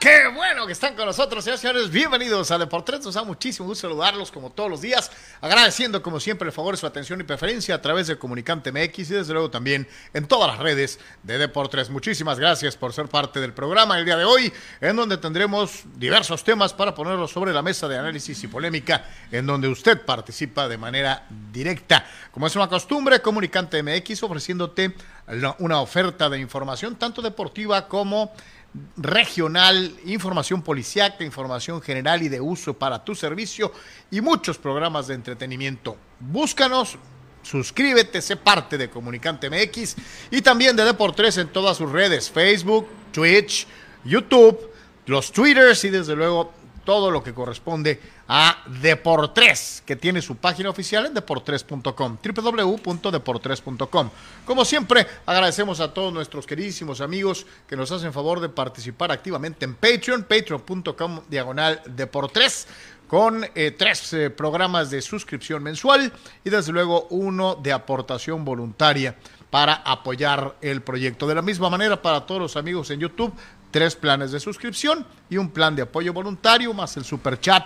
¿Qué bueno que están con nosotros, señores señores. Bienvenidos a Deportes. Nos da muchísimo gusto saludarlos como todos los días. Agradeciendo, como siempre, el favor de su atención y preferencia a través de Comunicante MX y desde luego también en todas las redes de Deportes. Muchísimas gracias por ser parte del programa el día de hoy, en donde tendremos diversos temas para ponerlos sobre la mesa de análisis y polémica, en donde usted participa de manera directa. Como es una costumbre, Comunicante MX ofreciéndote una oferta de información tanto deportiva como regional, información policiaca, información general y de uso para tu servicio y muchos programas de entretenimiento. Búscanos, suscríbete, sé parte de Comunicante MX y también de Deportes en todas sus redes, Facebook, Twitch, YouTube, los Twitters y desde luego todo lo que corresponde a Deportres, que tiene su página oficial en deportres.com, www.deportres.com. Como siempre, agradecemos a todos nuestros queridísimos amigos que nos hacen favor de participar activamente en Patreon, patreon.com diagonal Deportres con eh, tres eh, programas de suscripción mensual y desde luego uno de aportación voluntaria para apoyar el proyecto. De la misma manera, para todos los amigos en YouTube, tres planes de suscripción y un plan de apoyo voluntario, más el super chat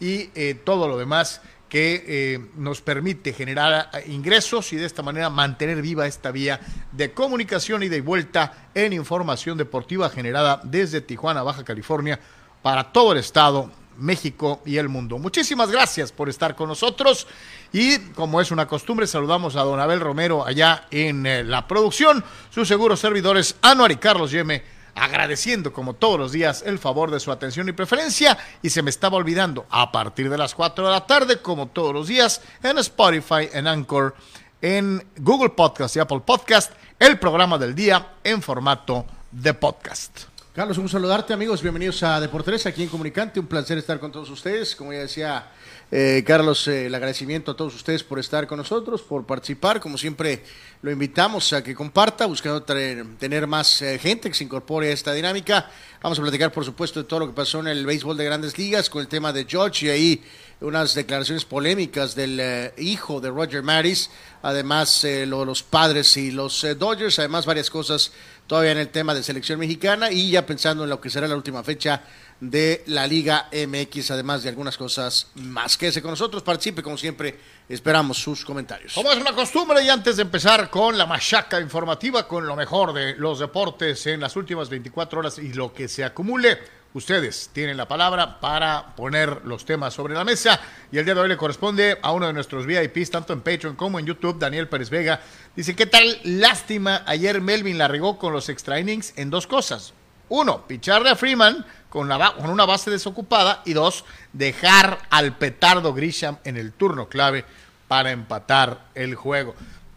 y eh, todo lo demás que eh, nos permite generar eh, ingresos y de esta manera mantener viva esta vía de comunicación y de vuelta en información deportiva generada desde Tijuana, Baja California, para todo el estado, México y el mundo. Muchísimas gracias por estar con nosotros y como es una costumbre saludamos a don Abel Romero allá en la producción, sus seguros servidores Anuar y Carlos Yeme agradeciendo como todos los días el favor de su atención y preferencia y se me estaba olvidando a partir de las 4 de la tarde como todos los días en Spotify, en Anchor, en Google Podcast y Apple Podcast, el programa del día en formato de podcast. Carlos, un saludarte amigos, bienvenidos a Deportes aquí en Comunicante, un placer estar con todos ustedes, como ya decía eh, Carlos, eh, el agradecimiento a todos ustedes por estar con nosotros, por participar. Como siempre, lo invitamos a que comparta, buscando tener más eh, gente que se incorpore a esta dinámica. Vamos a platicar, por supuesto, de todo lo que pasó en el béisbol de grandes ligas con el tema de George y ahí unas declaraciones polémicas del hijo de Roger Maris, además lo, los padres y los Dodgers, además varias cosas todavía en el tema de selección mexicana y ya pensando en lo que será la última fecha de la Liga MX, además de algunas cosas más. Quédese con nosotros, participe como siempre, esperamos sus comentarios. Como es una costumbre, y antes de empezar con la machaca informativa, con lo mejor de los deportes en las últimas 24 horas y lo que se acumule, ustedes tienen la palabra para poner los temas sobre la mesa. Y el día de hoy le corresponde a uno de nuestros VIPs, tanto en Patreon como en YouTube, Daniel Pérez Vega. Dice, ¿qué tal lástima? Ayer Melvin la regó con los extra innings en dos cosas. Uno, picharle a Freeman con, con una base desocupada. Y dos, dejar al petardo Grisham en el turno clave para empatar el juego.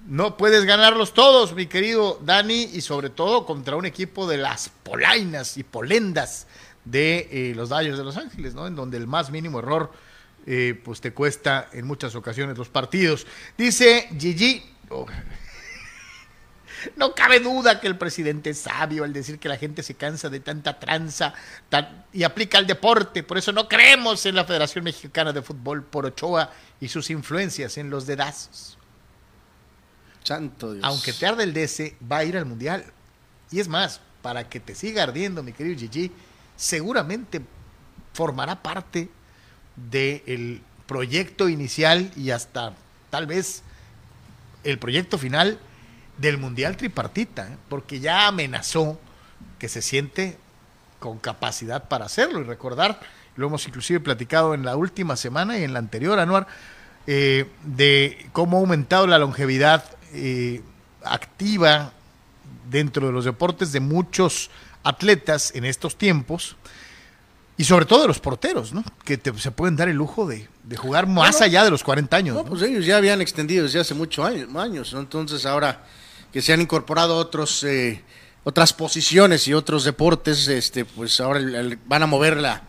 No puedes ganarlos todos, mi querido Dani, y sobre todo contra un equipo de las polainas y polendas de eh, los Dodgers de Los Ángeles, ¿no? En donde el más mínimo error, eh, pues te cuesta en muchas ocasiones los partidos. Dice Gigi, oh, no cabe duda que el presidente es sabio al decir que la gente se cansa de tanta tranza y aplica al deporte. Por eso no creemos en la Federación Mexicana de Fútbol por Ochoa y sus influencias en los dedazos. Santo Dios. Aunque te arde el DC, va a ir al Mundial. Y es más, para que te siga ardiendo, mi querido Gigi, seguramente formará parte del proyecto inicial y hasta tal vez el proyecto final del Mundial Tripartita, ¿eh? porque ya amenazó que se siente con capacidad para hacerlo. Y recordar, lo hemos inclusive platicado en la última semana y en la anterior, Anuar, eh, de cómo ha aumentado la longevidad eh, activa dentro de los deportes de muchos atletas en estos tiempos, Y sobre todo de los porteros, ¿no? Que te- se pueden dar el lujo de, de jugar más Bueno, allá de los 40 años. No, ¿no? pues ellos ya habían extendido desde hace muchos años, años ¿no? entonces ahora que se han incorporado otros eh, otras posiciones y otros deportes, este, pues ahora el- el- van a mover la,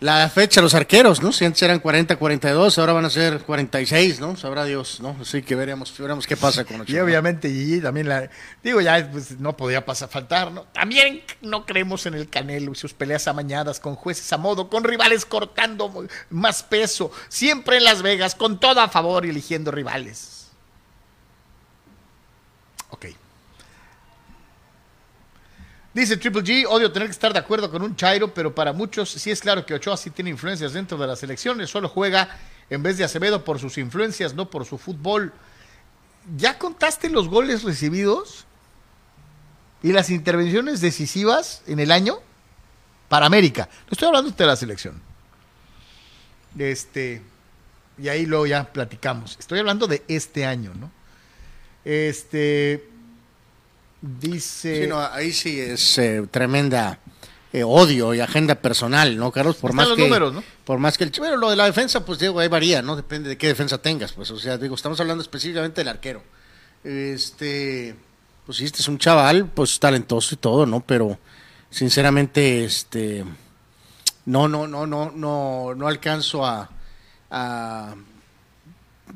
la fecha los arqueros, ¿no? Si antes eran 40, 42, ahora van a ser 46, ¿no? Sabrá Dios, ¿no? Así que veremos, veremos qué pasa con Y Ochoa. obviamente Gigi también la... Digo, ya pues, no podía pasar faltar, ¿no? También no creemos en el Canelo y sus peleas amañadas con jueces a modo, con rivales cortando más peso, siempre en Las Vegas, con todo a favor y eligiendo rivales. Ok. Dice Triple G, odio tener que estar de acuerdo con un Chairo, pero para muchos sí es claro que Ochoa sí tiene influencias dentro de las elecciones, solo juega en vez de Acevedo por sus influencias, no por su fútbol. ¿Ya contaste los goles recibidos y las intervenciones decisivas en el año para América? No estoy hablando de la selección. Este, y ahí luego ya platicamos. Estoy hablando de este año, ¿no? Este, dice... Sí, no, ahí sí es eh, tremenda eh, odio y agenda personal, ¿no, Carlos? Por Están más los que números, ¿no? por más que el bueno, lo de la defensa, pues digo, ahí varía, ¿no? Depende de qué defensa tengas, pues, o sea, digo, estamos hablando específicamente del arquero. Este, pues sí, este es un chaval, pues talentoso y todo, ¿no? Pero sinceramente, este, no, no, no, no, no, no alcanzo a, a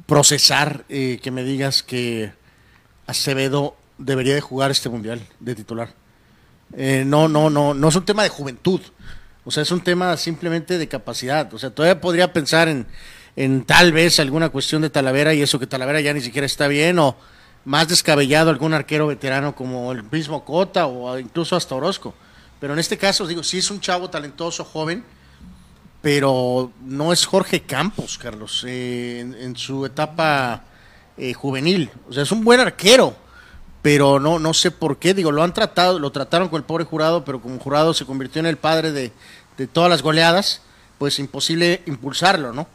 procesar eh, que me digas que Acevedo debería de jugar este mundial de titular. Eh, no, no, no, no es un tema de juventud. O sea, es un tema simplemente de capacidad. O sea, todavía podría pensar en, en tal vez alguna cuestión de Talavera y eso que Talavera ya ni siquiera está bien o más descabellado algún arquero veterano como el mismo Cota o incluso hasta Orozco. Pero en este caso, digo, sí es un chavo talentoso, joven, pero no es Jorge Campos, Carlos, eh, en, su etapa eh, juvenil. O sea, es un buen arquero, pero no, no sé por qué. Digo, lo han tratado, lo trataron con el pobre jurado, pero como jurado se convirtió en el padre de, de todas las goleadas, pues imposible impulsarlo, ¿no?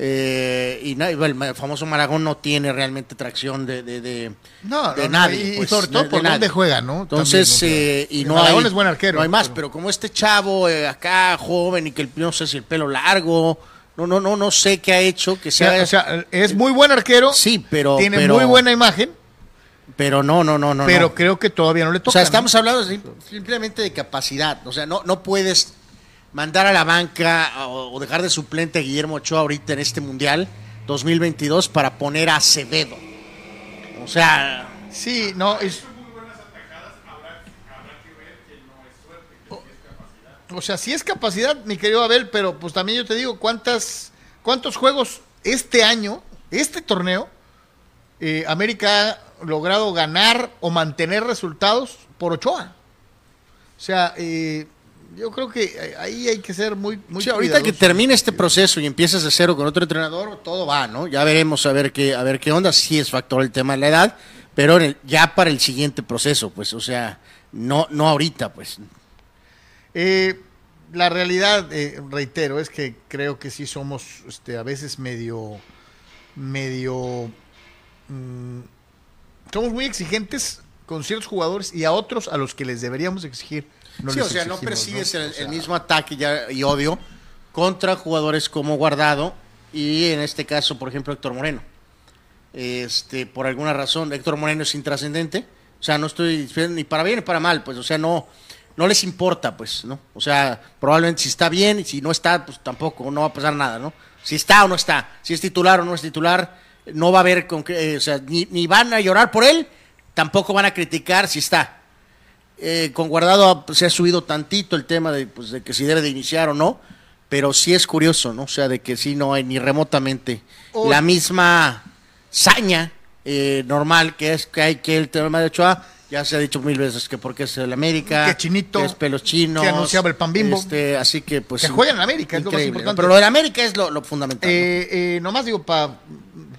Eh, y el famoso Maragón no tiene realmente tracción de, de, de, No, de no, nadie. y- pues, sobre todo por dónde juega, ¿no? Entonces, También, eh, y no Maragón hay, es buen arquero, no hay más, pero- pero como este chavo eh, acá joven y que el, no sé si el pelo largo, no, no, no, no sé qué ha hecho que O sea, sea, o sea, es muy buen arquero, sí, pero, tiene pero- muy buena imagen, pero no, no, no, no, pero no. creo que todavía no le toca. O sea, ¿no? estamos hablando sim- simplemente de capacidad. O sea, no, no puedes mandar a la banca o, o dejar de suplente a Guillermo Ochoa ahorita en este Mundial 2022 para poner a Acevedo. O sea, Sí, no, es... O- O sea, sí es capacidad, mi querido Abel, pero pues también yo te digo, ¿cuántas, ¿cuántos juegos este año, este torneo, eh, América logrado ganar o mantener resultados por Ochoa? O sea, eh, yo creo que eh, ahí hay que ser muy, muy Sí, ahorita que termine este proceso y empieces de cero con otro entrenador, todo va, ¿no? Ya veremos a ver qué, a ver qué onda. Sí es factor el tema de la edad, pero en el- ya para el siguiente proceso, pues, o sea, no, no ahorita, pues. Eh, la realidad, eh, reitero, es que creo que sí somos este, a veces medio, medio, mm, somos muy exigentes con ciertos jugadores y a otros a los que les deberíamos exigir. no sí, o sea, no percibes ¿no? El, O sea, el mismo ataque ya- y odio contra jugadores como Guardado y en este caso, por ejemplo, Héctor Moreno. Este, por alguna razón, Héctor Moreno es intrascendente. O sea, no estoy ni para bien ni para mal, pues, o sea, no, no les importa, pues, ¿no? O sea, probablemente si está bien y si no está, pues tampoco, no va a pasar nada, ¿no? Si está o no está, si es titular o no es titular, no va a haber, con eh, o sea, ni, ni van a llorar por él, tampoco van a criticar si está. Eh, con Guardado pues, se ha subido tantito el tema de, pues, de que si debe de iniciar o no, pero sí es curioso, ¿no? O sea, de que sí no hay ni remotamente Oh. la misma saña eh, normal que es que hay que el tema de Ochoa. Ya se ha dicho mil veces que porque es el América, Que Chinito, que es pelos chinos, que anunciaba el pan Bimbo. este, así que pues Que juega en América, es lo más increíble. Pero lo del América es lo, lo fundamental. Eh, eh, nomás digo para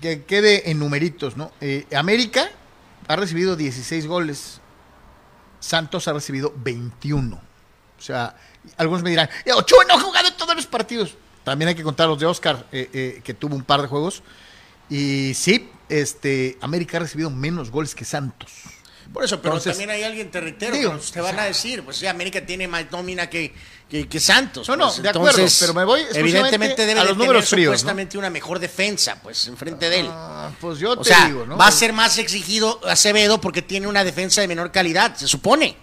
que quede en numeritos, ¿no? Eh, América ha recibido 16 goles, Santos ha recibido 21. O sea, algunos me dirán, "Eh, Ochoa no ha jugado en todos los partidos. También hay que contar los de Oscar, eh, que tuvo un par de juegos. Y sí, este, América ha recibido menos goles que Santos. Por eso, pero Entonces, también hay alguien, te reitero, digo, te van a decir, pues sí, América tiene más nómina que, que, que Santos. No, no, pues. de acuerdo, pero me voy Evidentemente debe a de los tener números ¿no? supuestamente una mejor defensa, pues, enfrente de él. Ah, pues yo O te sea, digo, ¿no? va a ser más exigido Acevedo porque tiene una defensa de menor calidad, se supone.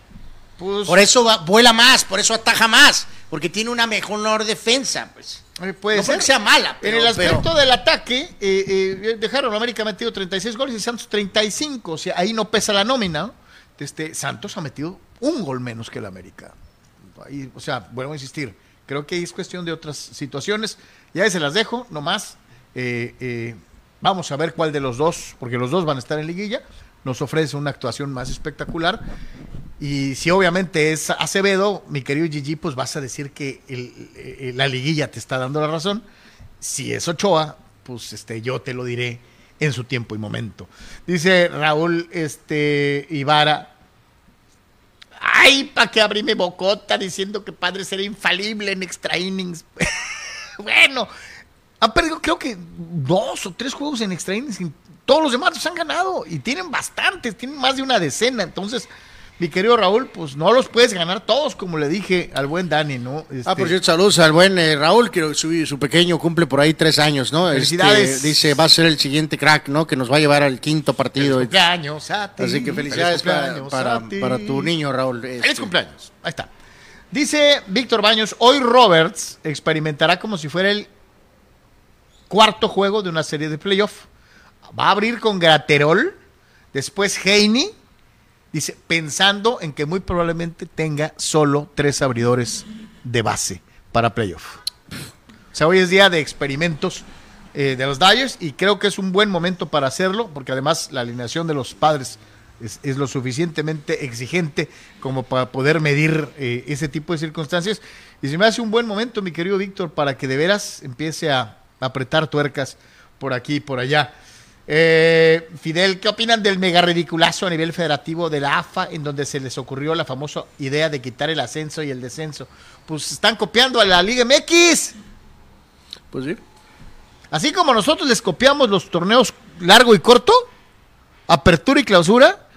Pues, Por eso va- vuela más, por eso ataja más, porque tiene una mejor defensa, pues. Eh, puede no ser. sea mala, pero, en el aspecto pero- del ataque, eh, eh, dejaron a América ha metido 36 goles y Santos 35. O sea, ahí no pesa la nómina. Este, Santos ha metido un gol menos que el América. Ahí, o sea, vuelvo a insistir. Creo que es cuestión de otras situaciones. Ya ahí se las dejo, nomás. Eh, eh, vamos a ver cuál de los dos, porque los dos van a estar en liguilla, nos ofrece una actuación más espectacular. Y si obviamente es Acevedo, mi querido Gigi, pues vas a decir que eh, la liguilla te está dando la razón. Si es Ochoa, pues este, yo te lo diré en su tiempo y momento. Dice Raúl este, Ibarra. Ay, ¿para qué abrí mi bocota diciendo que padre será infalible en extra innings? bueno, han perdido creo que dos o tres juegos en extra innings. Todos los demás los han ganado y tienen bastantes, tienen más de una decena. Entonces, mi querido Raúl, pues no los puedes ganar todos, como le dije al buen Dani, ¿no? Ah, Este, por cierto, saludos al buen eh, Raúl, que su, su pequeño cumple por ahí tres años, ¿no? Felicidades. Este, dice, va a ser el siguiente crack, ¿no? Que nos va a llevar al quinto partido. Feliz cumpleaños a ti. Así que felicidades Feliz para, para, tu niño, Raúl. Feliz Este, cumpleaños. Ahí está. Dice Víctor Baños, hoy Roberts experimentará como si fuera el cuarto juego de una serie de playoff. Va a abrir con Graterol, después Heine, dice, pensando en que muy probablemente tenga solo tres abridores de base para playoff. O sea, hoy es día de experimentos eh, de los Dyers y creo que es un buen momento para hacerlo, porque además la alineación de los padres es, lo suficientemente exigente como para poder medir eh, ese tipo de circunstancias. Y se me hace un buen momento, mi querido Víctor, para que de veras empiece a apretar tuercas por aquí y por allá. Eh, Fidel, ¿qué opinan del mega ridiculazo a nivel federativo de la AFA en donde se les ocurrió la famosa idea de quitar el ascenso y el descenso? Pues están copiando a la Liga MX. Pues sí. Así como nosotros les copiamos los torneos largo y corto, apertura y clausura,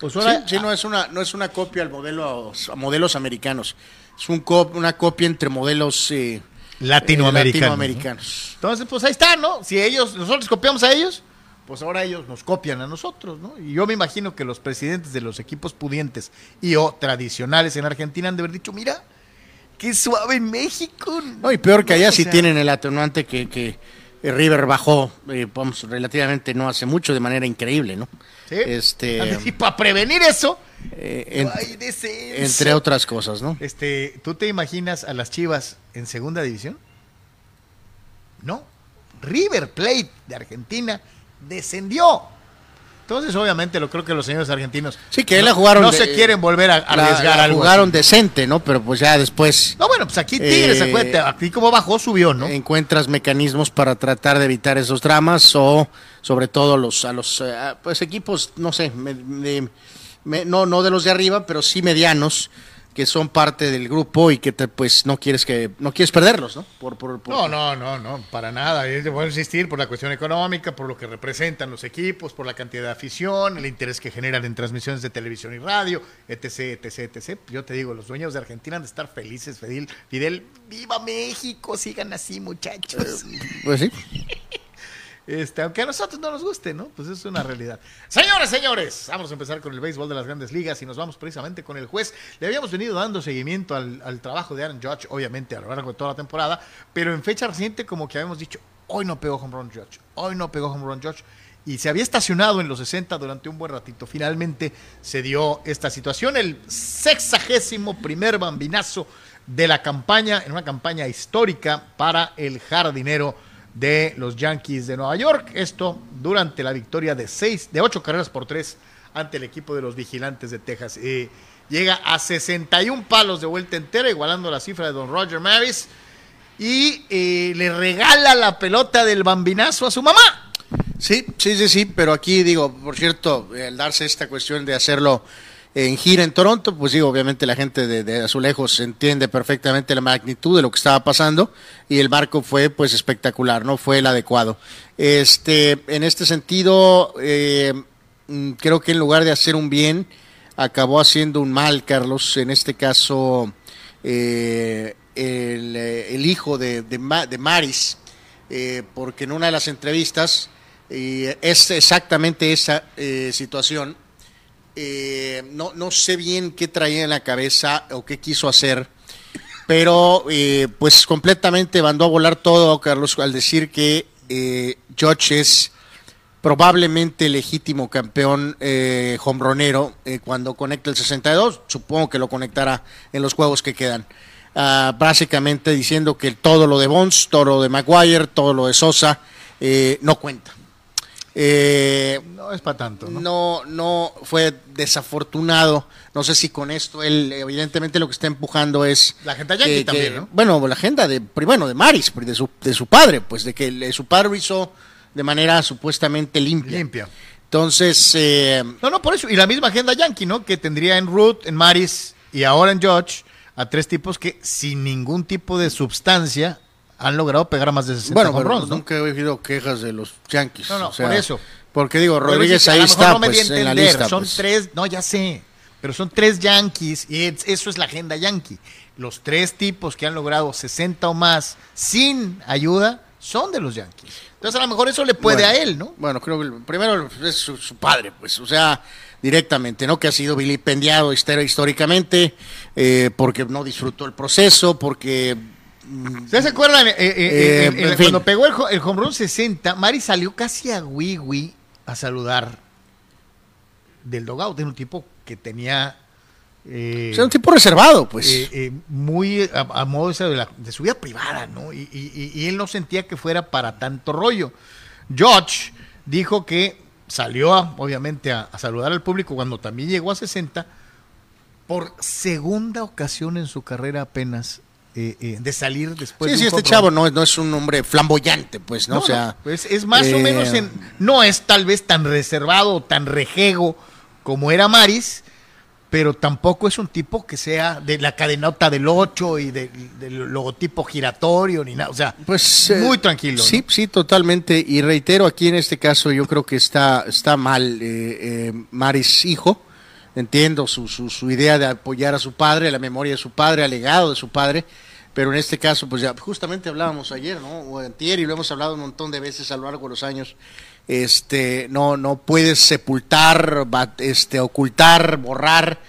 pues ahora sí, sí, no es una no es una copia al modelo a modelos americanos. Es un cop- una copia entre modelos eh, latinoamericanos. ¿no? latinoamericanos. Entonces, pues ahí está, ¿no? Si ellos, nosotros copiamos a ellos, pues ahora ellos nos copian a nosotros, ¿no? Y yo me imagino que los presidentes de los equipos pudientes y o tradicionales en Argentina han de haber dicho, mira, qué suave en México. No, y peor que allá O sí sea, tienen el atenuante que, que River bajó, eh, vamos, relativamente no hace mucho, de manera increíble, ¿no? ¿sí? Este, Y para prevenir eso, eh, en- ay, descenso. entre otras cosas, ¿no? Este, ¿tú te imaginas a las Chivas en segunda división? No. River Plate de Argentina descendió. Entonces, obviamente, lo creo que los señores argentinos Sí, que no, la jugaron no de- se quieren volver a La- arriesgar la algo jugaron así. decente, ¿no? Pero pues ya después No, bueno, pues aquí Tigres, Eh, acuérdate, aquí como bajó, subió, ¿no? encuentras mecanismos para tratar de evitar esos dramas o sobre todo los a los eh, pues equipos no sé me- no no de los de arriba pero sí medianos que son parte del grupo y que te, pues no quieres que no quieres perderlos no por, por- por- No, no, no, no, para nada. Es de bueno insistir por la cuestión económica, por lo que representan los equipos, por la cantidad de afición, el interés que generan en transmisiones de televisión y radio, etc, etc, etc. Yo te digo, los dueños de Argentina han de estar felices, Fidel. Fidel, viva México, sigan así, muchachos. pues sí Este, aunque a nosotros no nos guste, ¿no? Pues es una realidad. Señores, señores, vamos a empezar con el béisbol de las grandes ligas y nos vamos precisamente con el juez. Le habíamos venido dando seguimiento al, trabajo de Aaron Judge, obviamente, a lo largo de toda la temporada, pero en fecha reciente como que habíamos dicho, hoy no pegó home run Judge, hoy no pegó home run Judge. Y se había estacionado en los 60 durante un buen ratito. Finalmente se dio esta situación, el sexagésimo primer bambinazo de la campaña, en una campaña histórica para el jardinero de los Yankees de Nueva York. Esto durante la victoria de seis, de ocho carreras por tres ante el equipo de los vigilantes de Texas. Eh, llega a 61 palos de vuelta entera, igualando la cifra de Don Roger Maris. Y eh, le regala la pelota del bambinazo a su mamá. Sí, sí, sí, sí, pero aquí digo, por cierto, al darse esta cuestión de hacerlo en gira en Toronto, pues digo, obviamente la gente de, de Azulejos entiende perfectamente la magnitud de lo que estaba pasando y el barco fue pues espectacular, ¿no? Fue el adecuado. Este, en este sentido, eh, mm, creo que en lugar de hacer un bien, acabó haciendo un mal, Carlos, en este caso eh, el, eh, el hijo de, de, de Maris, porque en una de las entrevistas eh, es exactamente esa situación. Eh, no, no sé bien qué traía en la cabeza o qué quiso hacer, pero eh, pues completamente mandó a volar todo, Carlos, al decir que eh, George es probablemente legítimo campeón eh, hombronero eh, cuando conecte el 62. Supongo que lo conectará en los juegos que quedan. Ah, básicamente diciendo que todo lo de Bonds, todo lo de Maguire, todo lo de Sosa eh, no cuenta. Eh, No es para tanto, ¿no? no, no fue desafortunado. No sé si con esto él, evidentemente, lo que está empujando es. La agenda yankee también, ¿no? Bueno, la agenda de, bueno, de Maris, de su, de su padre, pues de que su padre lo hizo de manera supuestamente limpia. Limpia. Entonces, eh, No, no, por eso. Y la misma agenda yankee, ¿no? Que tendría en Root, en Maris y ahora en George a tres tipos que sin ningún tipo de sustancia han logrado pegar a más de 60 bueno, home runs, ¿no? nunca he oído quejas de los Yankees. No, no, o sea, por eso. Porque digo, Rodríguez ahí está, no me pues, en la lista. Son pues. tres, no, ya sé, pero son tres Yankees y es- eso es la agenda Yankee. Los tres tipos que han logrado 60 o más sin ayuda son de los Yankees. Entonces a lo mejor eso le puede Bueno, a él, ¿no? Bueno, creo que primero es su, su padre, pues, o sea, directamente, ¿no? Que ha sido vilipendiado histórica- históricamente, eh, porque no disfrutó el proceso, porque ¿Ustedes se acuerdan? eh, eh, eh, cuando pegó el, el home run 60, Mari salió casi a Wii a saludar del dogout. Era un tipo que tenía... o sea, un tipo reservado, pues. muy a, a modo de, la- de su vida privada, ¿no? Y, y- y- y él no sentía que fuera para tanto rollo. George dijo que salió, a- obviamente, a, a saludar al público cuando también llegó a 60, por segunda ocasión en su carrera apenas, eh, eh, de salir después sí, de sí, este chavo no, es- no es un hombre flamboyante, pues, ¿no? No, o sea, no, pues es más o eh, menos en, no es tal vez tan reservado, tan rejego como era Maris, pero tampoco es un tipo que sea de la cadenota del 8 y de- del logotipo giratorio ni nada, o sea, Pues eh, muy tranquilo. Sí, ¿no? sí, totalmente. Y reitero, aquí en este caso yo creo que está, está mal eh, eh, Maris hijo. Entiendo su, su, su idea de apoyar a su padre, la memoria de su padre, al legado de su padre. Pero en este caso, pues ya justamente hablábamos ayer, ¿no? O antier, y lo hemos hablado un montón de veces a lo largo de los años. Este, no, no puedes sepultar, este, ocultar, borrar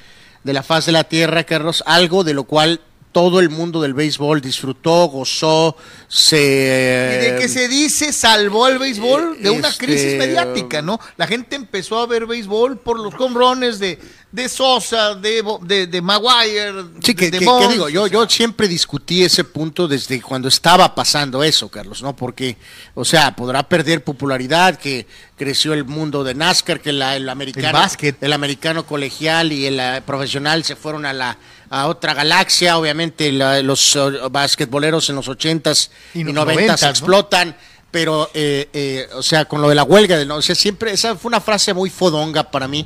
de la faz de la tierra, Carlos, algo de lo cual todo el mundo del béisbol disfrutó, gozó, se... Y de que se dice salvó el béisbol de una este, crisis mediática, ¿no? La gente empezó a ver béisbol por los hombrones de, de Sosa, de, de, de Maguire, Sí, que, de, que- digo, yo, yo siempre discutí ese punto desde cuando estaba pasando eso, Carlos, ¿no? Porque, o sea, podrá perder popularidad, que creció el mundo de NASCAR, que la- el americano, El el americano colegial y el eh, profesional se fueron a la a otra galaxia, obviamente la- los eh, basquetboleros en los ochentas Y y los noventas noventas, ¿no? explotan, pero, eh, eh, o sea, con lo de la huelga, de, no, o sea, siempre, esa fue una frase muy fodonga para mí,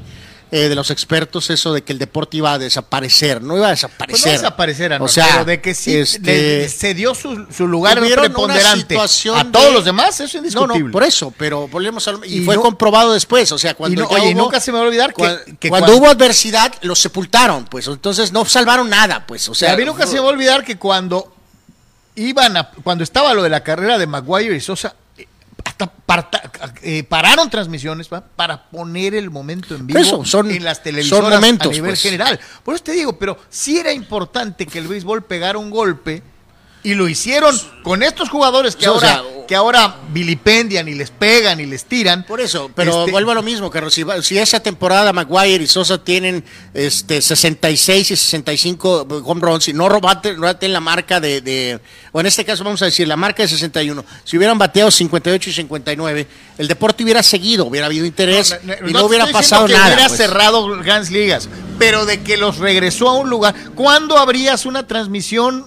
eh, de los expertos, eso de que el deporte iba a desaparecer, no iba a Pues desaparecer. no desaparecer, o sea, pero de que sí este, se dio su, su lugar preponderante a todos de- los demás, eso es indiscutible. no, por eso, pero volvemos a y, Y fue no- comprobado después, o sea, Y cuando no- ya oye, hubo- nunca se me va a olvidar que, cua- que cuando, hubo adversidad los sepultaron, pues, entonces no salvaron nada, pues, o sea, a mí nunca se me va a olvidar que cuando iban a, cuando estaba lo de la carrera de Maguire y Sosa, hasta parta- eh, pararon transmisiones ¿va? para poner el momento en vivo Eso, son- en las son televisoras momentos, a nivel pues. general. Por eso te digo, pero sí era importante que el béisbol pegara un golpe y lo hicieron con estos jugadores que O ahora sea, que ahora vilipendian y les pegan y les tiran. Por eso, pero Este- vuelvo a lo mismo, Carlos. Si, esa temporada Maguire y Sosa tienen este 66 y 65 home runs y no robaten, no baten la marca de, de- o en este caso vamos a decir la marca de 61, si hubieran bateado 58 y 59, el deporte hubiera seguido, hubiera habido interés y te no hubiera pasado que nada. hubiera pues. cerrado Grandes Ligas, pero de que los regresó a un lugar. ¿Cuándo abrías una transmisión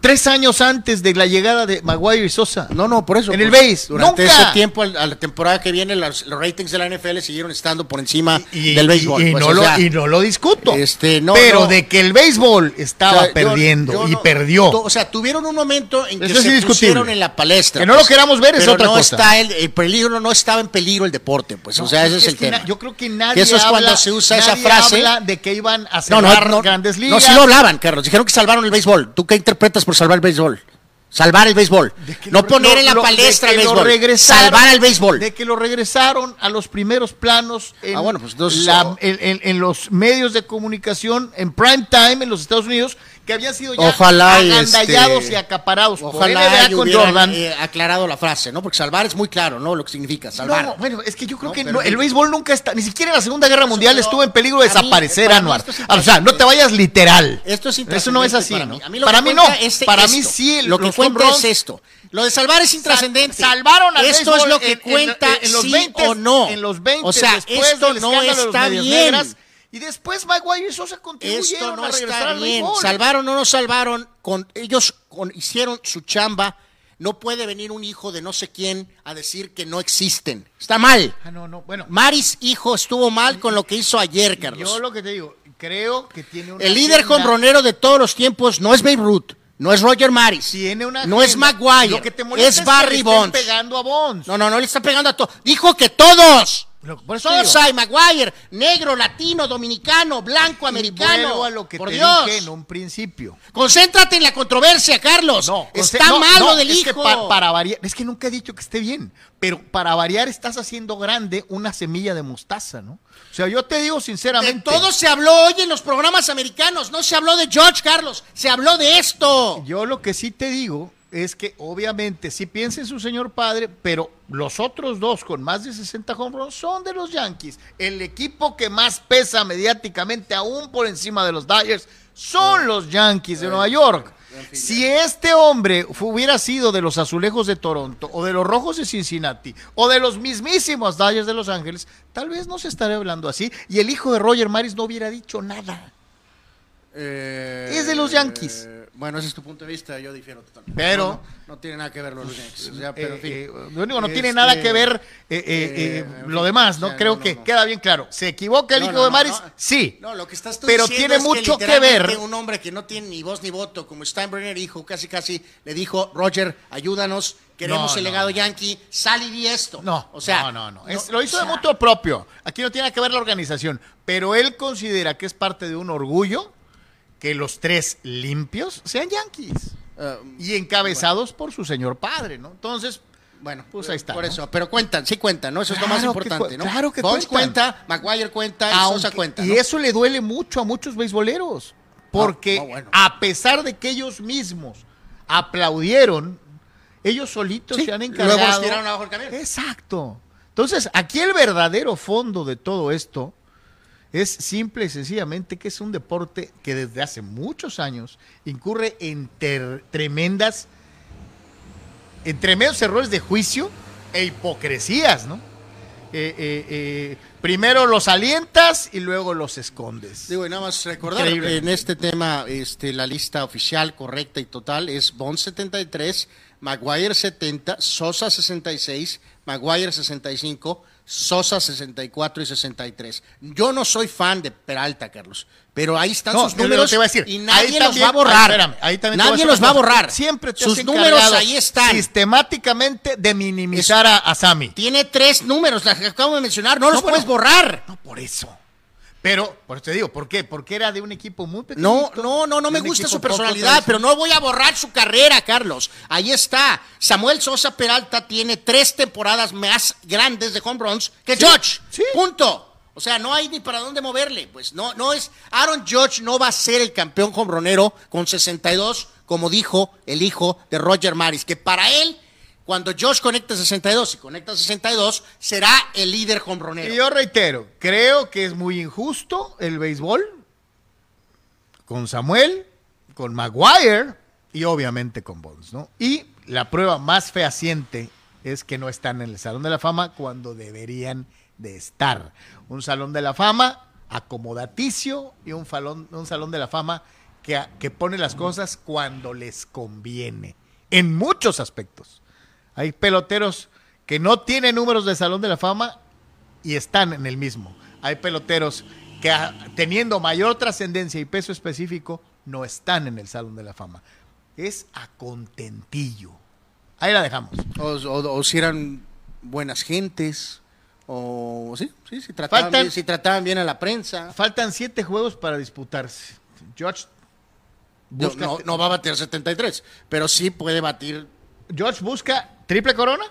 tres años antes de la llegada de Maguire y Sosa. No, no, por eso. En el pues, base. Durante Nunca. ese tiempo, a la temporada que viene, los, los ratings de la NFL siguieron estando por encima Y, del béisbol. y pues, no o lo, y no lo discuto. Este, no, pero no. de que el béisbol estaba o sea, yo- perdiendo yo y no- perdió. O sea, tuvieron un momento en que Eso es se pusieron en la palestra. Que no lo queramos ver es pero otra no cosa. Está el, el peligro, no estaba en peligro el deporte, pues. o sea, ese es, el tema. na- yo creo que nadie Que eso es habla, cuando se usa esa nadie frase. habla de que iban a No, cerrar no, no, grandes no, ligas. sí lo hablaban, Carlos. Dijeron que salvaron el béisbol. ¿Tú qué interpretas por salvar el béisbol? Salvar el béisbol. No lo- poner en la lo- palestra el béisbol. Salvar el béisbol. De que lo regresaron a los primeros planos en, Ah, bueno, pues entonces, la- oh. en, en- en los medios de comunicación en prime time en los Estados Unidos que habían sido ya Ojalá y, agandallados este, y acaparados por Ojalá NBA y con hubieran, Jordan. eh, aclarado la frase, ¿no? Porque salvar es muy claro, ¿no? Lo que significa salvar. No, bueno, es que yo creo No, que no, el béisbol nunca está, ni siquiera en la Segunda Guerra Mundial estuvo en peligro de desaparecer, mí Anuar. es O sea, no te vayas literal. Esto es Eso no es así, para ¿no? mí. A mí lo para que mí no. para mí sí. Lo que cuenta es esto. Lo de salvar es intrascendente. Salvaron al Esto es lo que en- en- cuenta en, los sí 20 o no. En los 20 o sea, después esto del no está bien. Negras, y después Maguire y Sosa contribuyeron Esto no a regresar está bien. Salvaron o no salvaron, con, ellos con- hicieron su chamba. No puede venir un hijo de no sé quién a decir que no existen. Está mal. Ah, no, no, bueno. Maris, hijo, estuvo mal con lo que hizo ayer, Carlos. Yo lo que te digo, creo que tiene una El líder agenda- hombronero de todos los tiempos no es Babe Ruth, no es Roger Maris, Tiene una no es. Maguire, Lo que te molesta es que Barry le Bonds. pegando a Bonds. No, no, no le está pegando a todos. Dijo que todos. Lo- por eso Sosa y Maguire, negro, latino, dominicano, blanco, Y americano. a lo que Por te Dios. dije en un principio. Concéntrate en la controversia, Carlos. No, está conce- no, del es hijo. que pa- para variar, es que nunca he dicho que esté bien, pero para variar estás haciendo grande una semilla de mostaza, ¿no? O sea, yo te digo de sinceramente. todo se habló hoy en los programas americanos. No se habló de George, Carlos. Se habló de esto. Yo lo que sí te digo es que obviamente sí piensa en su señor padre, pero los otros dos con más de 60 home runs son de los Yankees. El equipo que más pesa mediáticamente, aún por encima de los Dodgers, son los Yankees de Nueva York. Si este hombre hubiera sido de los azulejos de Toronto, o de los rojos de Cincinnati, o de los mismísimos Dodgers de Los Ángeles, tal vez no se estaría hablando así, y el hijo de Roger Maris no hubiera dicho nada. Es de los Yankees. Bueno, ese es tu punto de vista, yo difiero totalmente. Pero- No, tiene nada que ver los o sea, pero, en fin. Eh, eh, lo único, no tiene Este, nada que ver eh, eh, lo demás, ¿no? o sea, Creo no, que queda bien claro. ¿Se equivoca el hijo de Maris? Sí. No, lo que estás tú pero diciendo tiene es mucho que literalmente ver. Un hombre que no tiene ni voz ni voto, como Steinbrenner dijo, casi casi le dijo, Roger, ayúdanos, queremos No, el legado no. yankee, sal y di esto. No, o sea, no, no, no. Es- lo hizo o de mutuo propio. Aquí no tiene que ver la organización. Pero él considera que es parte de un orgullo que los tres limpios sean yankees. eh, Y encabezados por su señor padre, ¿no? Entonces, Bueno, Pues ahí está, Por ¿no? eso, pero cuentan, sí cuentan, ¿no? Eso es lo más que importante, ¿no? claro que cuentan. cuenta, Maguire cuenta y aunque- Sosa cuenta. y eso le duele mucho a muchos beisboleros. Porque no, bueno. a pesar de que ellos mismos aplaudieron, ellos solitos Sí, se han luego encargado. los tiraron abajo camión. Exacto. Entonces, aquí el verdadero fondo de todo esto es simple y sencillamente que es un deporte que desde hace muchos años incurre en ter- tremendas, en tremendos errores de juicio e hipocresías, ¿no? Eh, eh, eh, primero los alientas y luego los escondes. Digo, y nada más recordar, en este tema, este, la lista oficial correcta y total es Bond 73, Maguire 70, Sosa 66, Maguire 65, Sosa 64 y 63. Yo no soy fan de Peralta, Carlos, pero ahí están No, sus números te a decir, y nadie los también- va a borrar. ahí, espérame, ahí también nadie los va a borrar. Siempre te sus números ahí están. Sistemáticamente de minimizar a, a Sammy. Tiene tres números, las que acabo de mencionar, no, los puedes borrar. No por eso. Pero, por eso te digo, ¿por qué? Porque era de un equipo muy pequeño. No, no, no, no me gusta su personalidad, pero no voy a borrar su carrera, Carlos. Ahí está. Samuel Sosa Peralta tiene tres temporadas más grandes de home runs que George. sí. Punto. O sea, no hay ni para dónde moverle. Pues no, no es. Aaron George no va a ser el campeón hombronero con 62, como dijo el hijo de Roger Maris, que para él, cuando George conecta 62 y conecta 62, será el líder hombronero. Y yo reitero, creo que es muy injusto el béisbol con Samuel, con Maguire y obviamente con Bonds, ¿no? Y la prueba más fehaciente es que no están en el Salón de la Fama cuando deberían de estar. Un Salón de la Fama acomodaticio y un, falón- un Salón de la Fama que, que pone las cosas cuando les conviene, en muchos aspectos. Hay peloteros que no tienen números de Salón de la Fama y están en el mismo. Hay peloteros que ah, teniendo mayor trascendencia y peso específico no están en el Salón de la Fama. Es a contentillo. Ahí la dejamos. O, o- o si eran buenas gentes, o sí, sí, si trataban, Faltan- bien, si trataban bien a la prensa. Faltan siete juegos para disputarse. George No, busca, no, no va a batir 73, pero sí puede batir. George busca triple corona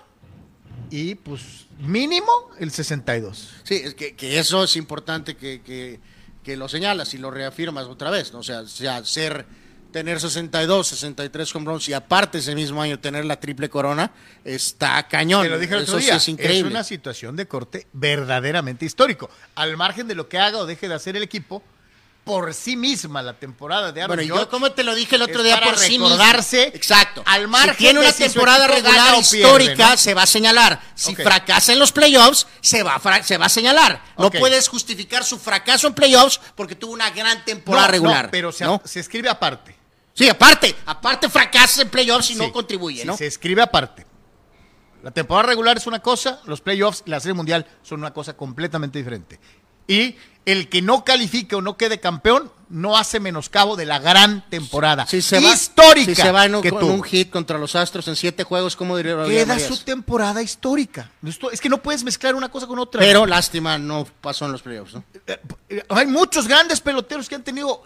y pues mínimo el 62. Sí, es que, que eso es importante que, que, que lo señalas y lo reafirmas otra vez, ¿no? O sea, sea, ser, tener 62, 63 home runs y aparte ese mismo año tener la triple corona, está cañón. Te lo dije el eso otro sí día. es increíble. una situación de corte verdaderamente histórico. Al margen de lo que haga o deje de hacer el equipo, por sí misma la temporada de Aaron Bueno, yo como te lo dije el otro es día para por sí mismo. recordarse Exacto. al margen si tiene una temporada regular pierde, histórica, ¿no? se va a señalar. Si fracasa en los playoffs, se va, a se va a señalar. No puedes justificar su fracaso en playoffs porque tuvo una gran temporada No, regular. no, pero se, escribe aparte. Sí, aparte, aparte fracasa en playoffs y Sí, no contribuye, sí, ¿no? Se escribe aparte. La temporada regular es una cosa, los playoffs y la serie mundial son una cosa completamente diferente. Y el que no califique o no quede campeón no hace menoscabo de la gran temporada Si se va, histórica si se va en un, que con tuvo. un hit contra los Astros en siete juegos, ¿cómo diría? Queda su temporada histórica. Es que no puedes mezclar una cosa con otra. Pero lástima, no pasó en los playoffs, ¿no? Eh, eh, Hay muchos grandes peloteros que han tenido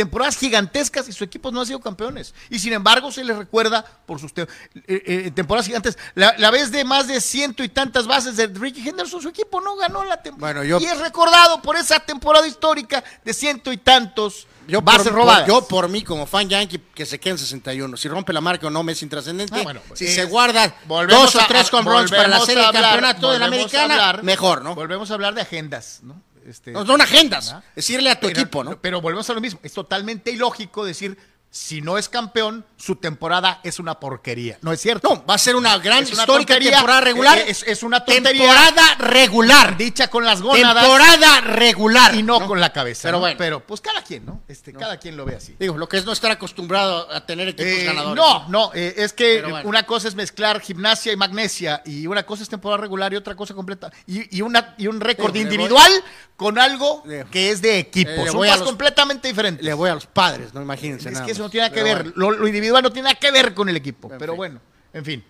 temporadas gigantescas y sus equipos no han sido campeones. Y sin embargo se les recuerda por sus te- eh, eh, temporadas gigantes. La, la vez de más de ciento y tantas bases de Ricky Henderson, su equipo no ganó la temporada. Bueno, yo- Y es recordado por esa temporada histórica de ciento y tantos Yo bases por, robadas. por- yo por mí, como fan yankee, que se quede en 61. Si rompe la marca o no, me es intrascendente. Ah, bueno, pues, si es- se guarda dos o tres home runs para la serie de campeonato de la americana, hablar- mejor, ¿no? Volvemos a hablar de agendas, ¿no? Este, No son agendas. ¿verdad? Es irle a tu pero, equipo, ¿no? Pero volvemos a lo mismo. Es totalmente ilógico decir, si no es campeón, su temporada es una porquería. No es cierto. No, va a ser una gran Es una histórica tontería. temporada regular. Es- es una tontería. Temporada regular. Dicha con las gónadas Temporada regular. y no, con la cabeza. Pero ¿no? bueno. Pero pues cada quien, ¿no? Este, Cada quien lo ve así. Digo, lo que es no estar acostumbrado a tener equipos Eh, ganadores. no, no, eh, es que bueno. una cosa es mezclar gimnasia y magnesia y una cosa es temporada regular y otra cosa completa y, y una y un récord individual con algo que es de equipo. Eh, Son voy a cosas los- completamente diferentes. Le voy a los padres, no imagínense Es nada que eso no tiene nada que ver. bueno. Lo, lo individual no tiene nada que ver con el equipo. En pero fin. bueno, en fin.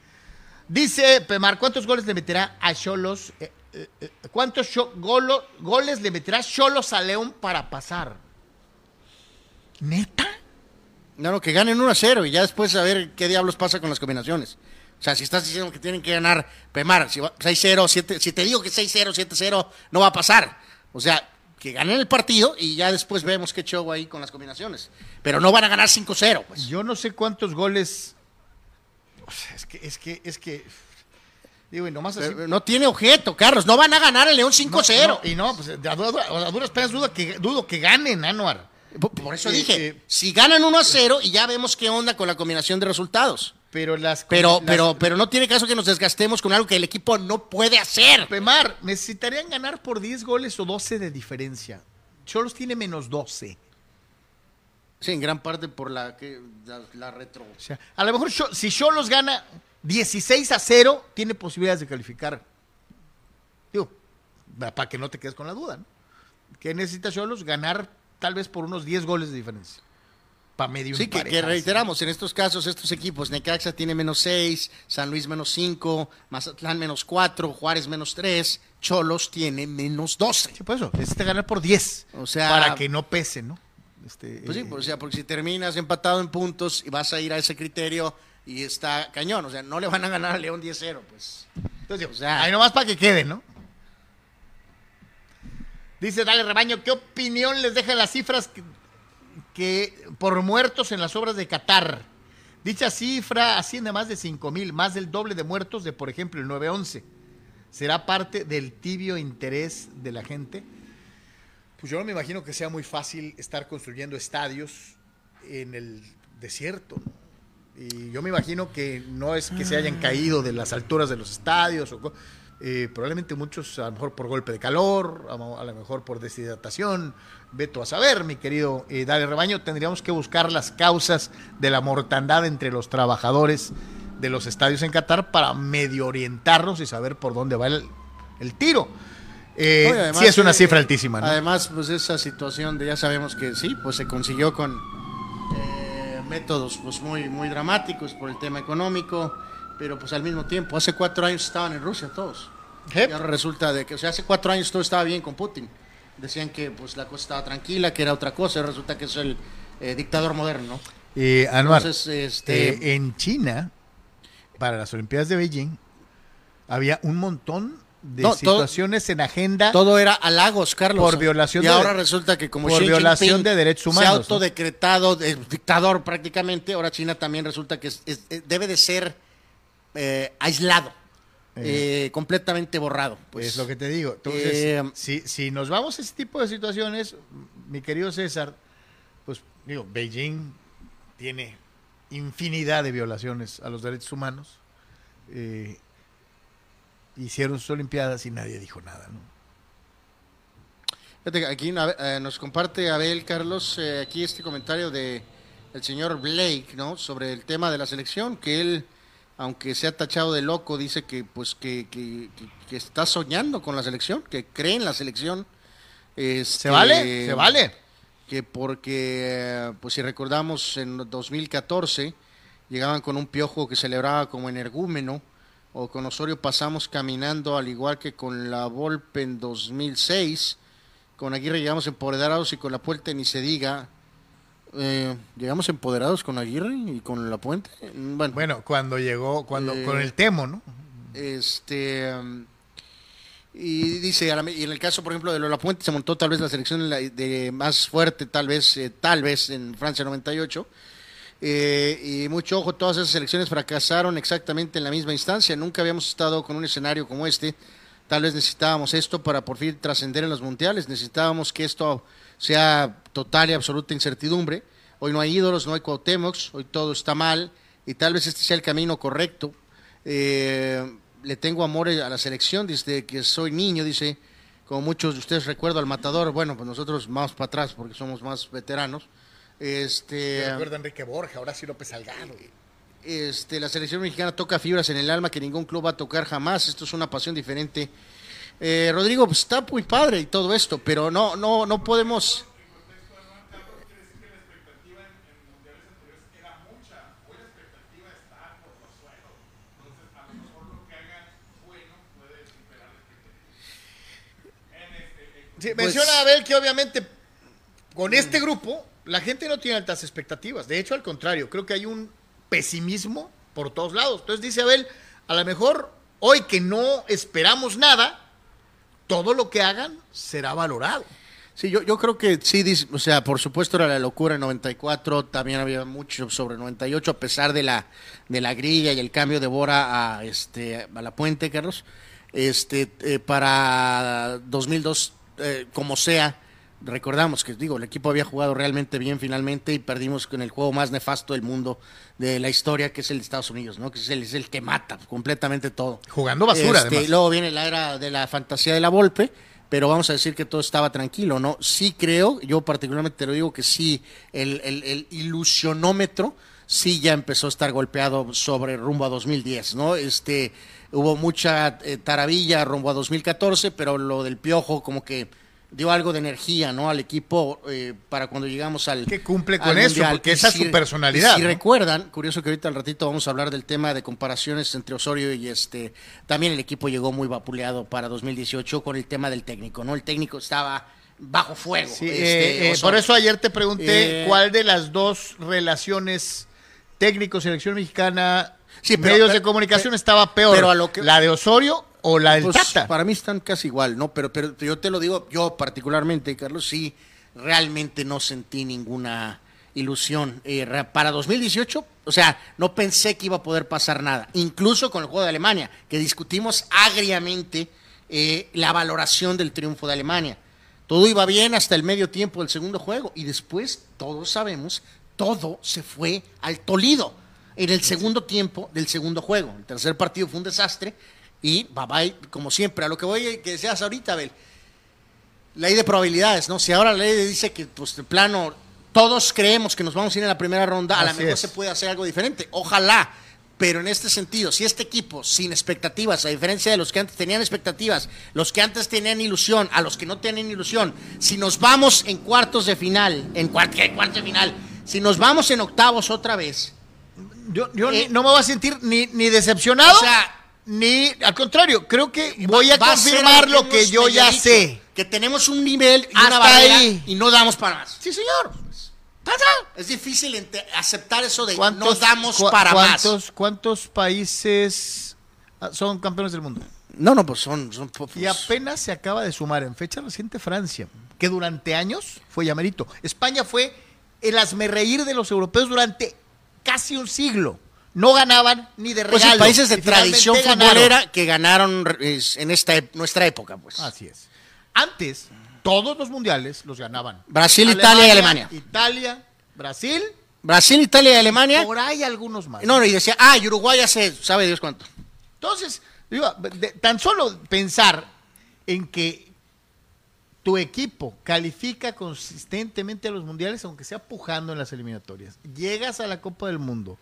Dice Pemar, ¿cuántos goles le meterá a Cholos? eh, eh, eh, ¿Cuántos golo- goles le meterá Cholos a León para pasar? ¿Neta? No, no, que ganen 1 a 0 y ya después a ver qué diablos pasa con las combinaciones. O sea, si estás diciendo que tienen que ganar Pemar, si va- 6-0, 7, si te digo que 6-0, 7-0, no va a pasar. O sea, que ganen el partido y ya después vemos qué show ahí con las combinaciones. Pero no van a ganar 5-0, pues. Yo no sé cuántos goles. O sea, es que, es que, es que. Digo, y nomás así. No tiene objeto, Carlos. No van a ganar el León 5-0. No, no, y no, pues a, du- a duras penas dudo que, dudo que ganen, Anuar. Por, por eso Eh, dije, eh, si ganan 1 a 0 y ya vemos qué onda con la combinación de resultados. Pero las. Pero, las- pero, pero no tiene caso que nos desgastemos con algo que el equipo no puede hacer. Pemar, necesitarían ganar por 10 goles o 12 de diferencia. Cholos tiene menos 12. Sí, en gran parte por la, que, la, la retro. O sea, a lo mejor si Cholos gana 16 a 0, tiene posibilidades de calificar. Digo, para que no te quedes con la duda, ¿no? ¿Qué necesita Cholos? Ganar tal vez por unos 10 goles de diferencia. Para medio Sí, que, reiteramos, en estos casos, estos equipos, Necaxa tiene menos 6, San Luis menos 5, Mazatlán menos 4, Juárez menos 3, Cholos tiene menos 12. Sí, por eso, necesita ganar por 10. O sea- Para que no pese, ¿no? Este, Pues sí, eh, o sea, porque si terminas empatado en puntos y vas a ir a ese criterio y está cañón, o sea, no le van a ganar a León 10-0, pues. Entonces, O sea- ahí nomás para que quede, ¿no? Dice Dale Rebaño, ¿qué opinión les dejan las cifras que, por muertos en las obras de Qatar? Dicha cifra asciende a más de 5 mil, más del doble de muertos de, por ejemplo, el 9-11. ¿Será parte del tibio interés de la gente? Pues yo no me imagino que sea muy fácil estar construyendo estadios en el desierto. Y yo me imagino que no es que se hayan caído de las alturas de los estadios. O, Eh, probablemente muchos, a lo mejor por golpe de calor, a, a lo mejor por deshidratación. Veto a saber, mi querido eh, Dale Rebaño. Tendríamos que buscar las causas de la mortandad entre los trabajadores de los estadios en Qatar para medio orientarnos y saber por dónde va el, el tiro. Eh, No, además sí, es una cifra altísima. ¿no? Además, pues esa situación de ya sabemos que sí, pues se consiguió con eh, métodos pues muy, muy dramáticos por el tema económico, pero pues al mismo tiempo, hace cuatro años estaban en Rusia todos. ¿Qué? Y ahora resulta de que, o sea, hace cuatro años todo estaba bien con Putin. Decían que pues la cosa estaba tranquila, que era otra cosa, y resulta que es el eh, dictador moderno, ¿no? Eh, Anuar, Entonces, este- eh, en China, para las Olimpiadas de Beijing, había un montón de No, todo- situaciones en agenda. Todo era halagos, Carlos. Por violación y de- ahora resulta que como por Xi violación Jinping de derechos Se humanos, ha ¿no? autodecretado de- dictador prácticamente. Ahora China también resulta que es- es- eh, debe de ser eh, aislado, eh, completamente borrado. Pues, es lo que te digo. Entonces, eh, si, si nos vamos a ese tipo de situaciones, mi querido César, pues digo, Beijing tiene infinidad de violaciones a los derechos humanos. Eh, hicieron sus Olimpiadas y nadie dijo nada, ¿no? Fíjate aquí eh, nos comparte Abel Carlos eh, aquí este comentario de el señor Blake, ¿no? Sobre el tema de la selección, que él, aunque sea tachado de loco, dice que pues que, que- que- que está soñando con la selección, que cree en la selección. ¿Se Este, vale? ¿Se vale? que porque, pues si recordamos, en 2014 llegaban con un piojo que celebraba como energúmeno, o con Osorio pasamos caminando al igual que con la Volpe en 2006, con Aguirre llegamos empoderados y con la Puente ni se diga. Eh, llegamos empoderados con Aguirre y con la Puente. Mm, Bueno, Bueno, cuando llegó, cuando Eh, con el Temo, ¿no? este um, y dice la y en el caso por ejemplo de Lola Puente se montó tal vez la selección la- de más fuerte tal vez eh, tal vez en Francia 98 eh, y mucho ojo todas esas selecciones fracasaron exactamente en la misma instancia nunca habíamos estado con un escenario como este tal vez necesitábamos esto para por fin trascender en los mundiales necesitábamos que esto sea total y absoluta incertidumbre hoy no hay ídolos no hay Cuauhtémocs hoy todo está mal y tal vez este sea el camino correcto eh, le tengo amor a la selección desde que soy niño, dice, como muchos de ustedes recuerdo al matador, bueno, pues nosotros más para atrás porque somos más veteranos. Este, recuerdo a Enrique Borja, ahora sí López Salgado. este, la selección mexicana toca fibras en el alma que ningún club va a tocar jamás. Esto es una pasión diferente. Eh, Rodrigo, pues está muy padre y todo esto, pero no, no, no podemos. Sí, Pues- menciona Abel que obviamente con este grupo la gente no tiene altas expectativas. De hecho, al contrario, creo que hay un pesimismo por todos lados. Entonces dice Abel, a lo mejor hoy que no esperamos nada, todo lo que hagan será valorado. Sí, yo, yo creo que sí, o sea, por supuesto era la locura en 94, también había mucho sobre 98, a pesar de la, de la grilla y el cambio de Bora a, este, a la puente, Carlos. Este, eh, para 2002, eh, como sea, recordamos que, digo, el equipo había jugado realmente bien finalmente y perdimos con el juego más nefasto del mundo, de la historia, que es el de Estados Unidos, ¿no? Que es el, es el que mata completamente todo. Jugando basura, Este, además. Luego viene la era de la fantasía de la Volpe, pero vamos a decir que todo estaba tranquilo, ¿no? Sí creo, yo particularmente te lo digo que sí, el, el- el ilusionómetro sí ya empezó a estar golpeado sobre rumbo a 2010, ¿no? Este, hubo mucha eh, taravilla rumbo a 2014, pero lo del piojo como que dio algo de energía, ¿no? Al equipo eh, para cuando llegamos al Que cumple con eso, Mundial. porque esa es si- su personalidad, Si ¿no? recuerdan, curioso que ahorita al ratito vamos a hablar del tema de comparaciones entre Osorio y este, también el equipo llegó muy vapuleado para 2018 con el tema del técnico, ¿no? El técnico estaba bajo fuego. Sí, este, eh, eh, por eso ayer te pregunté cuál de las dos relaciones técnico-selección mexicana, Sí, pero- medios de comunicación pero- estaba peor, pero a lo que- la de Osorio o la del Pues, Tata. Para mí están casi igual, ¿no? Pero, pero yo te lo digo, yo particularmente, Carlos, sí, realmente no sentí ninguna ilusión. Eh, para 2018, o sea, no pensé que iba a poder pasar nada. Incluso con el juego de Alemania, que discutimos agriamente eh, la valoración del triunfo de Alemania. Todo iba bien hasta el medio tiempo del segundo juego y después, todos sabemos, todo se fue al Tolido en el segundo tiempo del segundo juego. El tercer partido fue un desastre Y bye bye, como siempre, a lo que voy, que decías ahorita, Abel. Ley de probabilidades, ¿no? Si ahora la ley dice que, pues, de plano, todos creemos que nos vamos a ir en la primera ronda, a lo mejor es. se puede hacer algo diferente. Ojalá. Pero en este sentido, si este equipo sin expectativas, a diferencia de los que antes tenían expectativas, los que antes tenían ilusión, a los que no tienen ilusión, si nos vamos en cuartos de final, en cualquier cuarto de final, si nos vamos en octavos otra vez, Yo, yo Eh, ni- no me voy a sentir ni, ni decepcionado, o sea, ni al contrario, creo que voy a confirmar lo que yo ya sé. Que tenemos un nivel y una Hasta barrera ahí. y no damos para más. Sí, señor. Es difícil aceptar eso de no ¿Cuántos, damos para más. cuántos, ¿Cuántos países ah, son campeones del mundo? No, no, pues son... son pues, Y apenas se acaba de sumar en fecha reciente Francia, que durante años fue llamerito. España fue el asmerreír de los europeos durante casi un siglo. No ganaban ni de pues regalo. sí, países de tradición futbolera que ganaron en esta nuestra época, pues. Así es. Antes, todos los mundiales los ganaban. Brasil, Italia y Alemania. Italia, Brasil, Brasil, Italia y Alemania. por ahí algunos más. No, no, y decía, ah, y Uruguay hace, sabe Dios cuánto. Entonces, digo, de- tan solo pensar en que tu equipo califica consistentemente a los mundiales, aunque sea pujando en las eliminatorias, llegas a la Copa del Mundo,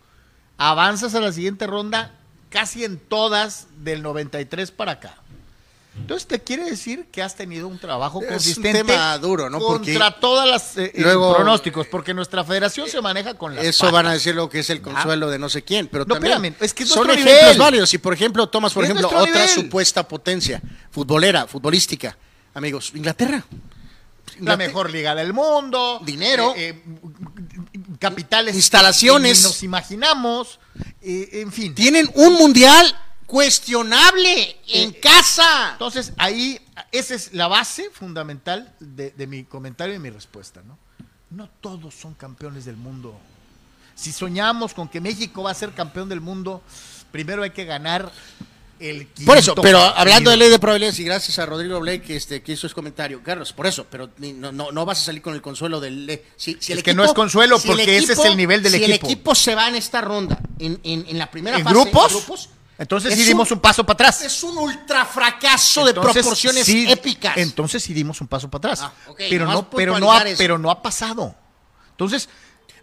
avanzas a la siguiente ronda casi en todas del 93 para acá. Entonces te quiere decir que has tenido un trabajo Es un consistente tema duro, ¿no? Contra todas las eh, eh, luego- pronósticos, porque nuestra federación se maneja con las Eso van a decir lo que es el consuelo de no sé quién, pero No, también espérame, es que es son ejemplos nivel. válidos. Y por ejemplo, tomas por Es ejemplo otra nivel. supuesta potencia futbolera, futbolística, amigos, Inglaterra. la mejor liga del mundo, Dinero. eh, eh, capitales, Instalaciones. nos imaginamos, eh, en fin. Tienen un mundial cuestionable en casa. Entonces ahí esa es la base fundamental de, de mi comentario y mi respuesta, ¿no? No todos son campeones del mundo. Si soñamos con que México va a ser campeón del mundo, primero hay que ganar el Por eso, pero hablando de ley de probabilidades y gracias a Rodrigo Blake este, que hizo ese comentario, Carlos, por eso, pero no, no, no vas a salir con el consuelo del... de- Si, si el Es que no es consuelo, si el porque ese es el nivel del si equipo. el equipo se va en esta ronda, en, en- en la primera ¿En fase, grupos? Entonces sí dimos un paso para atrás. Es un ultra fracaso de proporciones sí, épicas. Entonces sí dimos un paso para atrás. Ah, pero, no, pero, no ha, eso. pero no ha pasado. Entonces,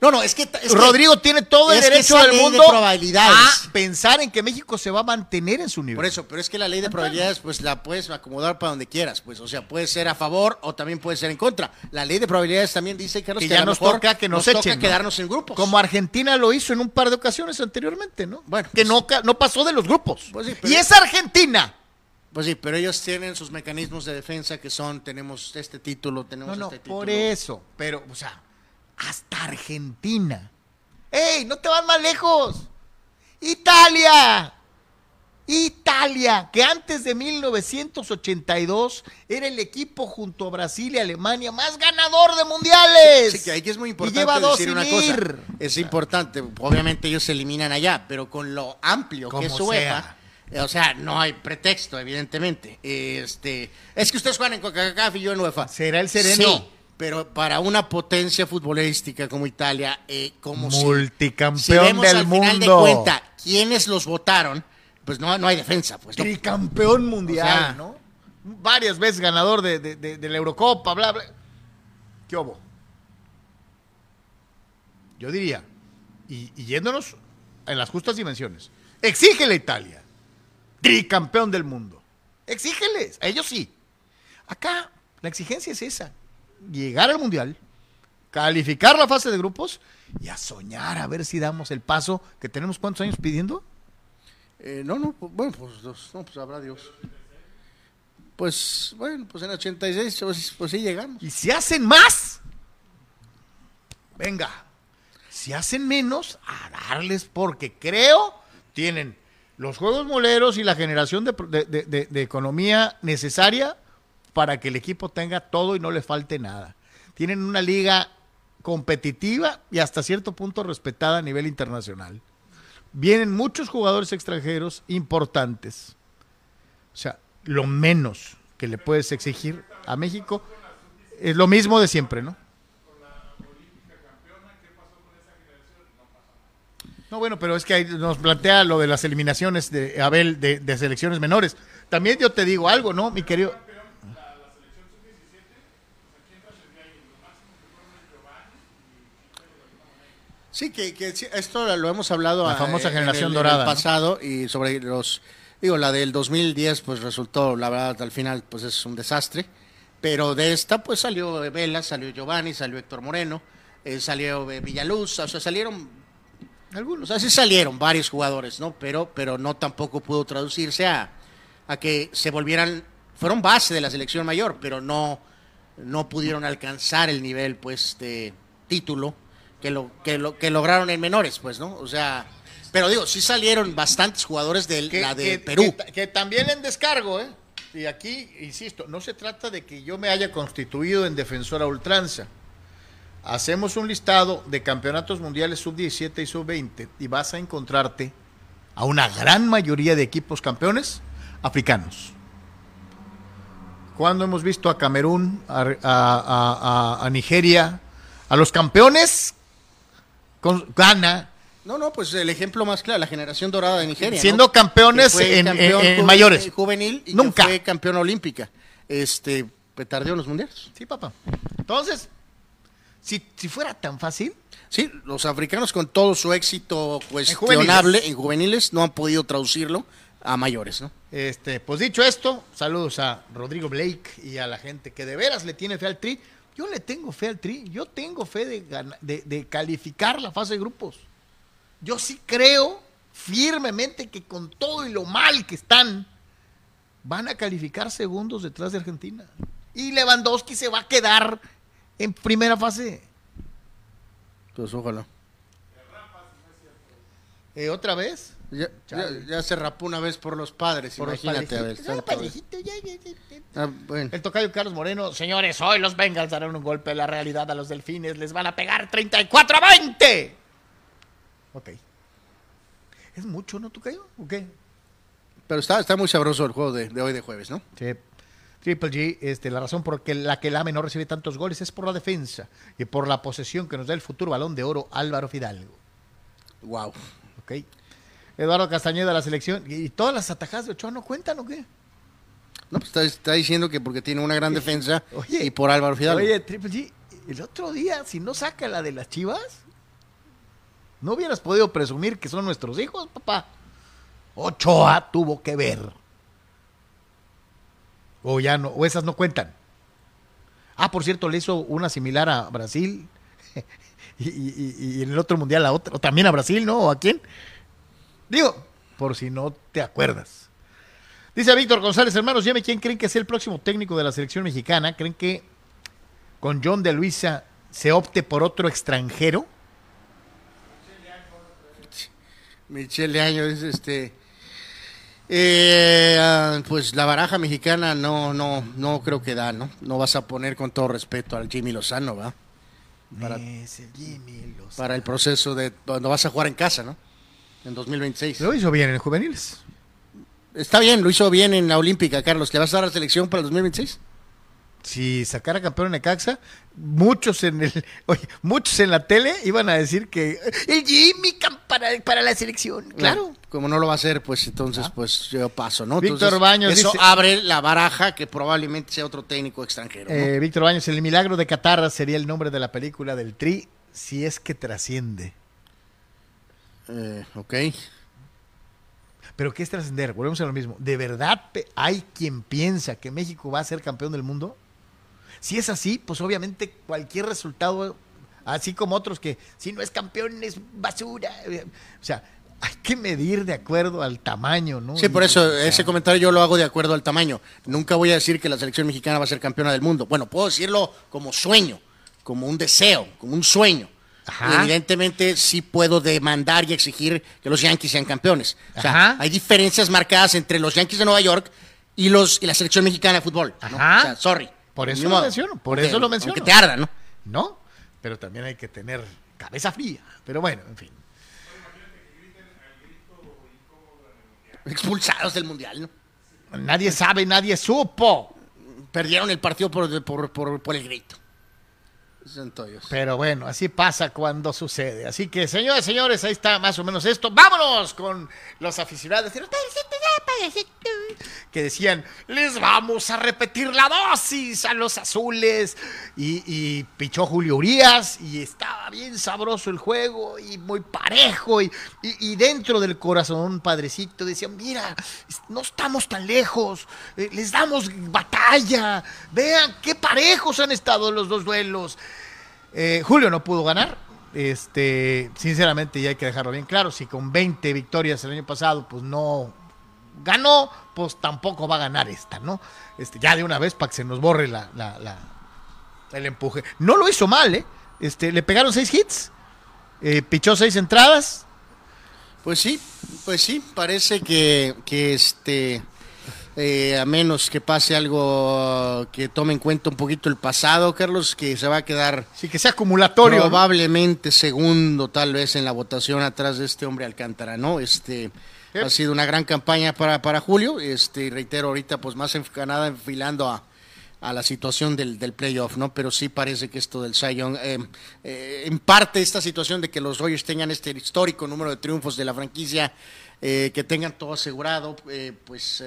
no, no, es que... es que- Rodrigo tiene todo el derecho del de mundo probabilidades. a pensar en que México se va a mantener en su nivel. Por eso, pero es que la ley de probabilidades, pues la puedes acomodar para donde quieras, pues, o sea, puede ser a favor o también puede ser en contra. La ley de probabilidades también dice, Carlos, que que, ya a lo nos mejor toca que nos, toca echen. ¿no? quedarnos en grupos. Como Argentina lo hizo en un par de ocasiones anteriormente, ¿no? Bueno, que pues- no, no pasó de los grupos. Pues sí, pero- y es Argentina. Pues sí, pero ellos tienen sus mecanismos de defensa que son, tenemos este título, tenemos No, no, este título. por eso. Pero, o sea, hasta Argentina. ¡Ey, no te vas más lejos! Italia. Italia, que antes de 1982 era el equipo junto a Brasil y Alemania más ganador de mundiales. Sí, que ahí que es muy importante lleva dos decir una cosa. Es importante, obviamente ellos se eliminan allá, pero con lo amplio que es su UEFA, o sea, no hay pretexto, evidentemente. Este, es que ustedes juegan en CONCACAF y yo en UEFA. Será el sereno. Sí, pero para una potencia futbolística como Italia, eh, como Multicampeón si vemos del al final de mundo. cuenta quiénes los votaron, pues no, no hay defensa, pues. ¿no? Tricampeón mundial, O sea, ¿no? Varias veces ganador de, de- de- de la Eurocopa, bla, bla. ¿Qué hubo? Yo diría, y, y yéndonos en las justas dimensiones, exígele a Italia, tricampeón del mundo. Exígeles, a ellos sí. Acá la exigencia es esa, llegar al mundial, calificar la fase de grupos y a soñar a ver si damos el paso que tenemos cuántos años pidiendo. Eh, no, no, pues, bueno, pues, dos, no, pues habrá Dios. Pues, bueno, pues en 86, pues, pues sí llegamos. Y si hacen más, venga. Si hacen menos, a darles, porque creo tienen los juegos moleros y la generación de, de- de- de- de economía necesaria para que el equipo tenga todo y no le falte nada. Tienen una liga competitiva y hasta cierto punto respetada a nivel internacional. Vienen muchos jugadores extranjeros importantes. O sea, lo menos que le puedes exigir a México es lo mismo de siempre, ¿no? No, bueno, pero es que ahí nos plantea lo de las eliminaciones de Abel de, de selecciones menores. También yo te digo algo, ¿no, mi querido? Sí, que, que esto lo hemos hablado La a- famosa en generación el- en dorada, el ¿no? pasado y sobre los digo la del 2010 pues resultó la verdad al final pues es un desastre, pero de esta pues salió Vela, salió Giovanni, salió Héctor Moreno, eh, salió eh, Villaluz, o sea, salieron algunos, así salieron varios jugadores, ¿no? Pero pero no tampoco pudo traducirse a a que se volvieran fueron base de la selección mayor, pero no no pudieron alcanzar el nivel pues de título que lo que lo que lograron en menores, pues, ¿no? O sea, pero digo, sí salieron bastantes jugadores de que, la de que- Perú. que- que también en descargo, ¿eh? Y aquí, insisto, no se trata de que yo me haya constituido en defensor a ultranza. Hacemos un listado de campeonatos mundiales sub-17 y sub-20 y vas a encontrarte a una gran mayoría de equipos campeones africanos. Cuando hemos visto a Camerún, a, a- a- a- a Nigeria, a los campeones con Ghana, No, no, pues el ejemplo más claro, la generación dorada de Nigeria. ¿no? Siendo campeones en- campeón en- en juvenil- mayores. Juvenil y Nunca. que fue campeón olímpica. Este, petardeó en los mundiales. Sí, papá. Entonces, si, si fuera tan fácil, Sí, los africanos con todo su éxito juveniles. cuestionable en juveniles no han podido traducirlo a mayores, ¿no? este, pues dicho esto, saludos a Rodrigo Blake y a la gente que de veras le tiene fe al Tri. Yo le tengo fe al Tri, yo tengo fe de, de, de calificar la fase de grupos. Yo sí creo firmemente que con todo y lo mal que están, van a calificar segundos detrás de Argentina. Y Lewandowski se va a quedar en primera fase. Pues ojalá. Eh, ¿Otra vez? Ya, ya- ya se rapó una vez por los padres, Por los imagínate. a ver. Ah, bueno. El tocayo Carlos Moreno, señores, hoy los Bengals darán un golpe de la realidad a los delfines, les van a pegar 34 a 20. Ok. ¿Es mucho, no, tocayo? ¿O qué? Pero está, está muy sabroso el juego de, de hoy de jueves, ¿no? Sí. Triple G, este, la razón por que la que el AME no recibe tantos goles es por la defensa y por la posesión que nos da el futuro balón de oro Álvaro Fidalgo. Wow. Ok. Eduardo Castañeda, la selección. ¿Y todas las atajadas de Ochoa no cuentan o qué? No, pues está, está diciendo que porque tiene una gran defensa Oye, y por Álvaro Fidalgo. Oye, Triple G, el otro día, si no saca la de las chivas, no hubieras podido presumir que son nuestros hijos, papá. Ochoa tuvo que ver. O ya no, o esas no cuentan. Ah, por cierto, le hizo una similar a Brasil. y, y- y- y en el otro mundial a otra, o también a Brasil, ¿no? ¿O a quién? Digo, por si no te acuerdas. Dice Víctor González, hermanos, llame quién creen que sea el próximo técnico de la selección mexicana. ¿Creen que con John de Luisa se opte por otro extranjero? Michelle Año es este. eh, ah, pues la baraja mexicana no, no, no creo que da, ¿no? No vas a poner con todo respeto al Jimmy Lozano, ¿va? Para- Es el Jimmy Lozano. Para el proceso de cuando vas a jugar en casa, ¿no? En 2026. Lo hizo bien en juveniles. Está bien, lo hizo bien en la Olímpica, Carlos. ¿Le vas a dar la selección para el 2026? Si sacara campeón en Necaxa, muchos en el, oye, muchos en la tele iban a decir que el Jimmy para, para la selección. Claro. No, como no lo va a hacer, pues entonces, pues yo paso, ¿no? Víctor Entonces, Baños Eso dice- abre la baraja que probablemente sea otro técnico extranjero. ¿no? Eh, Víctor Baños, el milagro de Qatar sería el nombre de la película del Tri si es que trasciende. Eh, ok. Pero ¿qué es trascender? Volvemos a lo mismo. ¿De verdad hay quien piensa que México va a ser campeón del mundo? Si es así, pues obviamente cualquier resultado, así como otros que si no es campeón es basura. O sea, hay que medir de acuerdo al tamaño, ¿no? Sí, por eso o sea, ese comentario yo lo hago de acuerdo al tamaño. Nunca voy a decir que la selección mexicana va a ser campeona del mundo. Bueno, puedo decirlo como sueño, como un deseo, como un sueño. Ajá. Evidentemente sí puedo demandar y exigir que los Yankees sean campeones. O sea, hay diferencias marcadas entre los Yankees de Nueva York y los y la selección mexicana de fútbol. ¿no? Ajá. O sea, sorry. Por eso lo menciono, por eso lo menciono. Aunque te arda, ¿no? ¿No? Pero también hay que tener cabeza fría. Pero bueno, en fin. Expulsados del Mundial, ¿no? Nadie sabe, nadie supo. Perdieron el partido por, por, por, por el grito. Pero bueno, así pasa cuando sucede. Así que, señores, señores, ahí está más o menos esto. Vámonos con los aficionados que decían, les vamos a repetir la dosis a los azules. Y, y pichó Julio Urias y estaba bien sabroso el juego y muy parejo. Y, y, dentro del corazón, padrecito, decían, mira, no estamos tan lejos, eh, les damos batalla. Vean qué parejos han estado los dos duelos. Eh, Julio no pudo ganar. Este, sinceramente, ya hay que dejarlo bien claro. Si con 20 victorias el año pasado, pues no ganó, pues tampoco va a ganar esta, ¿no? Este, ya de una vez para que se nos borre la, el empuje. No lo hizo mal, ¿eh? Este, le pegaron seis hits, eh, pichó seis entradas. Pues sí, pues sí, parece que, que este eh, a menos que pase algo que tome en cuenta un poquito el pasado, Carlos, que se va a quedar. Sí, que sea acumulatorio. Probablemente segundo, tal vez, en la votación atrás de este hombre Alcántara, ¿no? Este. Ha sido una gran campaña para, para Julio. Este, reitero, ahorita, pues más encanada enfilando a, a la situación del, del, playoff, ¿no? Pero sí parece que esto del Cy eh, eh, en parte esta situación de que los Dodgers tengan este histórico número de triunfos de la franquicia, que tengan todo asegurado, pues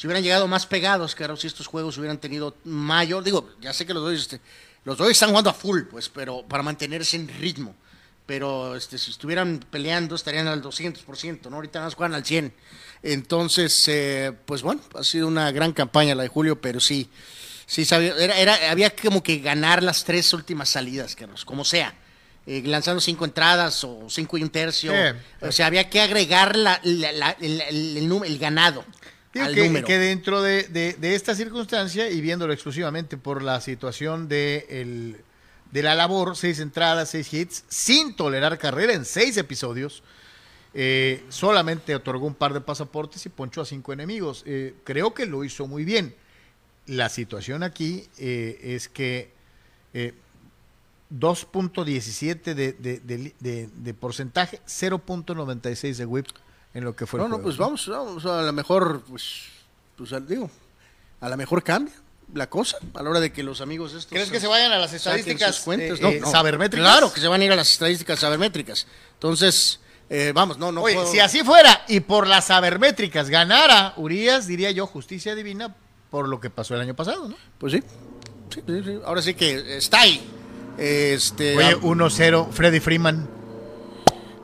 si hubieran llegado más pegados, claro, si estos juegos hubieran tenido mayor, digo, ya sé que los dos, este, los dos están jugando a full, pues, pero para mantenerse en ritmo. Pero este, si estuvieran peleando estarían al 200%, ¿no? Ahorita más juegan al 100. Entonces, eh, pues bueno, ha sido una gran campaña la de Julio, pero sí, sí sabía, era, era, había como que ganar las tres últimas salidas, Carlos, como sea. Eh, lanzando cinco entradas o cinco y un tercio. O sea, había que agregar la, el, el, el, ganado que, dentro de, esta circunstancia y viéndolo exclusivamente por la situación de, de la labor, seis entradas, seis hits, sin tolerar carrera en seis episodios, eh, solamente otorgó un par de pasaportes y ponchó a cinco enemigos. Eh, creo que lo hizo muy bien. La situación aquí eh, es que 2.17 de, de, de, porcentaje, 0.96 de whip en lo que fue. No, no, pues vamos, vamos, a lo mejor, pues, pues digo, a lo mejor cambia la cosa a la hora de que los amigos estos ¿Crees que se vayan a las estadísticas cuentas? Eh, eh, sabermétricas? Claro, que se van a ir a las estadísticas sabermétricas. Entonces, eh, vamos, no, no. Oye, si así fuera y por las sabermétricas ganara Urias, diría yo justicia divina por lo que pasó el año pasado, ¿no? Pues sí. Sí, sí, sí. Ahora sí que está ahí. Este, Oye, 1-0, Freddy Freeman.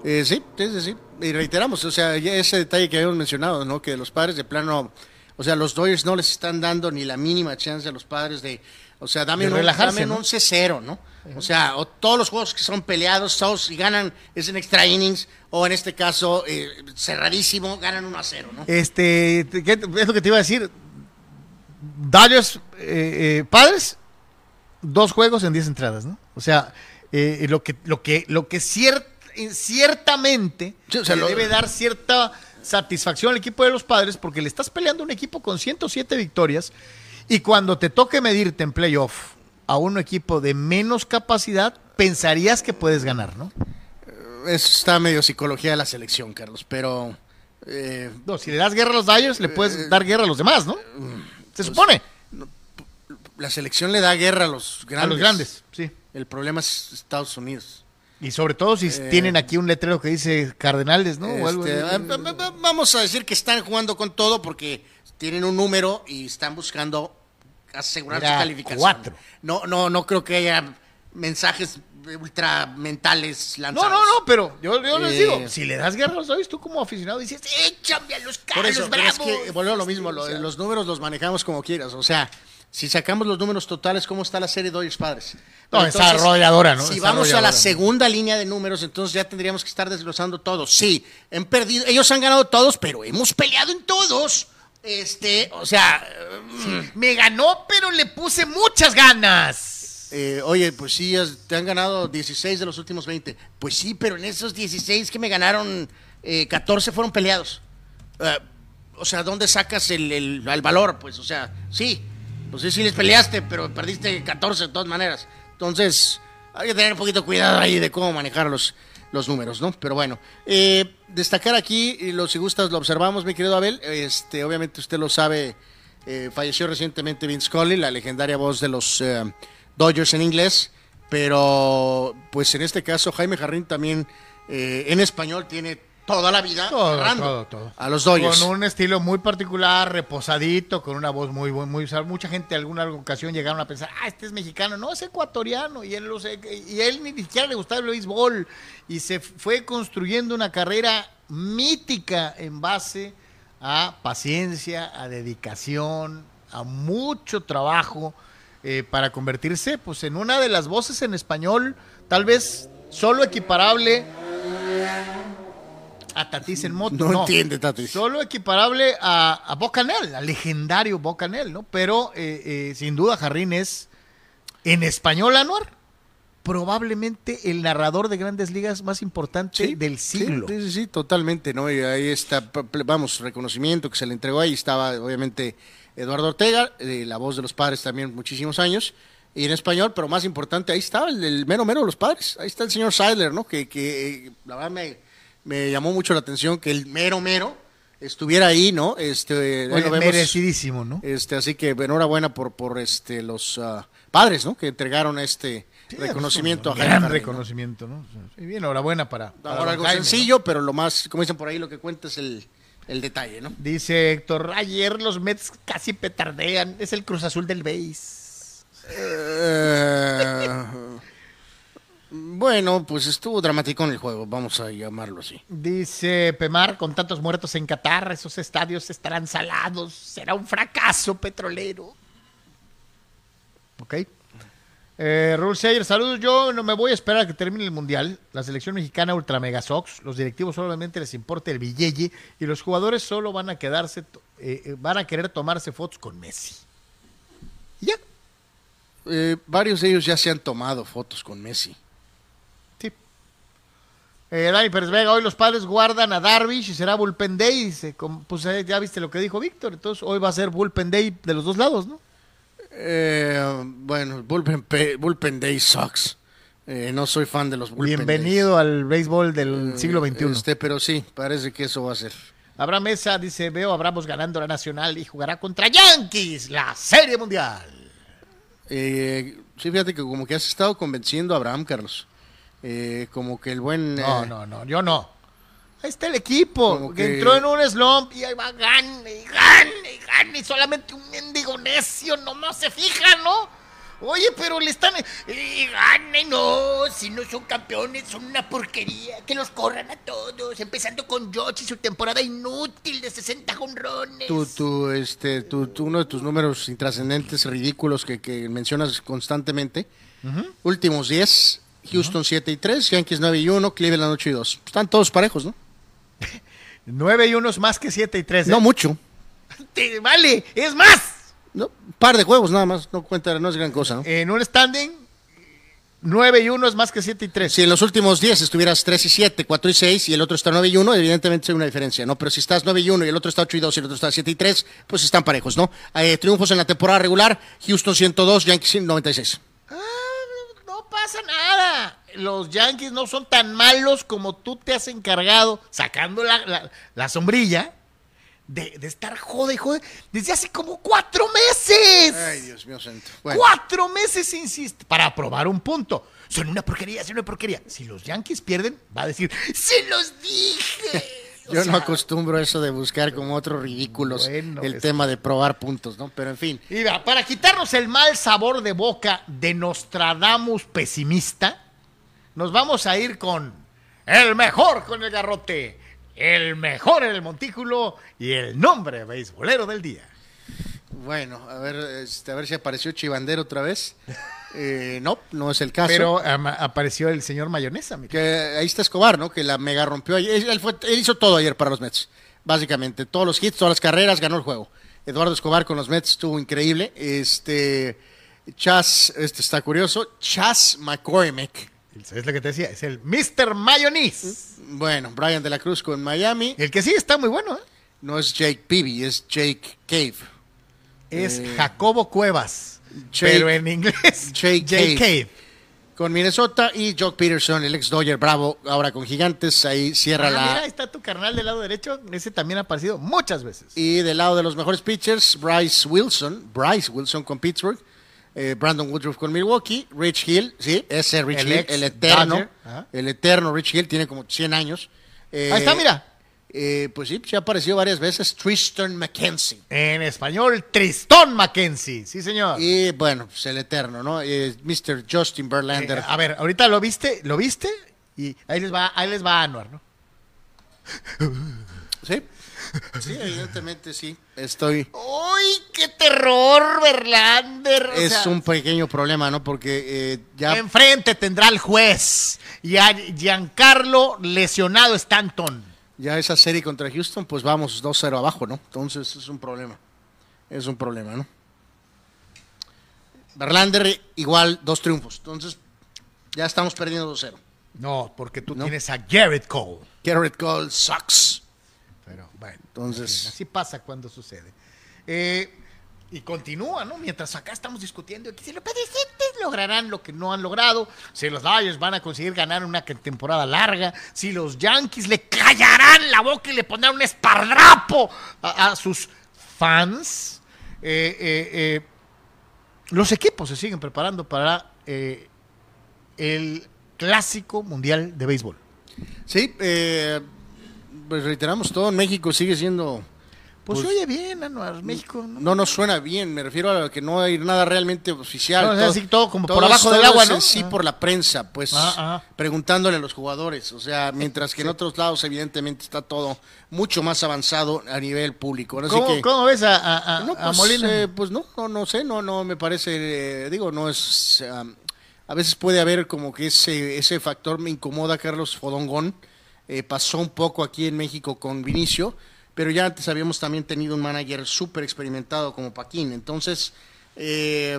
sí, sí, sí, sí y reiteramos, o sea, ese detalle que habíamos mencionado, ¿no? Que los padres de plano, o sea, los Dodgers no les están dando ni la mínima chance a los padres de, o sea, dame, un, dame un 11-0, ¿no? O sea, todos los juegos que son peleados, todos y ganan, es en extra innings, o en este caso, eh, cerradísimo, ganan 1 0, ¿no? Este, es lo que te iba a decir. Dodgers, eh, eh, padres, dos juegos en 10 entradas, ¿no? O sea, lo que, lo que, lo que cierto ciertamente debe dar cierta satisfacción al equipo de los padres porque le estás peleando un equipo con 107 victorias y cuando te toque medirte en playoff a un equipo de menos capacidad, pensarías que puedes ganar, ¿no? Eh, eso está medio psicología de la selección, Carlos, pero... Eh, no, si le das guerra a los Dyers, le puedes eh, dar guerra a los demás, ¿no? Se pues, supone. La selección le da guerra a los grandes. A los grandes, sí. El problema es Estados Unidos. Y sobre todo si eh, tienen aquí un letrero que dice Cardenales, ¿no? Este, ah, vamos a decir que están jugando con todo porque tienen un número y están buscando asegurar su calificación. Cuatro. No, no, no creo que haya mensajes ultra mentales lanzados. No, no, no, pero yo, les digo, eh, si le das guerra ¿sabes? Tú como aficionado dices, échame a los carros, Por eso, es que a lo mismo, los números los manejamos como quieras, o sea, si sacamos los números totales, ¿cómo está la serie Dodgers Padres? No, está arrolladora, ¿no? Si vamos a la segunda línea de números, entonces ya tendríamos que estar desglosando todos. Sí, han perdido, ellos han ganado todos, pero hemos peleado en todos. Este, o sea, me ganó, pero le puse muchas ganas. Eh, oye, pues sí, te han ganado 16 de los últimos 20. Pues sí, pero en esos 16 que me ganaron, 14 eh, fueron peleados. Eh, o sea, ¿dónde sacas el, el valor? Pues, o sea, sí, pues sí, sí les peleaste, pero perdiste 14 de todas maneras. Entonces, hay que tener un poquito cuidado ahí de cómo manejar los, los números, ¿no? Pero bueno, eh, destacar aquí, y lo, si gustas lo observamos, mi querido Abel, este, obviamente usted lo sabe, eh, falleció recientemente Vince Scully, la legendaria voz de los eh, Dodgers en inglés. pero pues en este caso Jaime Jarrín también eh, en español tiene toda la vida Todo, narrando todo, todo. a los Dodgers. Con un estilo muy particular, reposadito, con una voz muy, muy, muy. Mucha gente en alguna ocasión llegaron a pensar, ah, este es mexicano. No, es ecuatoriano. Y él, lo sé, y él ni siquiera le gustaba el béisbol. Y se fue construyendo una carrera mítica en base a paciencia, a dedicación, a mucho trabajo eh, para convertirse pues, en una de las voces en español, tal vez solo equiparable a Tatis en moto. No entiende, Tatis. Solo equiparable a, a Bocanel, al legendario Bocanel, ¿no? Pero eh, eh, sin duda Jarrín es, en español, Anuar, probablemente el narrador de grandes ligas más importante del siglo. Sí, sí, sí, totalmente, ¿no? Y ahí está, vamos, reconocimiento que se le entregó ahí. Estaba, obviamente, Eduardo Ortega, eh, la voz de los padres también muchísimos años, y en español, pero más importante, ahí estaba el, el mero mero de los padres. Ahí está el señor Seidler, ¿no? Que, que eh, la verdad me, me llamó mucho la atención que el mero mero estuviera ahí, ¿no? Este, Oye, lo vemos. merecidísimo, ¿no? Este, así que enhorabuena por, por este, los ah, padres, ¿no? Que entregaron este Sí, reconocimiento es a Jaime gran reconocimiento, ¿no? Sí, bien, enhorabuena para, para Ahora algo Jaime, ¿no? sencillo, pero lo más, como dicen por ahí, lo que cuenta es el, el detalle, ¿no? Dice Héctor, ayer los Mets casi petardean, es el Cruz Azul del base. Eh, bueno, pues estuvo dramático en el juego, vamos a llamarlo así. Dice Pemar, con tantos muertos en Qatar, esos estadios estarán salados, será un fracaso petrolero. Ok. Eh, Raúl Seyer, saludos. Yo no me voy a esperar a que termine el mundial. La selección mexicana Ultra Mega Sox, los directivos solamente les importa el billete y los jugadores solo van a quedarse, eh, eh, van a querer tomarse fotos con Messi. Y ya. Eh, varios de ellos ya se han tomado fotos con Messi. Eh, Dani Pérez Vega, hoy los padres guardan a Darvish y será Bullpen Day. Dice, pues eh, ya viste lo que dijo Víctor, entonces hoy va a ser Bullpen Day de los dos lados, ¿no? Eh, bueno, Bullpen, Pe- Bullpen Day sucks. Eh, no soy fan de los Bullpen Bienvenido al béisbol del Days. siglo Eh, XXI. Este, pero sí, parece que eso va a ser. Abraham Mesa dice, veo a Bravos ganando la Nacional y jugará contra Yankees, la Serie Mundial. Eh, sí, fíjate que como que has estado convenciendo a Abraham, Carlos. Eh, como que el buen... No, eh, no, no, yo no. Ahí está el equipo, que... que- entró en un slump y ahí va, gane, y gane, y gane, y solamente un mendigo necio no, no se fija, ¿no? Oye, pero le están... Y gane, no, si no son campeones, son una porquería, que los corran a todos, empezando con George y su temporada inútil de 60 jonrones. Tu, tu, este, tu- uno de tus números intrascendentes, ridículos que, que mencionas constantemente. Últimos 10, Houston 7 y 3, Yankees 9 y 1, Cleveland 8 y 2. Están todos parejos, ¿no? 9 y 1 es más que 7 y 3. No mucho. vale, es más. No, par de juegos nada más, no cuenta, no es gran cosa, ¿no? En un standing, 9 y 1 es más que 7 y 3. Si en los últimos 10 estuvieras 3 y 7, 4 y 6 y el otro está 9 y 1, evidentemente hay una diferencia, ¿no? Pero si estás 9 y 1 y el otro está 8 y 2 y el otro está 7 y 3, pues están parejos, ¿no? Eh, triunfos en la temporada regular, Houston 102, Yankees 96. Ah, pasa nada. Los Yankees no son tan malos como tú te has encargado, sacando la, la- la sombrilla, de, de estar jode y jode desde hace como cuatro meses. Ay, Dios mío santo. Bueno, Cuatro meses insiste para probar un punto. Son una porquería, son una porquería. Si los Yankees pierden, va a decir, se los dije. O yo no acostumbro a eso de buscar como otros ridículos Bueno, el tema de probar puntos, ¿no? Pero en fin, Y va, para quitarnos el mal sabor de boca de Nostradamus pesimista, nos vamos a ir con el mejor con el garrote, el mejor en el montículo y el nombre beisbolero del día. Bueno, a ver, este, a ver si apareció Chivandero otra vez. Eh, no, no es el caso. Pero ama- apareció el señor Mayonesa, mira. que ahí está Escobar, ¿no? Que la mega rompió ayer. Él, fue- él hizo todo ayer para los Mets, básicamente. Todos los hits, todas las carreras, ganó el juego. Eduardo Escobar con los Mets estuvo increíble. Este, Chas, este está curioso. Chas McCormick. Es lo que te decía, es el Mr. Mayonese. Bueno, Brian de la Cruz con Miami. El que sí está muy bueno, ¿eh? No es Jake Peavy, es Jake Cave. Es Eh, Jacobo Cuevas, Jake- pero en inglés Jake Jake Cave. Con Minnesota y Jock Peterson, el ex Dodger Bravo, ahora con Gigantes. Ahí cierra Ah, la. mira, ahí está tu carnal del lado derecho. Ese también ha aparecido muchas veces. Y del lado de los mejores pitchers, Bryce Wilson, Bryce Wilson con Pittsburgh, eh, Brandon Woodruff con Milwaukee, Rich Hill, sí, ese Rich El Hill, el eterno, Dodger, el eterno Rich Hill, tiene como 100 años. Eh, Ahí está, mira. Eh, pues sí, se ha aparecido varias veces Tristan McKenzie. En español, Tristón Mackenzie. Sí, señor. Y bueno, pues el eterno, ¿no? Eh, Mr. Justin Verlander. Eh, a ver, ahorita lo viste, lo viste y ahí les va, ahí les va Anuar, ¿no? Sí, sí, evidentemente sí. Estoy. ¡Uy, qué terror, Verlander! O Es sea, un pequeño problema, ¿no? Porque eh, ya. Enfrente tendrá el juez y a Giancarlo lesionado Stanton. Ya esa serie contra Houston, pues vamos 2-0 abajo, ¿no? Entonces es un problema. Es un problema, ¿no? Verlander igual dos triunfos. Entonces ya estamos perdiendo 2-0. No, porque tú No. tienes a Garrett Cole. Garrett Cole sucks. Pero bueno, Entonces- así pasa cuando sucede. Eh, y continúa, ¿no? Mientras acá estamos discutiendo que si los presidentes lograrán lo que no han logrado, si los Dodgers van a conseguir ganar una temporada larga, si los Yankees le callarán la boca y le pondrán un espardrapo a, a sus fans. Eh, eh, eh, los equipos se siguen preparando para eh, el clásico mundial de béisbol. Sí, pues reiteramos todo. En México sigue siendo. Pues, Pues- oye bien, Anuar, México. ¿no? No nos suena bien. Me refiero a que no hay nada realmente oficial. No, o sea, sí, todo como por abajo del agua, ¿no? Sí, Ajá. por la prensa, pues Ajá, ajá. preguntándole a los jugadores. O sea, mientras que en otros lados, evidentemente, está todo mucho más avanzado a nivel público. Así ¿Cómo, que- cómo ves a, a- a- No, a pues, Molina? eh, pues no, no, no sé, no, no me parece, eh, digo, no es, um, a veces puede haber como que ese, ese factor me incomoda, Carlos Fodongón, eh, pasó un poco aquí en México con Vinicio, pero ya antes habíamos también tenido un manager súper experimentado como Paquín, entonces, eh,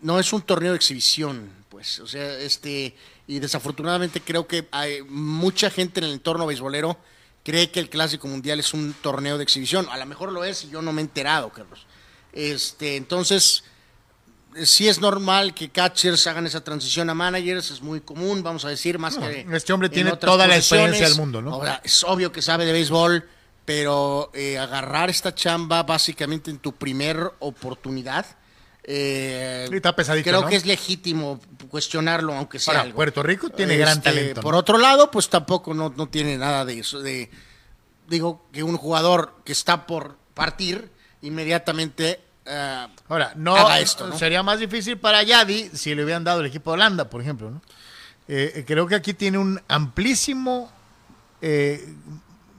no es un torneo de exhibición, pues, o sea, este, y desafortunadamente creo que hay mucha gente en el entorno beisbolero cree que el Clásico Mundial es un torneo de exhibición. A lo mejor lo es y yo no me he enterado, Carlos. Este, entonces, eh, sí es normal que catchers hagan esa transición a managers, es muy común, vamos a decir, más No, que. este hombre en tiene toda la experiencia del mundo, ¿no? Ahora, es obvio que sabe de béisbol, pero eh, agarrar esta chamba básicamente en tu primer oportunidad. eh, está pesadito, Creo ¿no? que es legítimo cuestionarlo, aunque sea Ahora, algo. Puerto Rico tiene gran Este, talento. ¿no? Por otro lado, pues tampoco no, no tiene nada de eso. De, digo que un jugador que está por partir inmediatamente. eh, Ahora, no, haga esto, ¿no? sería más difícil para Yadi si le hubieran dado el equipo de Holanda, por ejemplo. ¿no? Eh, eh, creo que aquí tiene un amplísimo eh,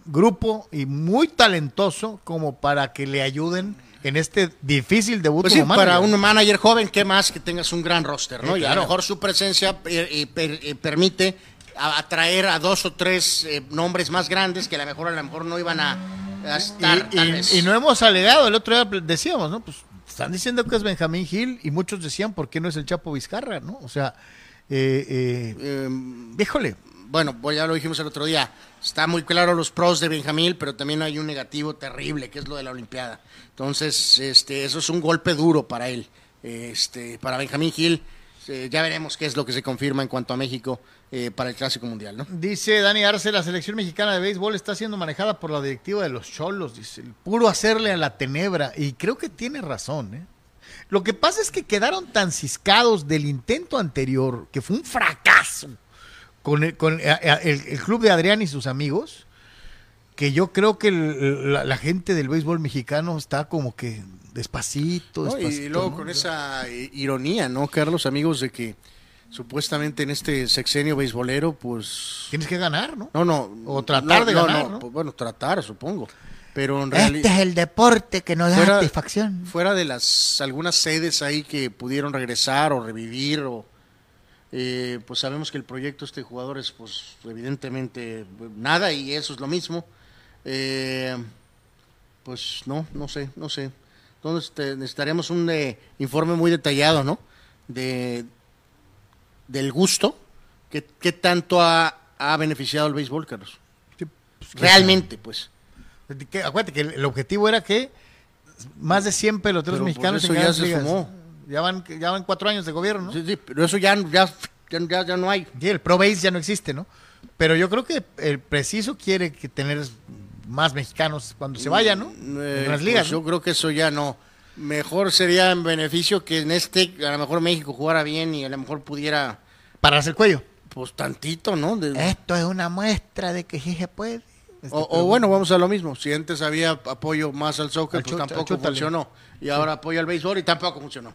grupo y muy talentoso como para que le ayuden en este difícil debut pues sí, como para un manager joven, ¿qué más que tengas un gran roster? ¿no? Sí, Y a lo mejor su presencia eh, eh, per- eh, permite atraer a dos o tres eh, nombres más grandes que a lo mejor a lo mejor no iban a, a estar. Y, tal y- vez. y no hemos alegado, el otro día decíamos, ¿no? Pues están diciendo que es Benjamín Gil y muchos decían, ¿por qué no es el Chapo Vizcarra, no? O sea, eh, eh, Eh, híjole, bueno, pues ya lo dijimos el otro día, está muy claro los pros de Benjamín, pero también hay un negativo terrible, que es lo de la Olimpiada. Entonces, este, eso es un golpe duro para él. Este, para Benjamín Gil, eh, ya veremos qué es lo que se confirma en cuanto a México eh, para el Clásico Mundial, ¿no? Dice Dani Arce, la selección mexicana de béisbol está siendo manejada por la directiva de los cholos, dice, el puro hacerle a la tenebra, y creo que tiene razón, ¿eh? Lo que pasa es que quedaron tan ciscados del intento anterior, que fue un fracaso, con el, con, eh, eh, el- el club de Adrián y sus amigos, que yo creo que el- la, la gente del béisbol mexicano está como que despacito, ¿no? despacito. Y luego ¿no? con esa eh, ironía, ¿no, Carlos, amigos, de que supuestamente en este sexenio beisbolero, pues... Tienes que ganar, ¿no? No, no. O tratar no, de ganar, pues, bueno, tratar, supongo. Pero en Este realidad... es el deporte que nos da Fuera- satisfacción. Fuera de las algunas sedes ahí que pudieron regresar o revivir o eh, pues sabemos que el proyecto de este jugador es pues evidentemente nada y eso es lo mismo. Eh, pues no, no sé, no sé. Entonces te- necesitaríamos un eh, informe muy detallado, ¿no? De del gusto que, que tanto ha, ha beneficiado el béisbol, Carlos. Sí, pues, ¿qué Realmente, pues. Que- acuérdate que el, el objetivo era que más de 100 peloteros Pero, pues, mexicanos eso ya se sumó. Ya van, ya van cuatro años de gobierno, ¿no? Sí, sí, pero eso ya, ya, ya, ya no hay. Sí, el Pro Base ya no existe, ¿no? Pero yo creo que el preciso quiere que tener más mexicanos cuando se vayan, ¿no? Eh, en las pues ligas. yo ¿no? creo que eso ya no. Mejor sería en beneficio que en este, a lo mejor México jugara bien y a lo mejor pudiera, Pararse el cuello. pues tantito, ¿no? De- Esto es una muestra de que sí se puede. Este, o, o bueno, vamos a lo mismo. Si antes había apoyo más al soccer, Al pues chuta- tampoco funcionó. Y ahora apoyo al béisbol y tampoco funcionó.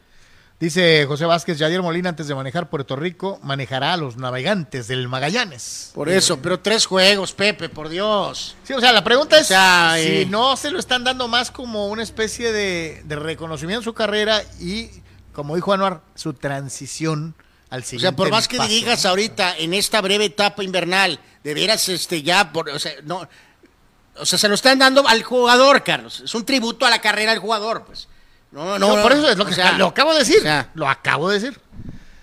Dice José Vázquez, Yadier Molina antes de manejar Puerto Rico manejará a los navegantes del Magallanes. Por eso, pero tres juegos, Pepe, por Dios. Sí, o sea, la pregunta es O sea, si eh. no se lo están dando más como una especie de, de reconocimiento en su carrera y, como dijo Anuar, su transición al O siguiente sea, por más que digas ahorita, en esta breve etapa invernal, de veras, este, ya, por, o sea, no, o sea, se lo están dando al jugador, Carlos. Es un tributo a la carrera del jugador, pues. No, no, No, por eso es lo o que sea, lo acabo de decir. o sea, lo acabo de decir.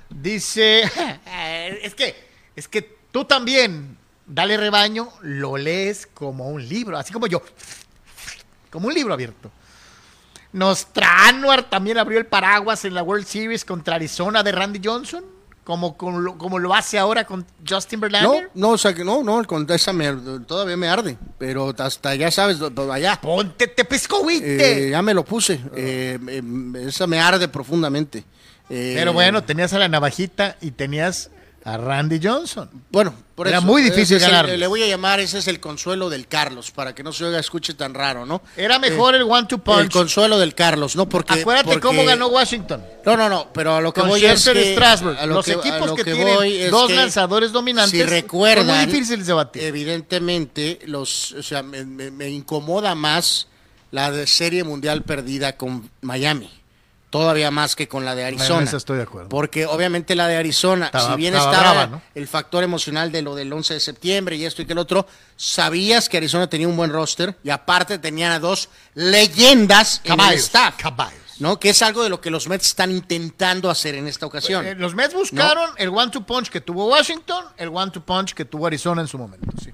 Dice, es que, es que tú también, dale rebaño, lo lees como un libro, así como yo, como un libro abierto. Nostra Anuar también abrió el paraguas en la World Series contra Arizona de Randy Johnson, como, como, lo, como lo hace ahora con Justin no, Verlander. no, o sea, que no, no, con esa me, todavía me arde, pero hasta ya sabes, allá. Ponte, te pescohuite. Eh, ya me lo puse. eh, eh, esa me arde profundamente. Eh, Pero bueno, tenías a la navajita y tenías a Randy Johnson. Bueno, por Era eso, muy difícil es el- ganarles. le voy a llamar, ese es el consuelo del Carlos, para que no se oiga, escuche tan raro, ¿no? Era mejor el one-two El punch. consuelo del Carlos, ¿no? Porque. Acuérdate porque- cómo ganó Washington. No, no, no, pero a lo que Con voy es que. Strasburg. a lo Los que- equipos lo que, voy tienen dos que lanzadores dominantes Si recuerdan. muy de batir. Evidentemente, los, o sea, me, me- me incomoda más la de Serie Mundial perdida con Miami. Todavía más que con la de Arizona. En eso estoy de acuerdo. Porque obviamente la de Arizona, Estaba- si bien estaba estaba brava, ¿no? el factor emocional de lo del 11 de septiembre y esto y que el otro, sabías que Arizona tenía un buen roster y aparte tenían a dos leyendas en el staff. caballos. ¿no? Que es algo de lo que los Mets están intentando hacer en esta ocasión. Eh, los Mets buscaron el one-two punch que tuvo Washington, el one-two punch que tuvo Arizona en su momento. sí.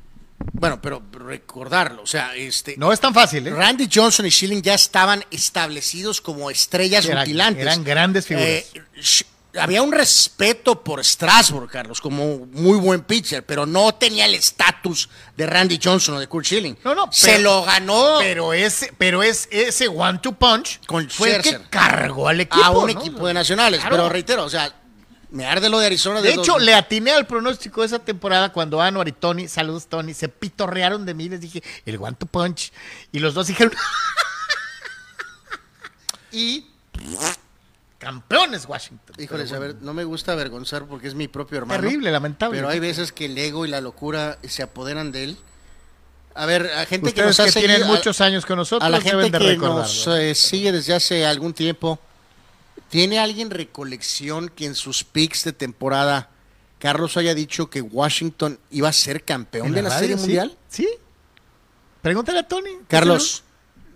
Bueno, pero recordarlo, o sea, este No es tan fácil, ¿eh? Randy Johnson y Schilling ya estaban establecidos como estrellas rutilantes. eran grandes figuras. Eh, Sh- había un respeto por Strasburg, Carlos, como muy buen pitcher, pero no tenía el estatus de Randy Johnson o de Kurt Schilling. No, no, Se pero- lo ganó Pero ese, pero es ese one-two punch Con fue el que cargó al equipo. a un ¿no? equipo de nacionales. Claro. Pero reitero, o sea, me arde lo de Arizona. De dos- hecho, le atiné al pronóstico de esa temporada cuando Anuar y Tony, saludos Tony, se pitorrearon de mí. Les dije, el one to punch. Y los dos dijeron. y. Campeones Washington. Híjoles, Pero a ver, no me gusta avergonzar porque es mi propio hermano. Terrible, lamentable. Pero hay veces que el ego y la locura se apoderan de él. A ver, a gente que nos que, ha seguido, tienen a- muchos años con nosotros a la deben gente de que nos eh, sigue desde hace algún tiempo, ¿tiene alguien recolección que en sus picks de temporada Carlos haya dicho que Washington iba a ser campeón ¿En de la, radio, Serie sí? Mundial? Sí. Pregúntale a Tony. Carlos,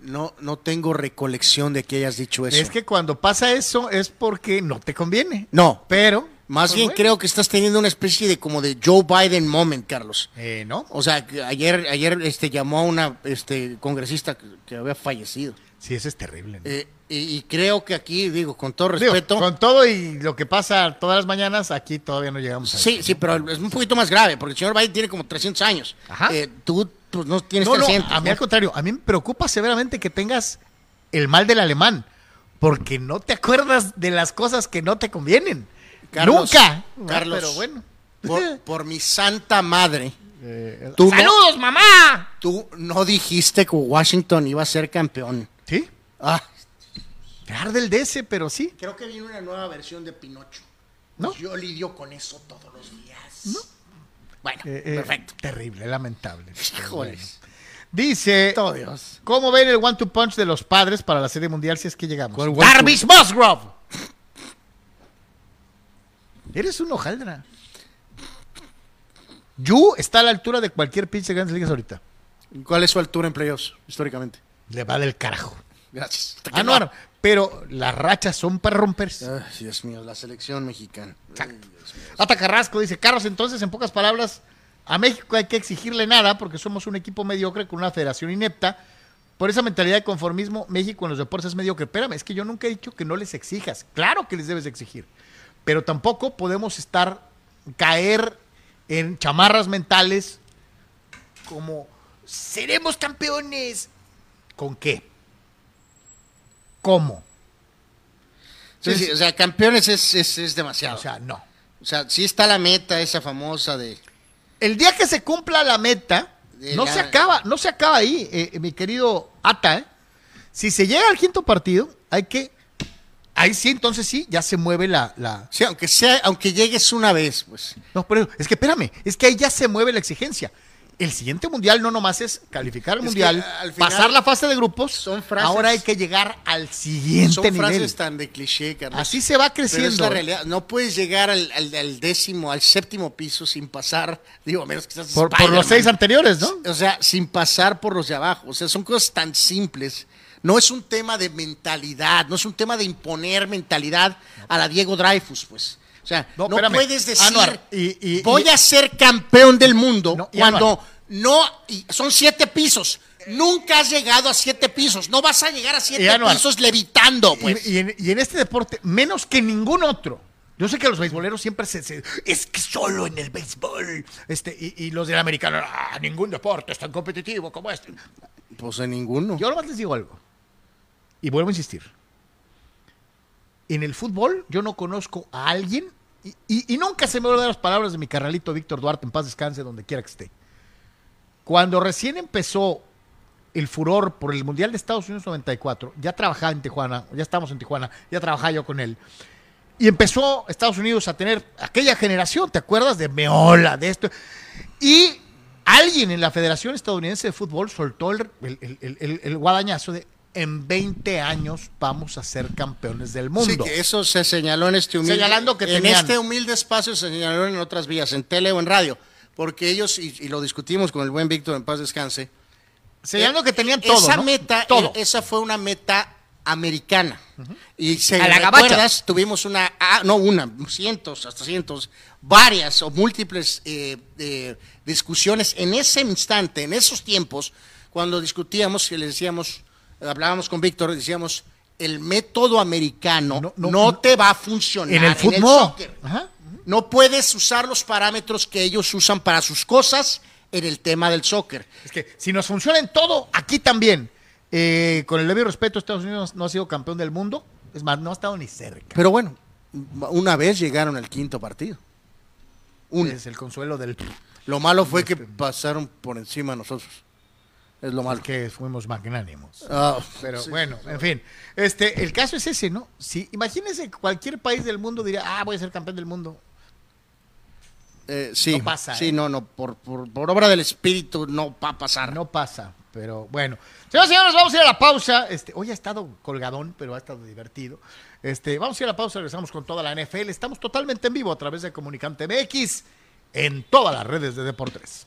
no, no tengo recolección de que hayas dicho eso. Es que cuando pasa eso es porque no te conviene. no, Pero. más pues bien bueno. creo que estás teniendo una especie de como de Joe Biden moment, Carlos. Eh, ¿No? O sea, ayer, ayer este, llamó a una este, congresista que, que había fallecido. Sí, eso es terrible. ¿no? Eh, y, y creo que aquí, digo, con todo Digo, respeto. con todo y lo que pasa todas las mañanas, aquí todavía no llegamos a Sí, eso. sí, pero es un poquito más grave, porque el señor Biden tiene como 300 años. Ajá. Eh, tú pues, no tienes No, no, 300. a mí ¿no? al contrario, a mí me preocupa severamente que tengas el mal del alemán, porque no te acuerdas de las cosas que no te convienen. Carlos, Nunca. Carlos, Pero bueno. Por, por mi santa madre, Eh, tú no- ¡Saludos, mamá! tú no dijiste que Washington iba a ser campeón. Sí, Ah, arde el DS, pero sí. creo que viene una nueva versión de Pinocho. ¿No? Yo lidio con eso todos los días. Bueno, Eh, eh, perfecto. Terrible, lamentable. Híjoles. bueno. Dice, Oh, Dios. ¿cómo ven el one-two punch de los padres para la Serie Mundial si es que llegamos? Darvish Musgrove. Eres un hojaldra. Yu está a la altura de cualquier pinche de grandes ligas ahorita. ¿Cuál es su altura en playoffs, históricamente? Le va del carajo. Gracias. Ah, no, no, pero las rachas son para romperse. Ay, Dios mío, la selección mexicana. Exacto. Ata Carrasco dice, Carlos, entonces, en pocas palabras, a México hay que exigirle nada porque somos un equipo mediocre con una federación inepta. Por esa mentalidad de conformismo, México en los deportes es mediocre. Espérame, es que yo nunca he dicho que no les exijas. Claro que les debes exigir. Pero tampoco podemos estar, caer en chamarras mentales como, seremos campeones. ¿Con qué? ¿Cómo? Sí, sí, o sea, campeones es, es, es demasiado. O sea, no. O sea, sí está la meta esa famosa de... El día que se cumpla la meta, no la- se acaba, no se acaba ahí, eh, mi querido Ata. ¿eh? Si se llega al quinto partido, hay que. Ahí sí, entonces sí, ya se mueve la. la... Sí, aunque sea, aunque llegues una vez, pues. No, pero es que espérame, es que ahí ya se mueve la exigencia. El siguiente mundial no nomás es calificar al Es mundial, que, al final, pasar la fase de grupos. son frases- ahora hay que llegar al siguiente Son nivel. frases tan de cliché, Carlos. Así se va Pero es creciendo. la realidad. No puedes llegar al, al- al décimo, al séptimo piso sin pasar, digo, a menos que seas Por, por los seis anteriores, ¿no? O sea, sin pasar por los de abajo. O sea, son cosas tan simples. No es un tema de mentalidad, no es un tema de imponer mentalidad a la Diego Dreyfus, pues. O sea, No, puedes decir, Anuar, y- y- voy y- a ser campeón del mundo No, cuando Anuar. no, son siete pisos. Nunca has llegado a siete pisos. No vas a llegar a siete Anuar. pisos levitando, pues. Y, en, y en este deporte, menos que ningún otro. Yo sé que los beisboleros siempre se, se- Es que solo en el béisbol. Este, y, y los del americano, ah, ningún deporte es tan competitivo como este. Pues en ninguno. Yo nomás les digo algo. Y vuelvo a insistir. En el fútbol, yo no conozco a alguien. Y, nunca se me olvidan las palabras de mi carnalito Víctor Duarte, en paz descanse, donde quiera que esté. Cuando recién empezó el furor por el Mundial de Estados Unidos 94, ya trabajaba en Tijuana, ya estamos en Tijuana, ya trabajaba yo con él. Y empezó Estados Unidos a tener aquella generación, ¿te acuerdas? De Meola, de esto. Y alguien en la Federación Estadounidense de Fútbol soltó el- el- el- el guadañazo de en 20 años vamos a ser campeones del mundo. Sí, que eso se señaló en este humilde. Señalando que en tenían- este humilde espacio se señaló en otras vías, en tele o en radio. Porque ellos, y, y lo discutimos con el buen Víctor en paz descanse. Señalando que tenían eh, todo. Esa ¿no? meta, todo. eh, esa fue una meta americana. Y si A la recuerdas, tuvimos una, ah, no una, cientos, hasta cientos, varias o múltiples eh, eh, discusiones en ese instante, en esos tiempos, cuando discutíamos y le decíamos, hablábamos con Víctor, decíamos, el método americano No, no, no, no. te va a funcionar en el fútbol. soccer. Ajá. No puedes usar los parámetros que ellos usan para sus cosas en el tema del soccer. Es que si nos funciona en todo, aquí también. Eh, con el debido respeto, Estados Unidos no ha sido campeón del mundo. Es más, no ha estado ni cerca. Pero bueno, una vez llegaron al quinto partido. Es el consuelo del Lo malo fue que pasaron por encima de nosotros. Es lo malo. que fuimos magnánimos. Ah, Pero sí. bueno, en fin. Este, el caso es ese, ¿no? Si, imagínense cualquier país del mundo diría, ah, voy a ser campeón del mundo. Eh, sí, No pasa, sí, ¿eh? no, no, por, por, por obra del espíritu no va a pasar. No pasa, pero bueno. Señoras y señores, vamos a ir a la pausa. Este, hoy ha estado colgadón, pero ha estado divertido. Este, vamos a ir a la pausa, regresamos con toda la NFL. Estamos totalmente en vivo a través de Comunicante MX en todas las redes de Deportes.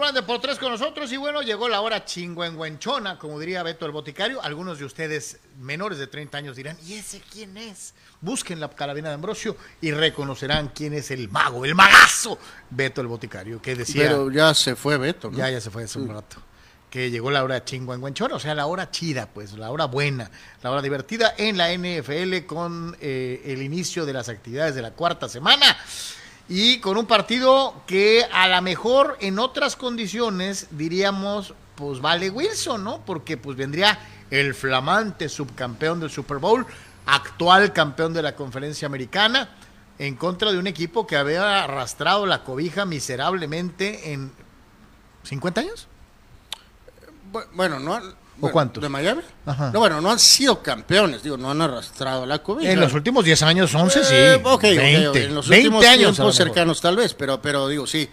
Continuar de por tres con nosotros. Y bueno, llegó la hora chingüengüenchona, como diría Beto el Boticario. Algunos de ustedes menores de 30 años dirán, ¿y ese quién es? Busquen la carabina de Ambrosio y reconocerán quién es el mago, el magazo Beto el Boticario, que decía. Pero ya se fue Beto, ¿no? Ya, ya se fue hace un rato. Que llegó la hora chingüengüenchona, o sea, la hora chida, pues, la hora buena, la hora divertida en la NFL con eh, el inicio de las actividades de la cuarta semana y con un partido que a lo mejor en otras condiciones diríamos, pues vale Wilson, ¿no? Porque pues vendría el flamante subcampeón del Super Bowl, actual campeón de la conferencia americana, en contra de un equipo que había arrastrado la cobija miserablemente en 50 años. Bu- Bueno, no han- ¿O bueno, cuántos? ¿De Miami? Ajá. No, bueno, no han sido campeones, digo, no han arrastrado la cobija. En los últimos 10 años, 11 sí. Eh, ok, ok, 20, ok, En los 20 últimos años. tiempos cercanos tal vez, pero, pero digo, sí.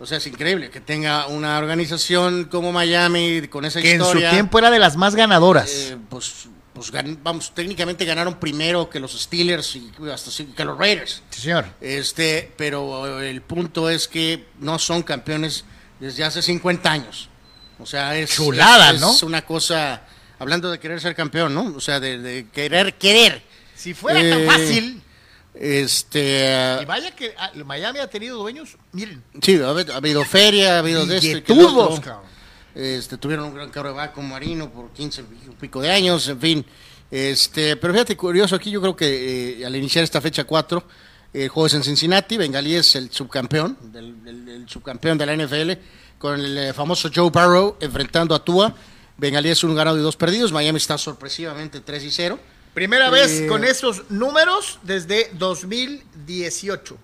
O sea, es increíble que tenga una organización como Miami con esa Que en su historia. tiempo era de las más ganadoras. eh, pues, pues vamos, técnicamente ganaron primero que los Steelers y hasta sí, que los Raiders. sí, señor. Este, pero el punto es que no son campeones desde hace 50 años. O sea, es, Chulada, es- ¿no? es una cosa, hablando de querer ser campeón, ¿no? O sea, de, de querer, querer. Si fuera Eh, tan fácil, Este, y vaya que ah, Miami ha tenido dueños, miren, sí, ha habido, ha habido feria, ha habido de esto cabrón. Este, tuvieron un gran carro con Marino por 15 y un pico de años, en fin. Este, pero fíjate, curioso aquí, yo creo que eh, al iniciar esta fecha 4, el juego es en Cincinnati, Bengalí es el subcampeón, del, el, el subcampeón de la NFL, con el eh, famoso Joe Barrow enfrentando a Tua. Bengalí es un ganado y dos perdidos, Miami está sorpresivamente 3 y 0. Primera Eh, vez con esos números desde 2018.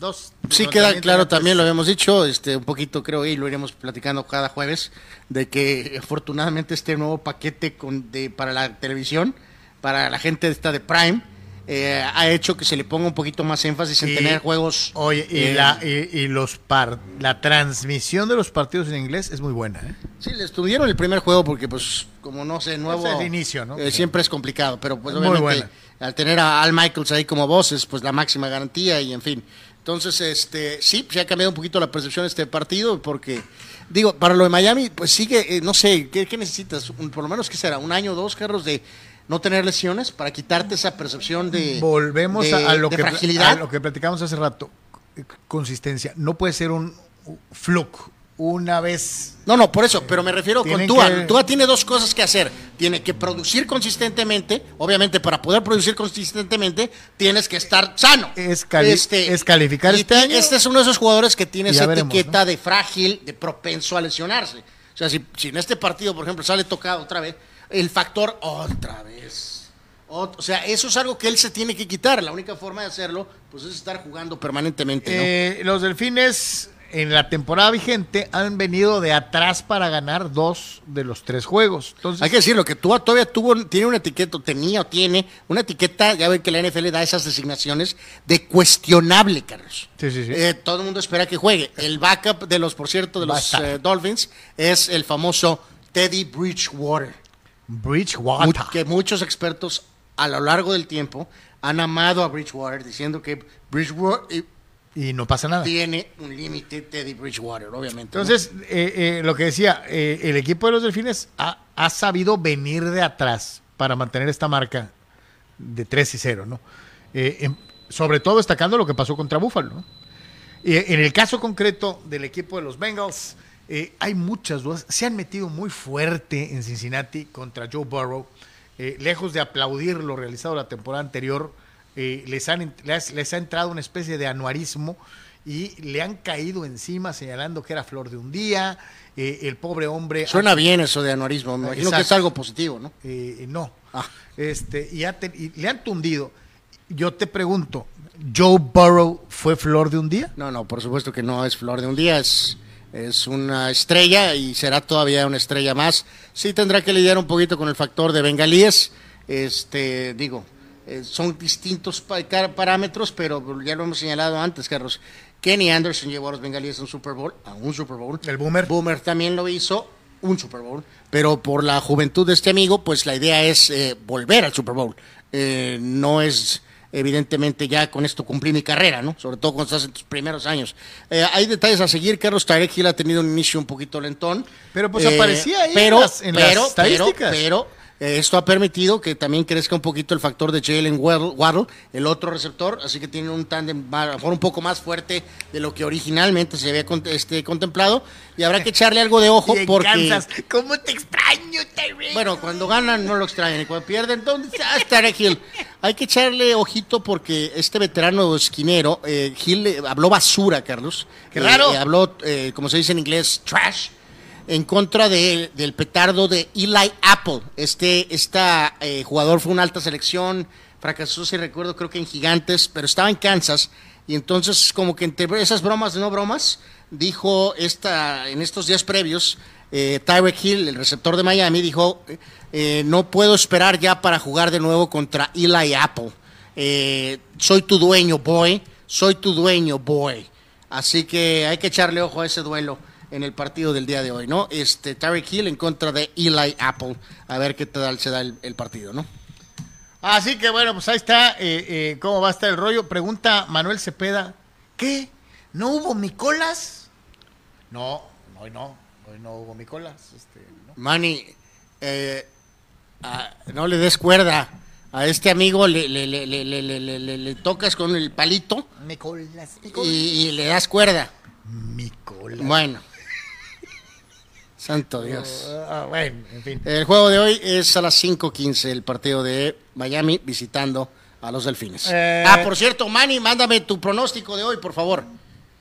Dos. Sí queda claro, también lo habíamos dicho, este, un poquito creo, y lo iremos platicando cada jueves, de que afortunadamente este nuevo paquete con, de, para la televisión, para la gente esta de Prime, eh, ha hecho que se le ponga un poquito más énfasis en Y- tener juegos. Oye, y, eh, la, y, y los par, la transmisión de los partidos en inglés es muy buena. ¿eh? Sí, le estuvieron el primer juego porque, pues, como no sé, nuevo. Es el inicio, ¿no? eh, siempre es complicado, pero pues muy obviamente buena. al tener a Al Michaels ahí como voces, pues la máxima garantía y en fin. Entonces, este, sí, se ha cambiado un poquito la percepción de este partido porque, digo, para lo de Miami, pues sigue, eh, no sé, ¿qué, qué necesitas? Un- por lo menos, ¿qué será? ¿Un año o dos, Carlos, de no tener lesiones para quitarte esa percepción de. Volvemos de- a, lo de que, fragilidad? a lo que platicamos hace rato. Consistencia. No puede ser un fluke. Una vez. No, no, por eso, pero me refiero con Tua. que- Tua tiene dos cosas que hacer. Tiene que producir consistentemente. Obviamente, para poder producir consistentemente, tienes que estar sano. Es cali- es calificar este año. Este es uno de esos jugadores que tiene esa veremos, etiqueta de frágil, de propenso a lesionarse. O sea, si, si en este partido, por ejemplo, sale tocado otra vez, el factor otra vez. O sea, eso es algo que él se tiene que quitar. La única forma de hacerlo, pues, es estar jugando permanentemente. ¿no? Eh, los delfines en la temporada vigente han venido de atrás para ganar dos de los tres juegos. Entonces, Hay que decirlo, que Tua todavía tuvo, tiene una etiqueta, tenía o tiene una etiqueta, ya ven que la NFL da esas designaciones, de cuestionable, Carlos. Sí, sí, sí. Eh, todo el mundo espera que juegue. El backup de los, por cierto, de los eh, Dolphins es el famoso Teddy Bridgewater. Bridgewater. Que muchos expertos a lo largo del tiempo han amado a Bridgewater, diciendo que Bridgewater eh, Y no pasa nada. tiene un límite, Teddy Bridgewater, obviamente. ¿no? Entonces, eh, eh, lo que decía, eh, el equipo de los delfines ha, ha sabido venir de atrás para mantener esta marca de 3 y 0, ¿no? Eh, em- sobre todo destacando lo que pasó contra Buffalo, ¿no? En el caso concreto del equipo de los Bengals, eh, hay muchas dudas. Se han metido muy fuerte en Cincinnati contra Joe Burrow. Eh, lejos de aplaudir lo realizado la temporada anterior, eh, les, han, les, les ha entrado una especie de anuarismo y le han caído encima señalando que era flor de un día. eh, el pobre hombre. Suena bien eso de anuarismo, me imagino que es algo positivo, ¿no? Eh, no. Ah. Este, y, ha y le han tundido. Yo te pregunto, ¿Joe Burrow fue flor de un día? No, no, por supuesto que no es flor de un día, es, es una estrella y será todavía una estrella más. Sí tendrá que lidiar un poquito con el factor de bengalíes, este, digo, eh, son distintos parámetros, pero ya lo hemos señalado antes, Carlos. Kenny Anderson llevó a los bengalíes a un Super Bowl, a un Super Bowl. El Boomer. Boomer también lo hizo, un Super Bowl. Pero por la juventud de este amigo, pues la idea es eh, volver al Super Bowl. Eh, no es evidentemente ya con esto cumplí mi carrera, ¿no? Sobre todo cuando estás en tus primeros años. Eh, hay detalles a seguir. Carlos Tarek Hill ha tenido un inicio un poquito lentón. Pero pues aparecía ahí pero, en las, en las pero, estadísticas. pero, eh, esto ha permitido que también crezca un poquito el factor de Jalen Waddle, el otro receptor, así que tiene un tándem un poco más fuerte de lo que originalmente se había este, contemplado y habrá que echarle algo de ojo Y porque Kansas, ¿Cómo te extraño, Tyreek? bueno, cuando ganan no lo extrañan y cuando pierden, ¿dónde está Tarek Hill? Hay que echarle ojito porque este veterano esquinero, eh, Hill eh, habló basura, Carlos. ¡Qué Eh, raro! eh, habló, eh, como se dice en inglés, trash, en contra de- del petardo de Eli Apple. Este esta, eh, jugador fue una alta selección, fracasó, si recuerdo, creo que en Gigantes, pero estaba en Kansas. Y entonces, como que entre esas bromas de no bromas, dijo esta, en estos días previos, eh, Tyreek Hill, el receptor de Miami, dijo, eh, no puedo esperar ya para jugar de nuevo contra Eli Apple. Eh, soy tu dueño, boy. Soy tu dueño, boy. Así que hay que echarle ojo a ese duelo en el partido del día de hoy, ¿no? Este Tyreek Hill en contra de Eli Apple. A ver qué tal se da el, el partido, ¿no? Así que bueno, pues ahí está eh, eh, cómo va a estar el rollo. Pregunta Manuel Cepeda, ¿qué? ¿No hubo Micolas? No, hoy no, hoy no hubo Micolas. Este, no. Manny, eh, no le des cuerda. A este amigo le, tocas con el palito Micolas, y, Micolas. y le das cuerda. Micolas. Bueno. Santo Dios. Ah, bueno, en fin. El juego de hoy es a las 5.15, el partido de Miami visitando a los Delfines. Eh. Ah, por cierto, Manny, mándame tu pronóstico de hoy, por favor.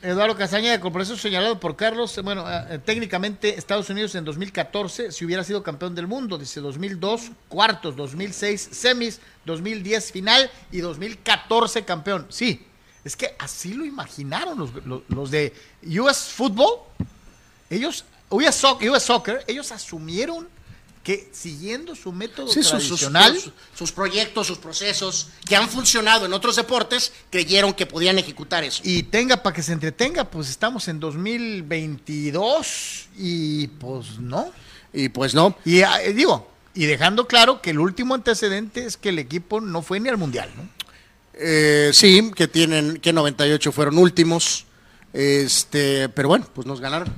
Eduardo Casaña, con proceso señalado por Carlos, eh, bueno, eh, técnicamente Estados Unidos en 2014, si hubiera sido campeón del mundo, dice 2002, cuartos, 2006, semis, 2010, final y 2014 campeón. Sí, es que así lo imaginaron los, los- los de US Football, ellos, US, Soc- US Soccer, ellos asumieron que siguiendo su método Sí, sus- tradicional, sus- sus proyectos, sus procesos que han funcionado en otros deportes, creyeron que podían ejecutar eso. y tenga para que se entretenga, pues estamos en 2022 y pues no. Y pues no. Y ah, eh, digo, y dejando claro que el último antecedente es que el equipo no fue ni al mundial, ¿no? Eh, sí, que tienen, que 98 fueron últimos. Este, pero bueno, pues nos ganaron.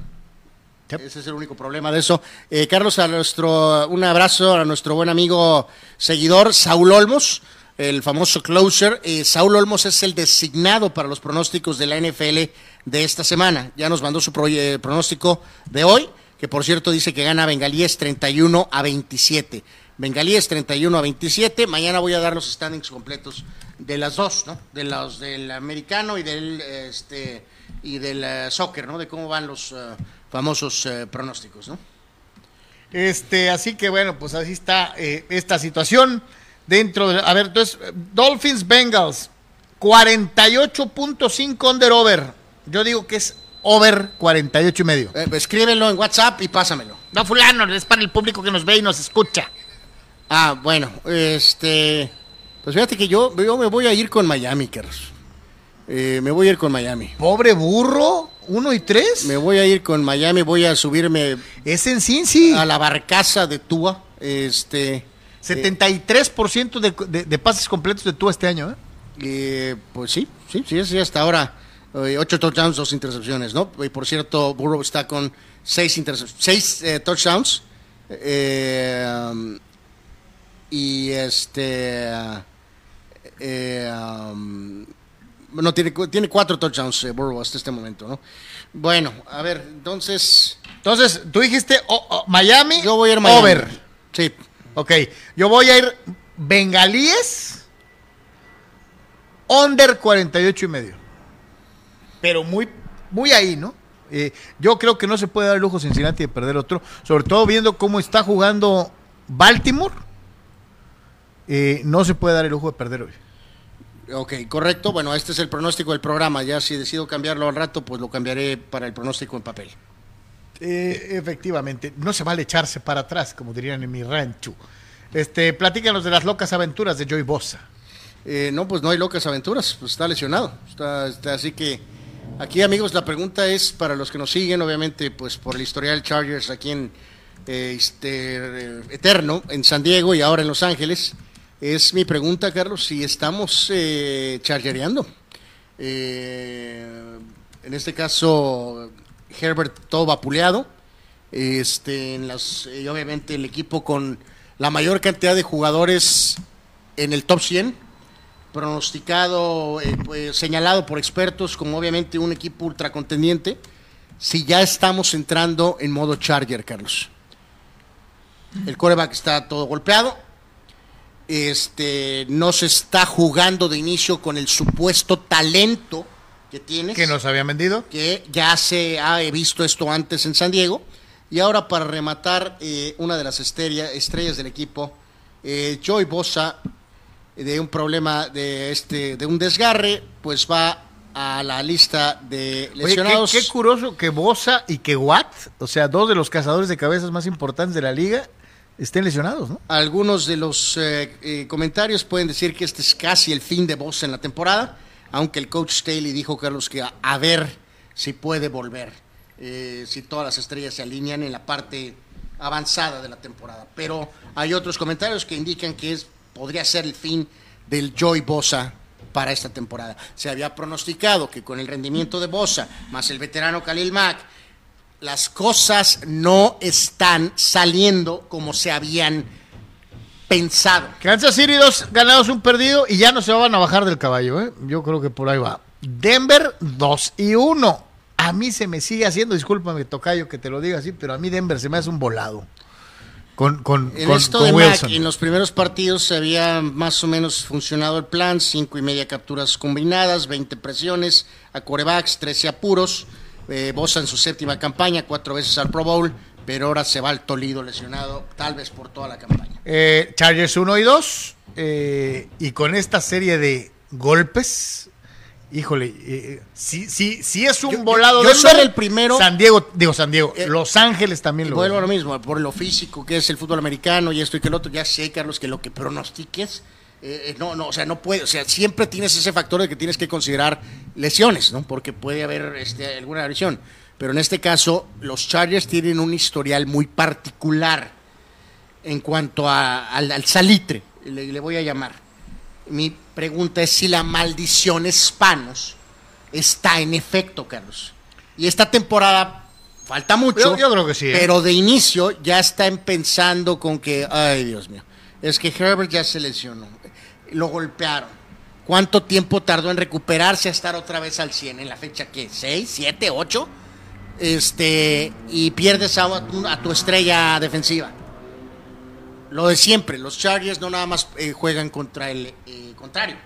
Ese es el único problema de eso. Eh, Carlos, a nuestro, un abrazo a nuestro buen amigo seguidor, Saúl Olmos, el famoso closer. Eh, Saúl Olmos es el designado para los pronósticos de la NFL de esta semana. Ya nos mandó su pro- pronóstico de hoy, que por cierto dice que gana Bengalíes 31 a 27. Bengalíes 31 a 27. Mañana voy a dar los standings completos de las dos, ¿no? De los del americano y del este y del eh, soccer, ¿no? De cómo van los eh, famosos eh, pronósticos, ¿no? Este, así que bueno, pues así está eh, esta situación dentro de... A ver, entonces, Dolphins Bengals, 48.5 under over. Yo digo que es over 48 y medio. Eh, escríbelo en WhatsApp y pásamelo. No, fulano, es para el público que nos ve y nos escucha. Ah, bueno, este. Pues fíjate que yo, yo me voy a ir con Miami, Carlos. Eh, me voy a ir con Miami. Pobre burro, 1 y 3. Me voy a ir con Miami, voy a subirme Es en Cincy. a la barcaza de Tua. Este. 73% de, de, de pases completos de tú este año, ¿eh? Eh, pues sí, sí, sí, sí, hasta ahora. eh, ocho touchdowns, dos intercepciones, ¿no? Y por cierto, Burrow está con seis, seis eh, touchdowns. eh, um, y este. eh, um, no, tiene, tiene cuatro touchdowns eh, Burrow hasta este momento, ¿no? Bueno, a ver, entonces. Entonces, tú dijiste oh, oh, Miami. Yo voy a ir Miami. Over. Sí. Ok, yo voy a ir Bengalíes. Under 48 y medio. Pero muy, muy ahí, ¿no? Eh, yo creo que no se puede dar el lujo Cincinnati de perder otro. Sobre todo viendo cómo está jugando Baltimore. eh, no se puede dar el lujo de perder hoy. Ok, correcto. Bueno, este es el pronóstico del programa. Ya si decido cambiarlo al rato, pues lo cambiaré para el pronóstico en papel. Eh, efectivamente, no se vale echarse para atrás, como dirían en mi rancho. Este, platícanos de las locas aventuras de Joy Bosa. Eh, no, pues no hay locas aventuras, pues está lesionado. Está, está- así que aquí, amigos, la pregunta es para los que nos siguen, obviamente, pues por el historial Chargers aquí en eh, este, eh, Eterno, en San Diego y ahora en Los Ángeles. Es mi pregunta, Carlos, si estamos eh, chargereando. Eh, en este caso, Herbert todo vapuleado. Este, en las, y obviamente el equipo con la mayor cantidad de jugadores en el top 100 pronosticado, eh, pues, señalado por expertos como obviamente un equipo ultra contendiente, si ya estamos entrando en modo Charger, Carlos. El coreback está todo golpeado, este, no se está jugando de inicio con el supuesto talento que tienes Que nos habían vendido. que ya se ha visto esto antes en San Diego. Y ahora para rematar, eh, una de las estrella- estrellas del equipo, eh, Joey Bosa, de un problema de este, de un desgarre, pues va a la lista de Oye, qué, lesionados. qué curioso que Bosa y que Watt, o sea, dos de los cazadores de cabezas más importantes de la liga, estén lesionados, ¿no? Algunos de los eh, eh, comentarios pueden decir que este es casi el fin de Bosa en la temporada, aunque el coach Staley dijo, Carlos, que a, ver si puede volver, eh, si todas las estrellas se alinean en la parte avanzada de la temporada. Pero hay otros comentarios que indican que es, podría ser el fin del Joy Bosa para esta temporada. Se había pronosticado que con el rendimiento de Bosa, más el veterano Khalil Mack, las cosas no están saliendo como se habían pensado. Kansas City dos ganados, un perdido y ya no se van a bajar del caballo, ¿eh? Yo creo que por ahí va. Denver 2 y 1. A mí se me sigue haciendo, discúlpame, Tocayo, que te lo diga así, pero a mí Denver se me hace un volado. Con, con, En con- esto de Wilson. Mack, en los primeros partidos se había más o menos funcionado el plan, cinco y media capturas combinadas, 20 presiones a corebacks, 13 apuros, eh, Bosa en su séptima campaña, cuatro veces al Pro Bowl, pero ahora se va al Tolido lesionado, tal vez por toda la campaña. Eh, Chargers 1 y 2. eh, y con esta serie de golpes, híjole, eh, si, si, si es un Yo- volado yo Denver, soy el primero- San Diego, digo San Diego, Eh, Los Ángeles también lo vuelvo a lo mismo, por lo físico que es el fútbol americano y esto y que el otro, ya sé, Carlos, que lo que pronostiques, eh, no, no, o sea, no puede, o sea, siempre tienes ese factor de que tienes que considerar lesiones, ¿no? Porque puede haber este, alguna lesión. Pero en este caso, los Chargers tienen un historial muy particular en cuanto a- al, al salitre, le, le voy a llamar. Mi pregunta es si la maldición Spanos está en efecto, Carlos. Y esta temporada falta mucho. Yo- yo creo que sí, ¿eh? Pero de inicio ya están pensando con que, ay Dios mío, es que Herbert ya se lesionó, lo golpearon. ¿Cuánto tiempo tardó en recuperarse a estar otra vez al 100? ¿En la fecha qué? ¿6, 7, 8? Este, y pierdes a, tu- a tu estrella defensiva. Lo de siempre, los Chargers no nada más eh, juegan contra el eh, contrario,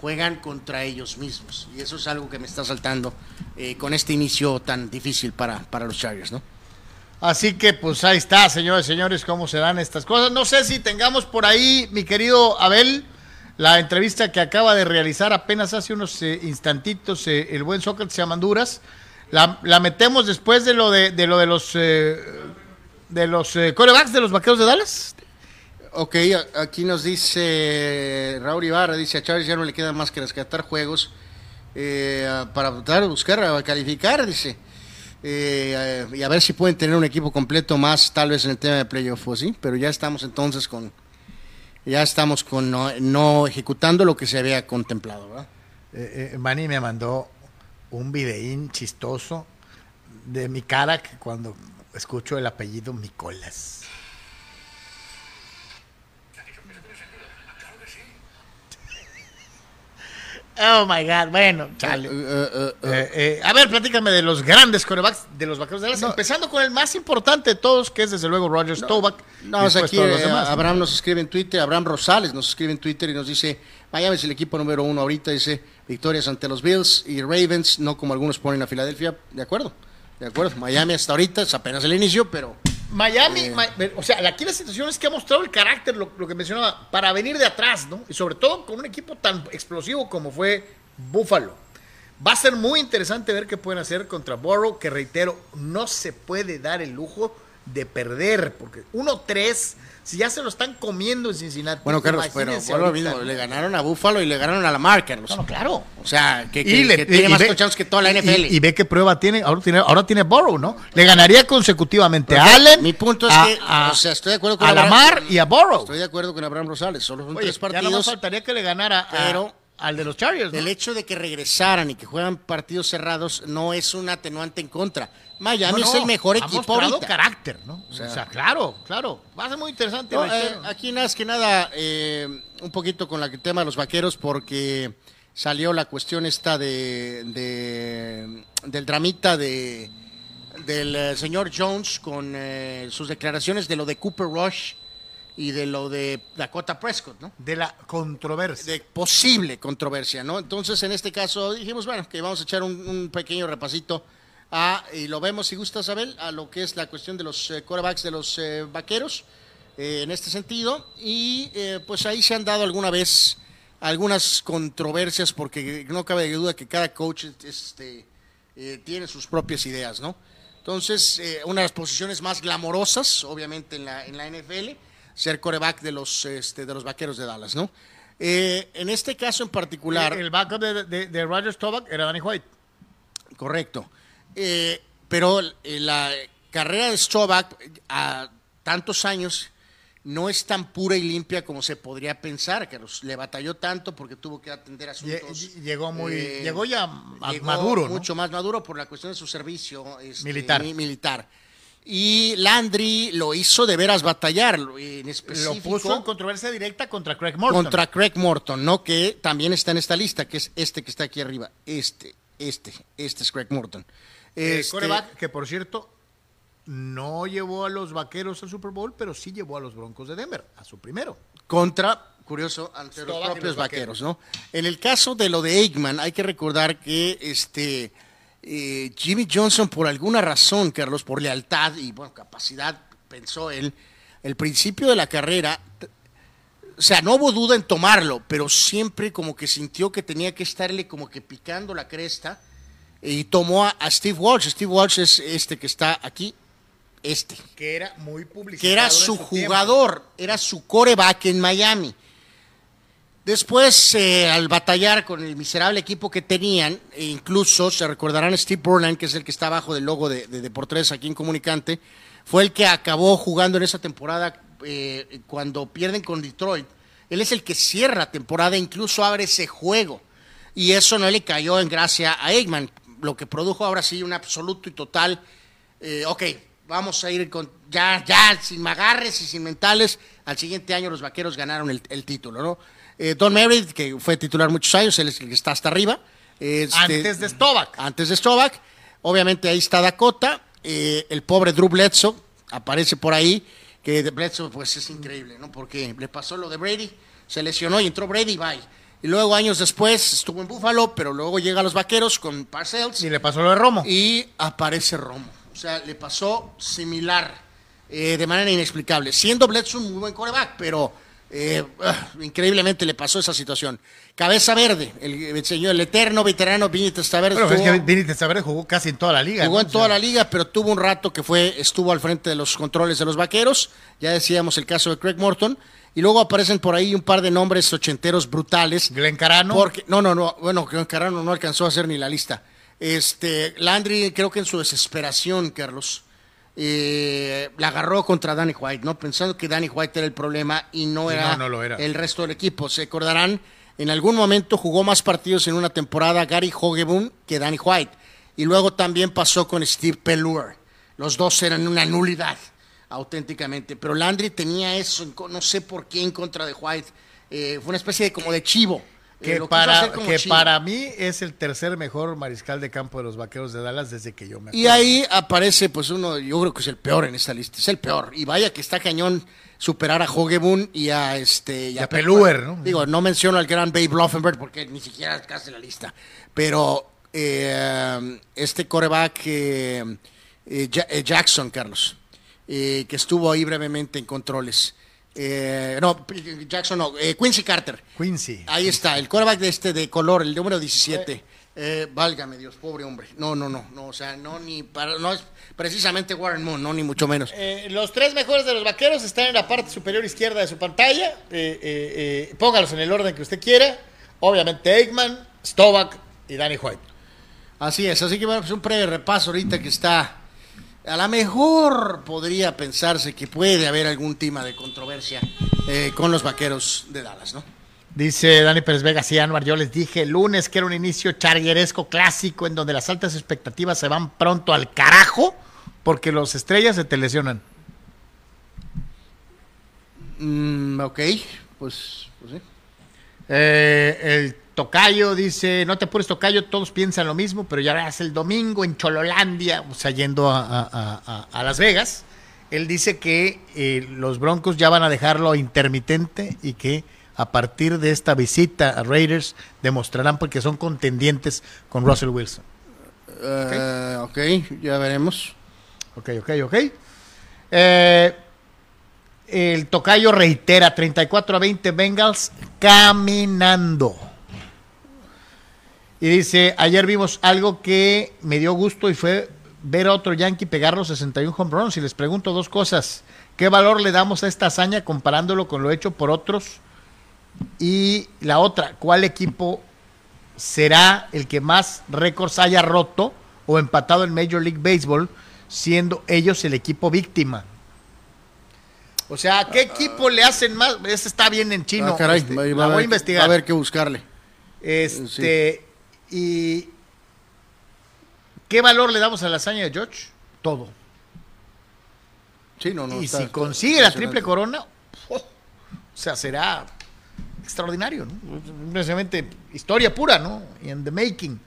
juegan contra ellos mismos. Y eso es algo que me está saltando eh, con este inicio tan difícil para, para los Chargers, ¿no? Así que pues ahí está, señores, señores, cómo se dan estas cosas. No sé si tengamos por ahí, mi querido Abel, la entrevista que acaba de realizar apenas hace unos eh, instantitos eh, el buen Sócrates Amanduras. La, la metemos después de lo de, lo de los eh, de los eh, corebacks de los vaqueros de Dallas. Ok, a- aquí nos dice Raúl Ibarra, dice a Chávez ya no le queda más que rescatar juegos eh, para tratar de buscar, a calificar, dice. Y a ver si pueden tener un equipo completo más, tal vez en el tema de playoff, ¿o ¿sí? Pero ya estamos entonces con, ya estamos con no, no ejecutando lo que se había contemplado, ¿verdad? Eh, eh, Manny me mandó un videín chistoso de mi cara que cuando escucho el apellido Micolas. Oh my God, bueno, chale. Eh, eh, eh, Eh, eh, a ver, platícame de los grandes corebacks de los vaqueros de Dallas, empezando con el más importante de todos, que es desde luego Roger Staubach. No, después aquí todos los demás. Abraham nos escribe en Twitter, Abraham Rosales nos escribe en Twitter y nos dice, Miami es el equipo número uno ahorita, dice, victorias ante los Bills y Ravens, no como algunos ponen a Filadelfia, de acuerdo, de acuerdo, Miami hasta ahorita es apenas el inicio, pero Miami, Eh. Ma- o sea, aquí la situación es que ha mostrado el carácter, lo, lo que mencionaba, para venir de atrás, ¿no? Y sobre todo con un equipo tan explosivo como fue Buffalo. Va a ser muy interesante ver qué pueden hacer contra Burrow, que reitero, no se puede dar el lujo de perder, porque 1-3, si ya se lo están comiendo en Cincinnati. Bueno, Carlos, pero le ganaron a Búfalo y le ganaron a la Mar, Carlos. No, no, claro. O sea, que, Y que- le- que tiene y más ve- touchdowns que toda la y- NFL. Y, ve qué prueba tiene. Ahora tiene, ahora tiene Burrow, ¿no? Le ganaría consecutivamente a Allen. Mi punto es a- que, a, o sea, estoy de acuerdo con a Abraham- Lamar y a Burrow. Estoy de acuerdo con Abraham Rosales, solo son Oye, tres ya no partidos. faltaría que le ganara a- pero- al de los Chargers. ¿no? El hecho de que regresaran y que juegan partidos cerrados no es un atenuante en contra. Miami No, es no, el mejor ha equipo ahorita. carácter, ¿no? O sea, claro, claro. Va a ser muy interesante. Eh, aquí nada más que nada, eh, un poquito con el tema de los vaqueros, porque salió la cuestión esta de, de- del dramita de del eh, señor Jones con eh, sus declaraciones de lo de Cooper Rush y de lo de Dakota Prescott, ¿no? de la controversia. de posible controversia, ¿no? Entonces, en este caso, dijimos, bueno, que vamos a echar un, un pequeño repasito a, y lo vemos, si gusta, Abel, a lo que es la cuestión de los eh, quarterbacks de los eh, vaqueros, eh, en este sentido, y eh, pues ahí se han dado alguna vez algunas controversias, porque no cabe duda que cada coach este, eh, tiene sus propias ideas, ¿no? Entonces, una de las posiciones más glamorosas, obviamente, en la, en la NFL, ser coreback de los, este, de los vaqueros de Dallas, ¿no? Eh, en este caso en particular, El, el backup de, de, de Roger Staubach era Danny White. correcto, Eh, pero eh, la carrera de Stroback a tantos años no es tan pura y limpia como se podría pensar, que los- le batalló tanto porque tuvo que atender asuntos. Lle- Llegó muy, eh, llegó ya llegó maduro, ¿no? mucho más maduro por la cuestión de su servicio este, Militar. mi- militar. Y Landry lo hizo de veras batallar, en Lo específico puso en controversia directa contra Craig Morton. contra Craig Morton, ¿no? Que también está en esta lista, que es este que está aquí arriba. Este, este, este es Craig Morton. Este, quarterback, que por cierto, no llevó a los vaqueros al Super Bowl, pero sí llevó a los Broncos de Denver, a su primero. contra, curioso, ante los propios los vaqueros, ¿no? En el caso de lo de Aikman, hay que recordar que este eh, Jimmy Johnson, por alguna razón, Carlos, por lealtad y bueno, capacidad, pensó él, el principio de la carrera, o sea, no hubo duda en tomarlo, pero siempre como que sintió que tenía que estarle como que picando la cresta y tomó a, a Steve Walsh. Steve Walsh es este que está aquí, este Que era muy publicitado. que era su tiempo. jugador, era su coreback en Miami. Después, eh, al batallar con el miserable equipo que tenían, e incluso se recordarán Steve Burnham, que es el que está abajo del logo de, de Deportes aquí en Comunicante, fue el que acabó jugando en esa temporada eh, cuando pierden con Detroit. Él es el que cierra la temporada, incluso abre ese juego. Y eso no le cayó en gracia a Eggman, lo que produjo ahora sí un absoluto y total eh, ok, vamos a ir con, ya, ya, sin magarres y sin mentales. Al siguiente año los vaqueros ganaron el, el título, ¿no? Eh, Don Merritt, que fue titular muchos años, él es el que está hasta arriba. Este, Antes de Staubach. Antes de Stroback. Obviamente ahí está Dakota. eh, el pobre Drew Bledsoe aparece por ahí. Que de Bledsoe, pues es increíble, ¿no? Porque le pasó lo de Brady, se lesionó y entró Brady, bye. Y luego años después estuvo en Buffalo, pero luego llega a los vaqueros con Parcells Y le pasó lo de Romo. y aparece Romo. O sea, le pasó similar, eh, de manera inexplicable. Siendo Bledsoe un muy buen coreback, pero eh, ah, increíblemente le pasó esa situación. Cabeza Verde, el, el señor, el eterno veterano Vinny Testaverde. Pero es estuvo- que Vinny Testaverde jugó casi en toda la liga. Jugó ¿no? en toda O sea, la liga, pero tuvo un rato que fue, estuvo al frente de los controles de los vaqueros. Ya decíamos el caso de Craig Morton. Y luego aparecen por ahí un par de nombres ochenteros brutales. Glenn Carano. Porque, no, no, no. Bueno, que Carano no alcanzó a hacer ni la lista. Este, Landry, creo que en su desesperación, Carlos, eh, la agarró contra Danny White, ¿no? Pensando que Danny White era el problema y no era, no, no lo era. el resto del equipo. Se acordarán, en algún momento jugó más partidos en una temporada Gary Hogeboom que Danny White. Y luego también pasó con Steve Pelluer. Los dos eran una nulidad, auténticamente. Pero Landry tenía eso, no sé por qué, en contra de White. Eh, fue una especie de como de chivo. Que lo para, que para mí es el tercer mejor mariscal de campo de los vaqueros de Dallas desde que yo me acuerdo. Y ahí aparece, pues uno, yo creo que es el peor en esta lista, es el peor. Y vaya que está cañón superar a Hogebun y a este Y a Peluer, ¿no? Digo, no menciono al gran Babe Bluffenberg porque ni siquiera casi la lista. Pero eh, este coreback eh, eh, eh, Jackson, Carlos, que estuvo ahí brevemente en controles. Eh, no, Jackson no, eh, Quincy Carter. Quincy. Ahí está, el coreback de este de color, el número 17. Eh, válgame Dios, pobre hombre. No, no, no, no, o sea, no ni para, no es precisamente Warren Moon, no ni mucho menos. Eh, los tres mejores de los vaqueros están en la parte superior izquierda de su pantalla. Eh, eh, eh, póngalos en el orden que usted quiera. Obviamente Eggman, Stovak y Danny White. Así es, así que bueno, pues un breve repaso ahorita que está. A lo mejor podría pensarse que puede haber algún tema de controversia eh, con los vaqueros de Dallas, ¿no? Dice Dani Pérez Vega, sí, Anuar, yo les dije el lunes que era un inicio chargueresco clásico en donde las altas expectativas se van pronto al carajo porque los estrellas se te lesionan. Mm, ok, pues, pues sí. Eh, el Tocayo dice, no te apures Tocayo, todos piensan lo mismo, pero ya verás el domingo en Chololandia, o sea, yendo a, a- a- a Las Vegas. Él dice que eh, los Broncos ya van a dejarlo intermitente y que a partir de esta visita a Raiders demostrarán porque son contendientes con Russell Wilson. Eh, ok, ya veremos. Ok, ok, ok. Eh, el Tocayo reitera 34 a 20 Bengals caminando. Y dice, ayer vimos algo que me dio gusto y fue ver a otro Yankee pegar los 61 home runs. Y les pregunto dos cosas. ¿Qué valor le damos a esta hazaña comparándolo con lo hecho por otros? Y la otra, ¿cuál equipo será el que más récords haya roto o empatado en Major League Baseball, siendo ellos el equipo víctima? O sea, ¿qué equipo le hacen más? Ese está bien en chino. Ah, caray, este, va- la a voy a investigar. a ver qué buscarle. Este, y ¿qué valor le damos a la hazaña de George? Todo. Sí, no, no. y está- si consigue la triple corona, ¡oh! o sea, será extraordinario, ¿no? Precisamente historia pura, ¿no? In the making.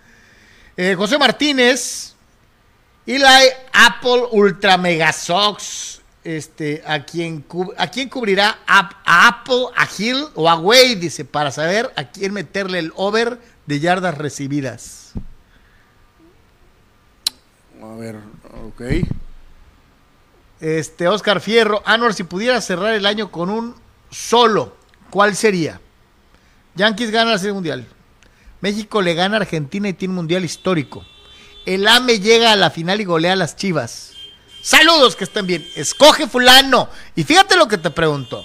Eh, José Martínez, Eli Apple Ultra Mega Sox, este, a quién, cu- a quién cubrirá a, a Apple, a Hill o a Wade, dice, para saber a quién meterle el over de yardas recibidas. A ver, ok. Este, Oscar Fierro, Anor, si pudiera cerrar el año con un solo, ¿cuál sería? Yankees gana la Serie Mundial. México le gana a Argentina y tiene un mundial histórico. El AME llega a la final y golea a las Chivas. Saludos, que estén bien. Escoge fulano. Y fíjate lo que te pregunto.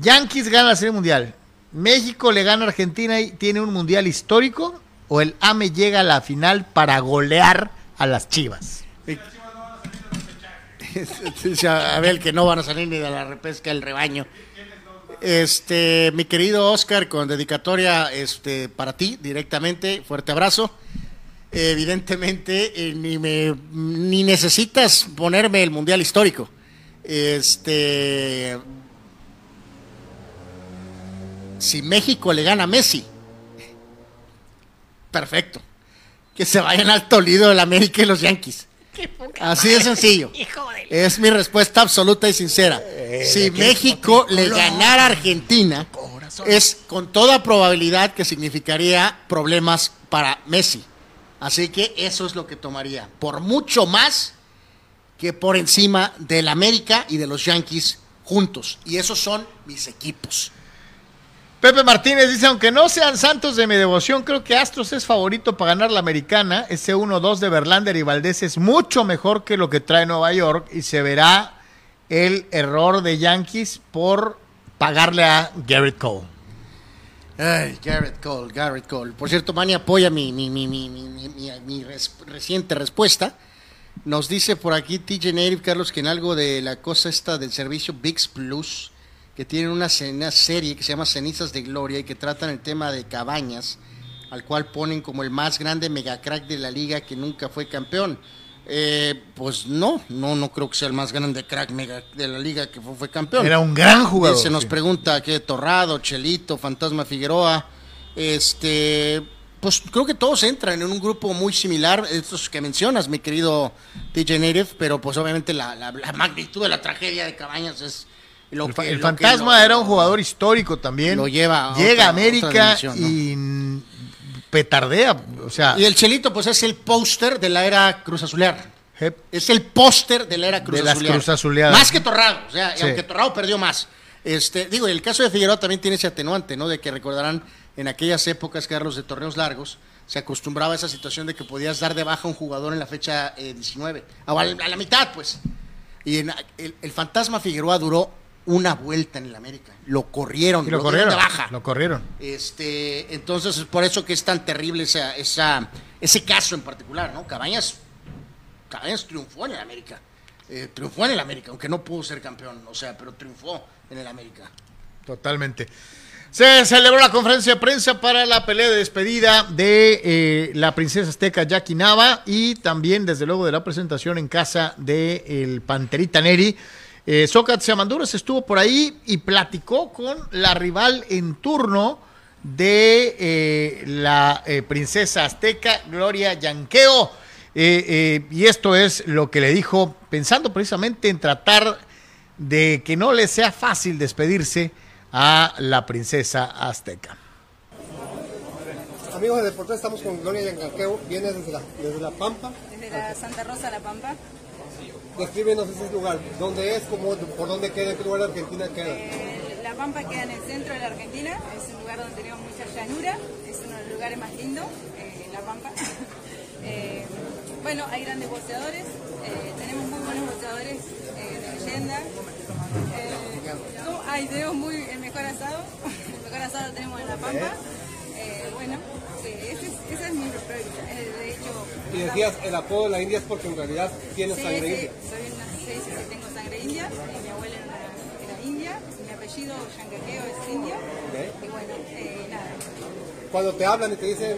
Yankees gana la Serie Mundial. México le gana a Argentina y tiene un mundial histórico. O el AME llega a la final para golear a las Chivas. Dice Abel que no van a salir ni de la repesca del rebaño. Este, mi querido Oscar, con dedicatoria este, para ti directamente, fuerte abrazo. Evidentemente, eh, ni, me, ni necesitas ponerme el mundial histórico. Este, si México le gana a Messi, perfecto. Que se vayan al Toledo del América y los Yankees. Así de sencillo. Es mi respuesta absoluta y sincera. Si México le ganara a Argentina, es con toda probabilidad que significaría problemas para Messi. Así que eso es lo que tomaría. Por mucho más que por encima del América y de los Yankees juntos. Y esos son mis equipos. Pepe Martínez dice, aunque no sean santos de mi devoción, creo que Astros es favorito para ganar la americana. Ese 1-2 de Verlander y Valdés es mucho mejor que lo que trae Nueva York y se verá el error de Yankees por pagarle a Garrett Cole. Ay, Garrett Cole, Garrett Cole. Por cierto, Manny apoya mi, mi, mi, mi, res- reciente respuesta. Nos dice por aquí TJ Native, Carlos, que en algo de la cosa esta del servicio VIX Plus, que tienen una, serie que se llama Cenizas de Gloria y que tratan el tema de Cabañas, al cual ponen como el más grande megacrack de la liga que nunca fue campeón. Eh, pues no, no, no creo que sea el más grande crack mega de la liga que fue, fue campeón. Era un gran jugador. Se nos sí. pregunta qué Torrado, Chelito, Fantasma Figueroa. Este, pues creo que todos entran en un grupo muy similar, estos que mencionas, mi querido DJ Native, pero pues obviamente la, la- la magnitud de la tragedia de Cabañas es lo El, fa- que el lo fantasma que era un jugador histórico también. Lo lleva a Llega otra- a América y petardea. O sea, Y el Chelito pues es el póster de la era Cruz Azulear. Es el póster de la era Cruz De las. Cruz Azuleadas. Más que Torrado, o sea, y Sí. aunque Torrado perdió más. Este, digo, el caso de Figueroa también tiene ese atenuante, ¿no? De que recordarán en aquellas épocas, Carlos, de torneos largos, se acostumbraba a esa situación de que podías dar de baja a un jugador en la fecha 19, a, la mitad, pues. Y el, el, fantasma Figueroa duró una vuelta en el América. Lo corrieron, lo, corrieron de baja. Lo corrieron. Este, entonces es por eso que es tan terrible esa, esa, ese caso en particular, ¿no? Cabañas, Cabañas triunfó en el América. Eh, triunfó en el América, aunque no pudo ser campeón, o sea, pero triunfó en el América. Totalmente. Se celebró la conferencia de prensa para la pelea de despedida de eh, la princesa azteca Jackie Nava y también, desde luego, de la presentación en casa del el Panterita Neri. Eh, Sócrates Amanduras estuvo por ahí y platicó con la rival en turno de eh, la eh, princesa azteca Gloria Yanqueo. y esto es lo que le dijo, pensando precisamente en tratar de que no le sea fácil despedirse a la princesa azteca. Amigos de Deportes, estamos con Gloria Yanqueo, viene desde la, desde la Pampa. Desde la Santa Rosa, La Pampa. Descríbenos ese lugar. ¿Dónde es? Cómo, ¿Por dónde queda? ¿En qué lugar de Argentina queda? Eh, la Pampa queda en el centro de la Argentina. Es un lugar donde tenemos mucha llanura. Es uno de los lugares más lindos, eh, La Pampa. Eh, bueno, hay grandes boxeadores. tenemos muy buenos boxeadores de leyenda. hay tenemos muy, el mejor asado. El mejor asado tenemos en La Pampa. bueno, ese es, esa es mi hecho... Y decías, el apodo de la India es porque en realidad tienes sangre sí, india. Soy una, sí, sí, tengo sangre india, mi abuela era, era india, mi apellido Yangaqueo es india, y bueno, eh, nada. Cuando te hablan y te dicen,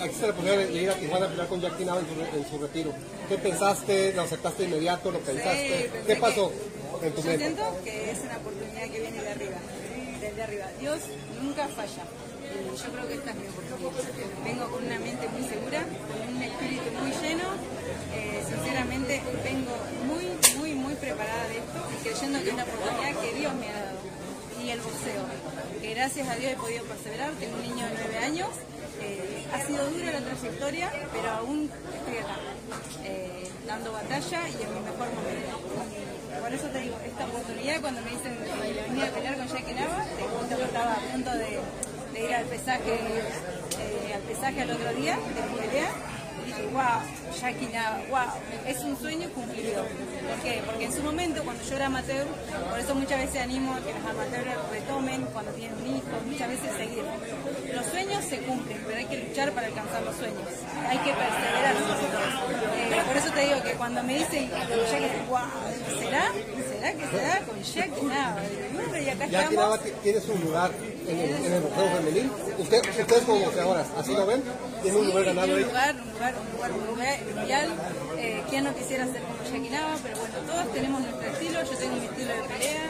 aquí está la posibilidad de ir a Tijuana a pelear con Jackie Nava en su, en su retiro, ¿qué pensaste? ¿Lo aceptaste inmediato? ¿Lo pensaste? ¿Qué pasó en tu mente? Yo siento que es una oportunidad que viene de arriba, desde arriba. Dios nunca falla yo creo que esta es mi oportunidad. Vengo con una mente muy segura, sinceramente, vengo muy, muy, muy preparada de esto y creyendo que es una oportunidad que Dios me ha dado. Y el boxeo, que gracias a Dios he podido perseverar. Tengo un niño de nueve años. Eh, ha sido dura la trayectoria, pero aún estoy acá, eh, dando batalla y en mi mejor momento. por eso te digo, esta oportunidad, cuando me dicen que venía a pelear con Jackie Nava, te que estaba a punto de ir al pesaje, eh, al pesaje al otro día de mi pelea. Y dije, wow, Jackie wow, es un sueño cumplido. ¿Por qué? Porque en su momento, cuando yo era amateur, por eso muchas veces animo a que los amateurs retomen cuando tienen un hijo, muchas veces seguir. Los sueños se cumplen, pero hay que luchar para alcanzar los sueños. Hay que perseverar eh, por eso te digo que cuando me dicen, wow, ¿será? ¿Será que será con Jackie Nava? Y acá Nava tienes un lugar en el, en el boxeo femenil. Usted, ustedes como boxeadoras, ¿así lo ven? Tiene un lugar ganado ahí. Un lugar, un lugar, un lugar mundial. Eh, ¿Quién no quisiera ser como Nava? Pero bueno, todos tenemos nuestro estilo. Yo tengo mi estilo de pelea.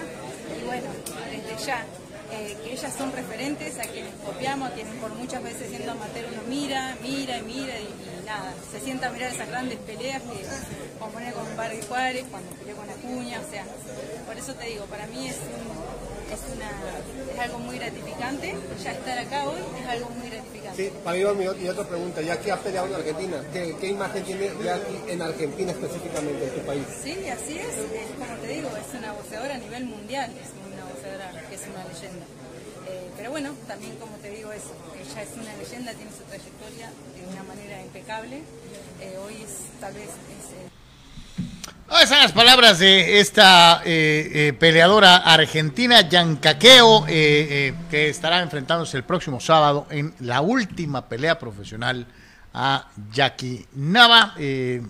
Y bueno, desde ya. Eh, que ellas son referentes a quienes copiamos, a quienes por muchas veces siendo amateur uno mira, mira y mira y, nada, se sienta a mirar esas grandes peleas que como poner con Barry Juárez, cuando peleó con Acuña, o sea, por eso te digo, para mí es un, es algo muy gratificante. Ya estar acá hoy es algo muy gratificante. Sí, para mí mi, otra pregunta, ya que has peleado en Argentina, ¿qué, imagen tiene aquí en Argentina específicamente, en tu país? Sí, así es, como te digo, es una boxeadora a nivel mundial, es una boxeadora que es una leyenda. Eh, pero bueno, también como te digo, es, ella es una leyenda, tiene su trayectoria de una manera impecable. Eh, hoy es tal vez es, esas son las palabras de esta eh, eh, peleadora argentina, Yancaqueo, eh, que estará enfrentándose el próximo sábado en la última pelea profesional a Jackie Nava.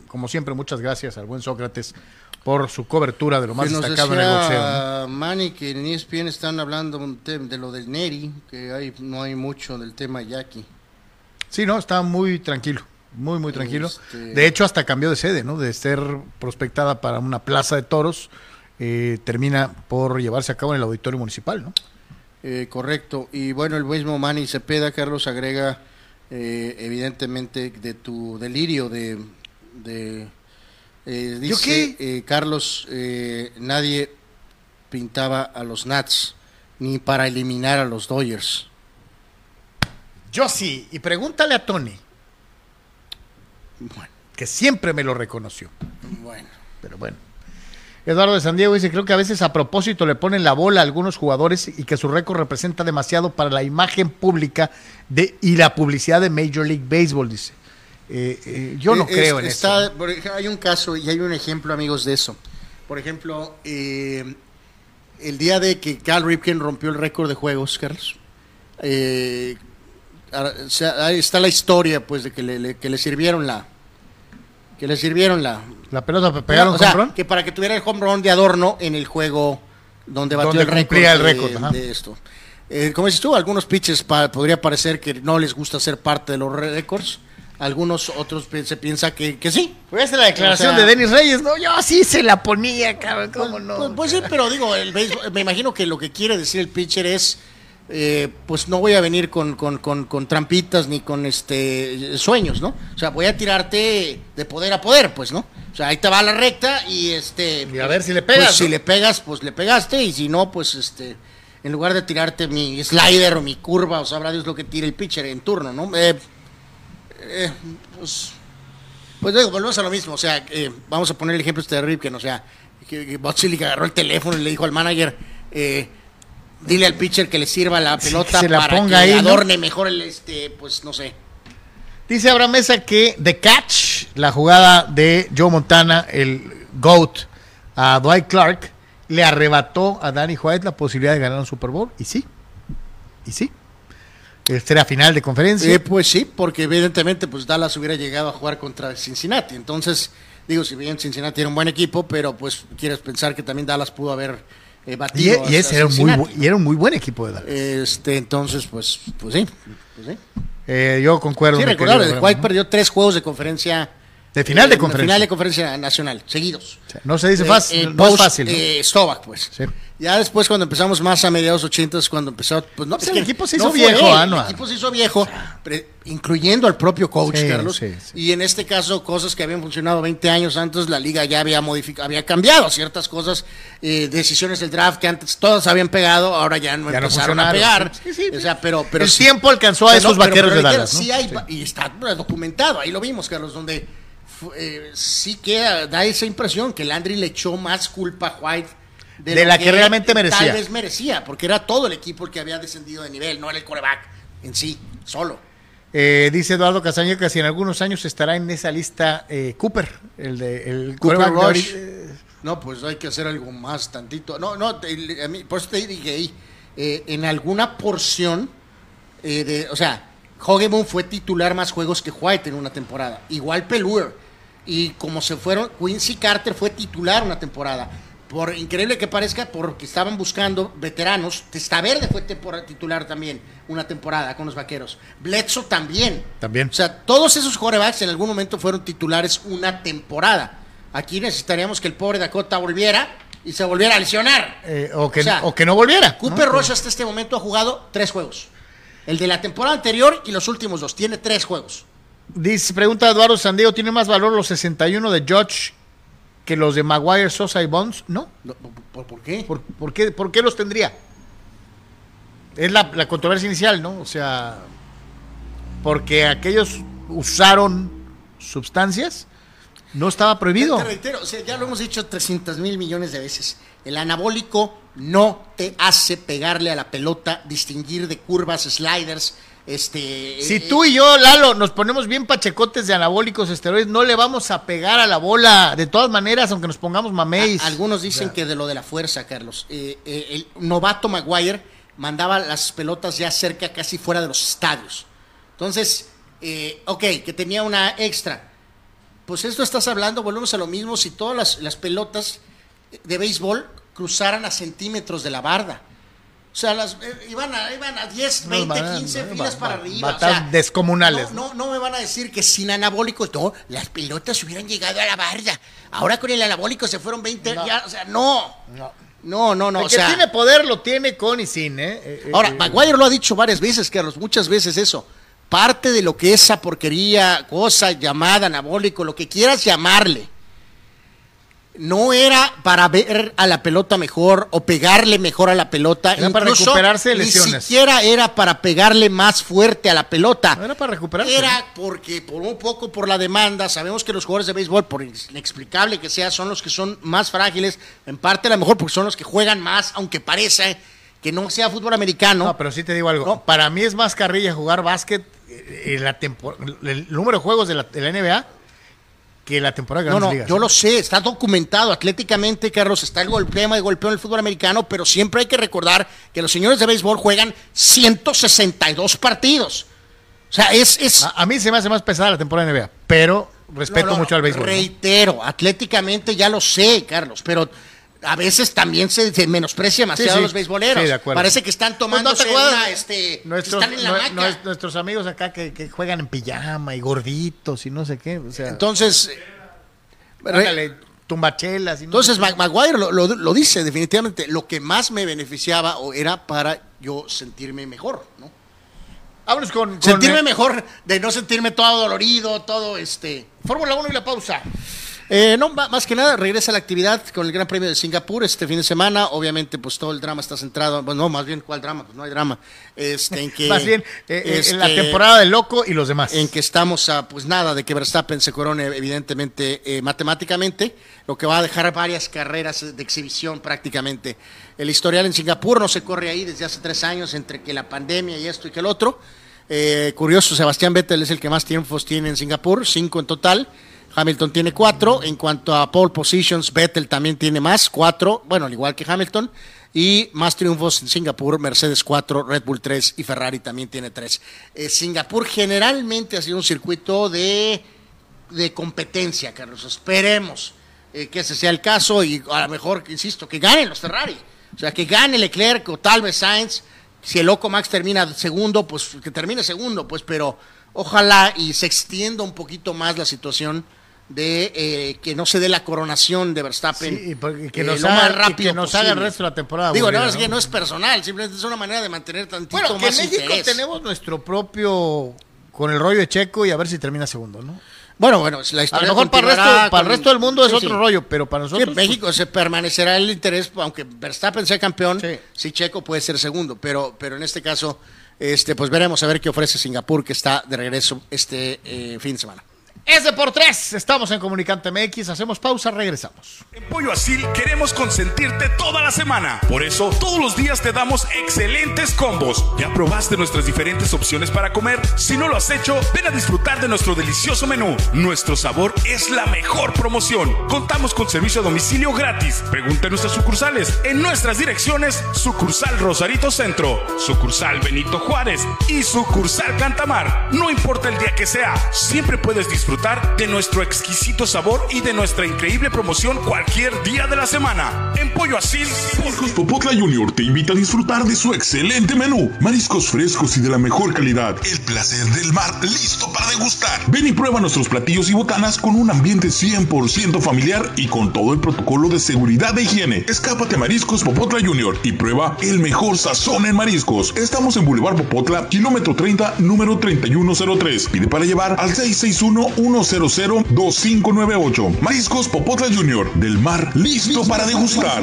como siempre, muchas gracias al buen Sócrates por su cobertura de lo más destacado en el boxeo. Manny, que en ESPN están hablando de lo del Neri, que hay, no hay mucho del tema Jackie. Sí, no, está muy tranquilo muy, muy tranquilo. Este, de hecho, hasta cambió de sede, ¿no? De ser prospectada para una plaza de toros, eh, termina por llevarse a cabo en el auditorio municipal, ¿no? Eh, correcto. Y bueno, el mismo Manny Cepeda, Carlos, agrega eh, evidentemente de tu delirio de... de dice Carlos, nadie pintaba a los Nats ni para eliminar a los Dodgers. Yo sí, y pregúntale a Tony. Bueno. Que siempre me lo reconoció. Bueno. Pero bueno. Eduardo de San Diego dice, creo que a veces a propósito le ponen la bola a algunos jugadores y que su récord representa demasiado para la imagen pública de, y la publicidad de Major League Baseball, dice. Eh, eh, yo no Eh, creo en está- eso. hay un caso y hay un ejemplo, amigos, de eso. Por ejemplo, eh, el día de que Cal Ripken rompió el récord de juegos, Carlos, eh, ahora, o sea, ahí está la historia, pues, de que le, le- que le sirvieron la... Que le sirvieron la... La pelota pe- pegaron o sea, home run. que para que tuviera el home run de adorno en el juego donde batió Donde el récord, de- récord, ajá. de esto. Eh, como dices tú, algunos pitches pa- podría parecer que no les gusta ser parte de los récords. Algunos otros pi- se piensa que, que sí. Hacer la declaración O sea, de Denis Reyes, ¿no? Yo sí se la ponía, cabrón, ¿cómo no? Pues, pues sí, pero digo, el béisbol- me imagino que lo que quiere decir el pitcher es, eh, pues no voy a venir con, con- con- con trampitas ni con este sueños, ¿no? O sea, voy a tirarte de poder a poder, pues, ¿no? O sea, ahí te va la recta y este... Y a ver si le pegas, pues, si le pegas, pues le pegaste y si no, pues este... En lugar de tirarte mi slider o mi curva, o sabrá Dios lo que tira el pitcher en turno, ¿no? Eh, eh, pues, pues digo, volvemos a lo mismo. O sea, eh, vamos a poner el ejemplo este de Ripken. O sea, que, que agarró el teléfono y le dijo al manager: eh, Dile al pitcher que le sirva la Sí, pelota que se la para ponga que ahí, ¿no? adorne mejor el, este, pues no sé. Dice Abraham Mesa que The Catch, la jugada de Joe Montana, el GOAT, a Dwight Clark, le arrebató a Danny White la posibilidad de ganar un Super Bowl. Y sí, y sí. Esta era final de conferencia. Eh, pues sí, porque evidentemente pues Dallas hubiera llegado a jugar contra Cincinnati. Entonces, digo, si bien Cincinnati era un buen equipo, pero pues quieres pensar que también Dallas pudo haber eh, y, batido. y a- ese a era un muy, bu- y era un muy buen equipo de Dallas. Este, entonces, pues, pues sí. Pues sí. Eh, yo concuerdo. Sí, recordar, el White perdió tres juegos de conferencia. De final de eh, conferencia. Final de conferencia nacional, seguidos. No se dice Eh, fácil, eh, no es fácil. ¿no? eh, Stovak, pues. Sí. Ya después, cuando empezamos más a mediados 80, cuando empezó. Pues no, es el equipo se hizo viejo, él, El equipo se hizo viejo, pre- incluyendo al propio coach, Sí, Carlos. Y en este caso, cosas que habían funcionado 20 años antes, la liga ya había modificado, había cambiado ciertas cosas, eh, decisiones del draft que antes todas habían pegado, ahora ya no Ya empezaron a pegar. O sea, pero, pero el tiempo alcanzó a esos vaqueros de Dallas. sí hay- y está documentado, ahí lo vimos, Carlos, donde eh, sí queda, da esa impresión que Landry le echó más culpa a White De la que realmente merecía. Tal vez merecía, porque era todo el equipo el que había descendido de nivel, no era el coreback en sí, solo. Eh, dice Eduardo Castaño que si en algunos años estará en esa lista eh, Cooper, el de el Cooper de Rush. No, pues hay que hacer algo más tantito. No, no, te- a mí- por eso te dije ahí, eh, en alguna porción, de, o sea, Hogemon fue titular más juegos que White en una temporada. Igual Pelur. Y como se fueron, Quincy Carter fue titular una temporada. Por increíble que parezca, porque estaban buscando veteranos, Testaverde fue titular también una temporada con los vaqueros. Bledsoe también. También. O sea, todos esos quarterbacks en algún momento fueron titulares una temporada. Aquí necesitaríamos que el pobre Dakota volviera y se volviera a lesionar. eh, o, que, O sea, o que no volviera. Cooper ¿no? Rush hasta este momento ha jugado tres juegos. El de la temporada anterior y los últimos dos. Tiene tres juegos. Dice, pregunta Eduardo Sandiego, ¿tiene más valor los 61 de Judge que los de Maguire, Sosa y Bonds? No. ¿Por, por qué? ¿Por, por qué, por qué los tendría? Es la, la controversia inicial, ¿no? O sea, porque aquellos usaron sustancias, no estaba prohibido. Te reitero, o sea, ya lo hemos dicho 300 mil millones de veces. El anabólico no te hace pegarle a la pelota, distinguir de curvas, sliders. Este, Si eh, tú y yo, Lalo, nos ponemos bien pachecotes de anabólicos esteroides, no le vamos a pegar a la bola de todas maneras, aunque nos pongamos mameis. A- algunos dicen que de lo de la fuerza, Carlos. Eh, eh, el novato Maguire mandaba las pelotas ya cerca, casi fuera de los estadios. Entonces, eh, ok, que tenía una extra. Pues esto estás hablando, volvemos a lo mismo, si todas las, las pelotas de béisbol cruzaran a centímetros de la barda. O sea, las, eh, iban, a, iban a 10, No, 20, van a- 15 no, filas va- para arriba. batas o sea, descomunales. No, no, no me van a decir que sin anabólicos, no, las pelotas hubieran llegado a la barda. Ahora con el anabólico se fueron 20, ya, o sea, no. No, no, no. El o que sea, tiene poder lo tiene con y sin, ¿eh? Eh, eh, Ahora, eh, Maguire lo ha dicho varias veces, Carlos, muchas veces eso. Parte de lo que esa porquería, cosa llamada anabólico, lo que quieras llamarle, no era para ver a la pelota mejor o pegarle mejor a la pelota. Era para recuperarse de Ni lesiones. siquiera era para pegarle más fuerte a la pelota. No era para recuperarse. Era porque por un poco por la demanda, sabemos que los jugadores de béisbol, por inexplicable que sea, son los que son más frágiles, en parte a lo mejor porque son los que juegan más, aunque parece que no sea fútbol americano. No, pero sí te digo algo. No. Para mí es más carrilla jugar básquet eh, en la el número de juegos de la, de la NBA que la temporada de No, Grandes no, Ligas. yo lo sé, está documentado atléticamente, Carlos, está el golpeo y golpeo en el fútbol americano, pero siempre hay que recordar que los señores de béisbol juegan 162 partidos. O sea, es... es A, a mí se me hace más pesada la temporada de NBA, pero respeto No, no, mucho al béisbol. ¿no? Reitero, atléticamente ya lo sé, Carlos, pero a veces también se, se menosprecia demasiado Sí, sí. a los beisboleros. Sí, de acuerdo. Parece que están Pues, ¿no tomando te acuerdas? este, Nuestros, están en la nuestros amigos acá que, que juegan en pijama y gorditos y no sé qué. O sea, Entonces, ándale, tumbachelas. Y no Entonces, sé Ma- qué. Maguire lo, lo- lo dice definitivamente. Lo que más me beneficiaba o era para yo sentirme mejor, ¿no? Vámonos con, con, sentirme mejor, de no sentirme todo dolorido, todo este. Fórmula 1 y la pausa. Eh, no, más que nada, regresa a la actividad con el Gran Premio de Singapur este fin de semana. Obviamente, pues todo el drama está centrado. Bueno, no, más bien, ¿cuál drama? Pues no hay drama. Este, en que, Más bien, eh, eh, en la este, temporada del loco y los demás. en que estamos a pues nada de que Verstappen se corone evidentemente eh, matemáticamente, lo que va a dejar varias carreras de exhibición prácticamente. El historial en Singapur no se corre ahí desde hace tres años entre que la pandemia y esto y que el otro. Eh, curioso, Sebastián Vettel es el que más triunfos tiene en Singapur, cinco en total. Hamilton tiene cuatro. En cuanto a pole positions, Vettel también tiene más, cuatro. Bueno, al igual que Hamilton. Y más triunfos en Singapur, Mercedes 4, Red Bull 3 y Ferrari también tiene 3. Singapur generalmente ha sido un circuito de, de competencia, Carlos. Esperemos eh, que ese sea el caso y a lo mejor, insisto, que ganen los Ferrari. O sea, que gane Leclerc o tal vez Sainz. Si el loco Max termina segundo, pues que termine segundo, pues, pero ojalá y se extienda un poquito más la situación de eh, que no se dé la coronación de Verstappen Sí, y que eh, nos lo haga- más y rápido que nos haga el resto de la temporada Digo, aburrida, no, es que ¿no? es personal, simplemente es una manera de mantener tantito Bueno, que en México interés. tenemos nuestro propio con el rollo de Checo y a ver si termina segundo, ¿no? Bueno, bueno, la A historia lo mejor para el, resto, para el resto del mundo es Sí, otro sí. rollo, pero para Sí, nosotros. en México se permanecerá el interés, aunque Verstappen sea campeón, Sí. sí. Checo puede ser segundo, pero, pero en este caso, este, pues veremos a ver qué ofrece Singapur, que está de regreso este eh, fin de semana. Es de por tres. Estamos en Comunicante MX. Hacemos pausa, regresamos. En Pollo Asil queremos consentirte toda la semana. Por eso, todos los días te damos excelentes combos. ¿Ya probaste nuestras diferentes opciones para comer? Si no lo has hecho, ven a disfrutar de nuestro delicioso menú. Nuestro sabor es la mejor promoción. Contamos con servicio a domicilio gratis. Pregunta en nuestras sucursales. En nuestras direcciones, sucursal Rosarito Centro, sucursal Benito Juárez y sucursal Cantamar. No importa el día que sea, siempre puedes disfrutar de nuestro exquisito sabor y de nuestra increíble promoción cualquier día de la semana. En Pollo Asil, Mariscos Popotla Junior te invita a disfrutar de su excelente menú. Mariscos frescos y de la mejor calidad. El placer del mar listo para degustar. Ven y prueba nuestros platillos y botanas con un ambiente 100% familiar y con todo el protocolo de seguridad e higiene. Escápate a Mariscos Popotla Junior y prueba el mejor sazón en mariscos. Estamos en Boulevard Popotla, kilómetro 30, número 3103. Pide para llevar al 661-100-2598. Mariscos Popotla Junior, del mar listo para degustar.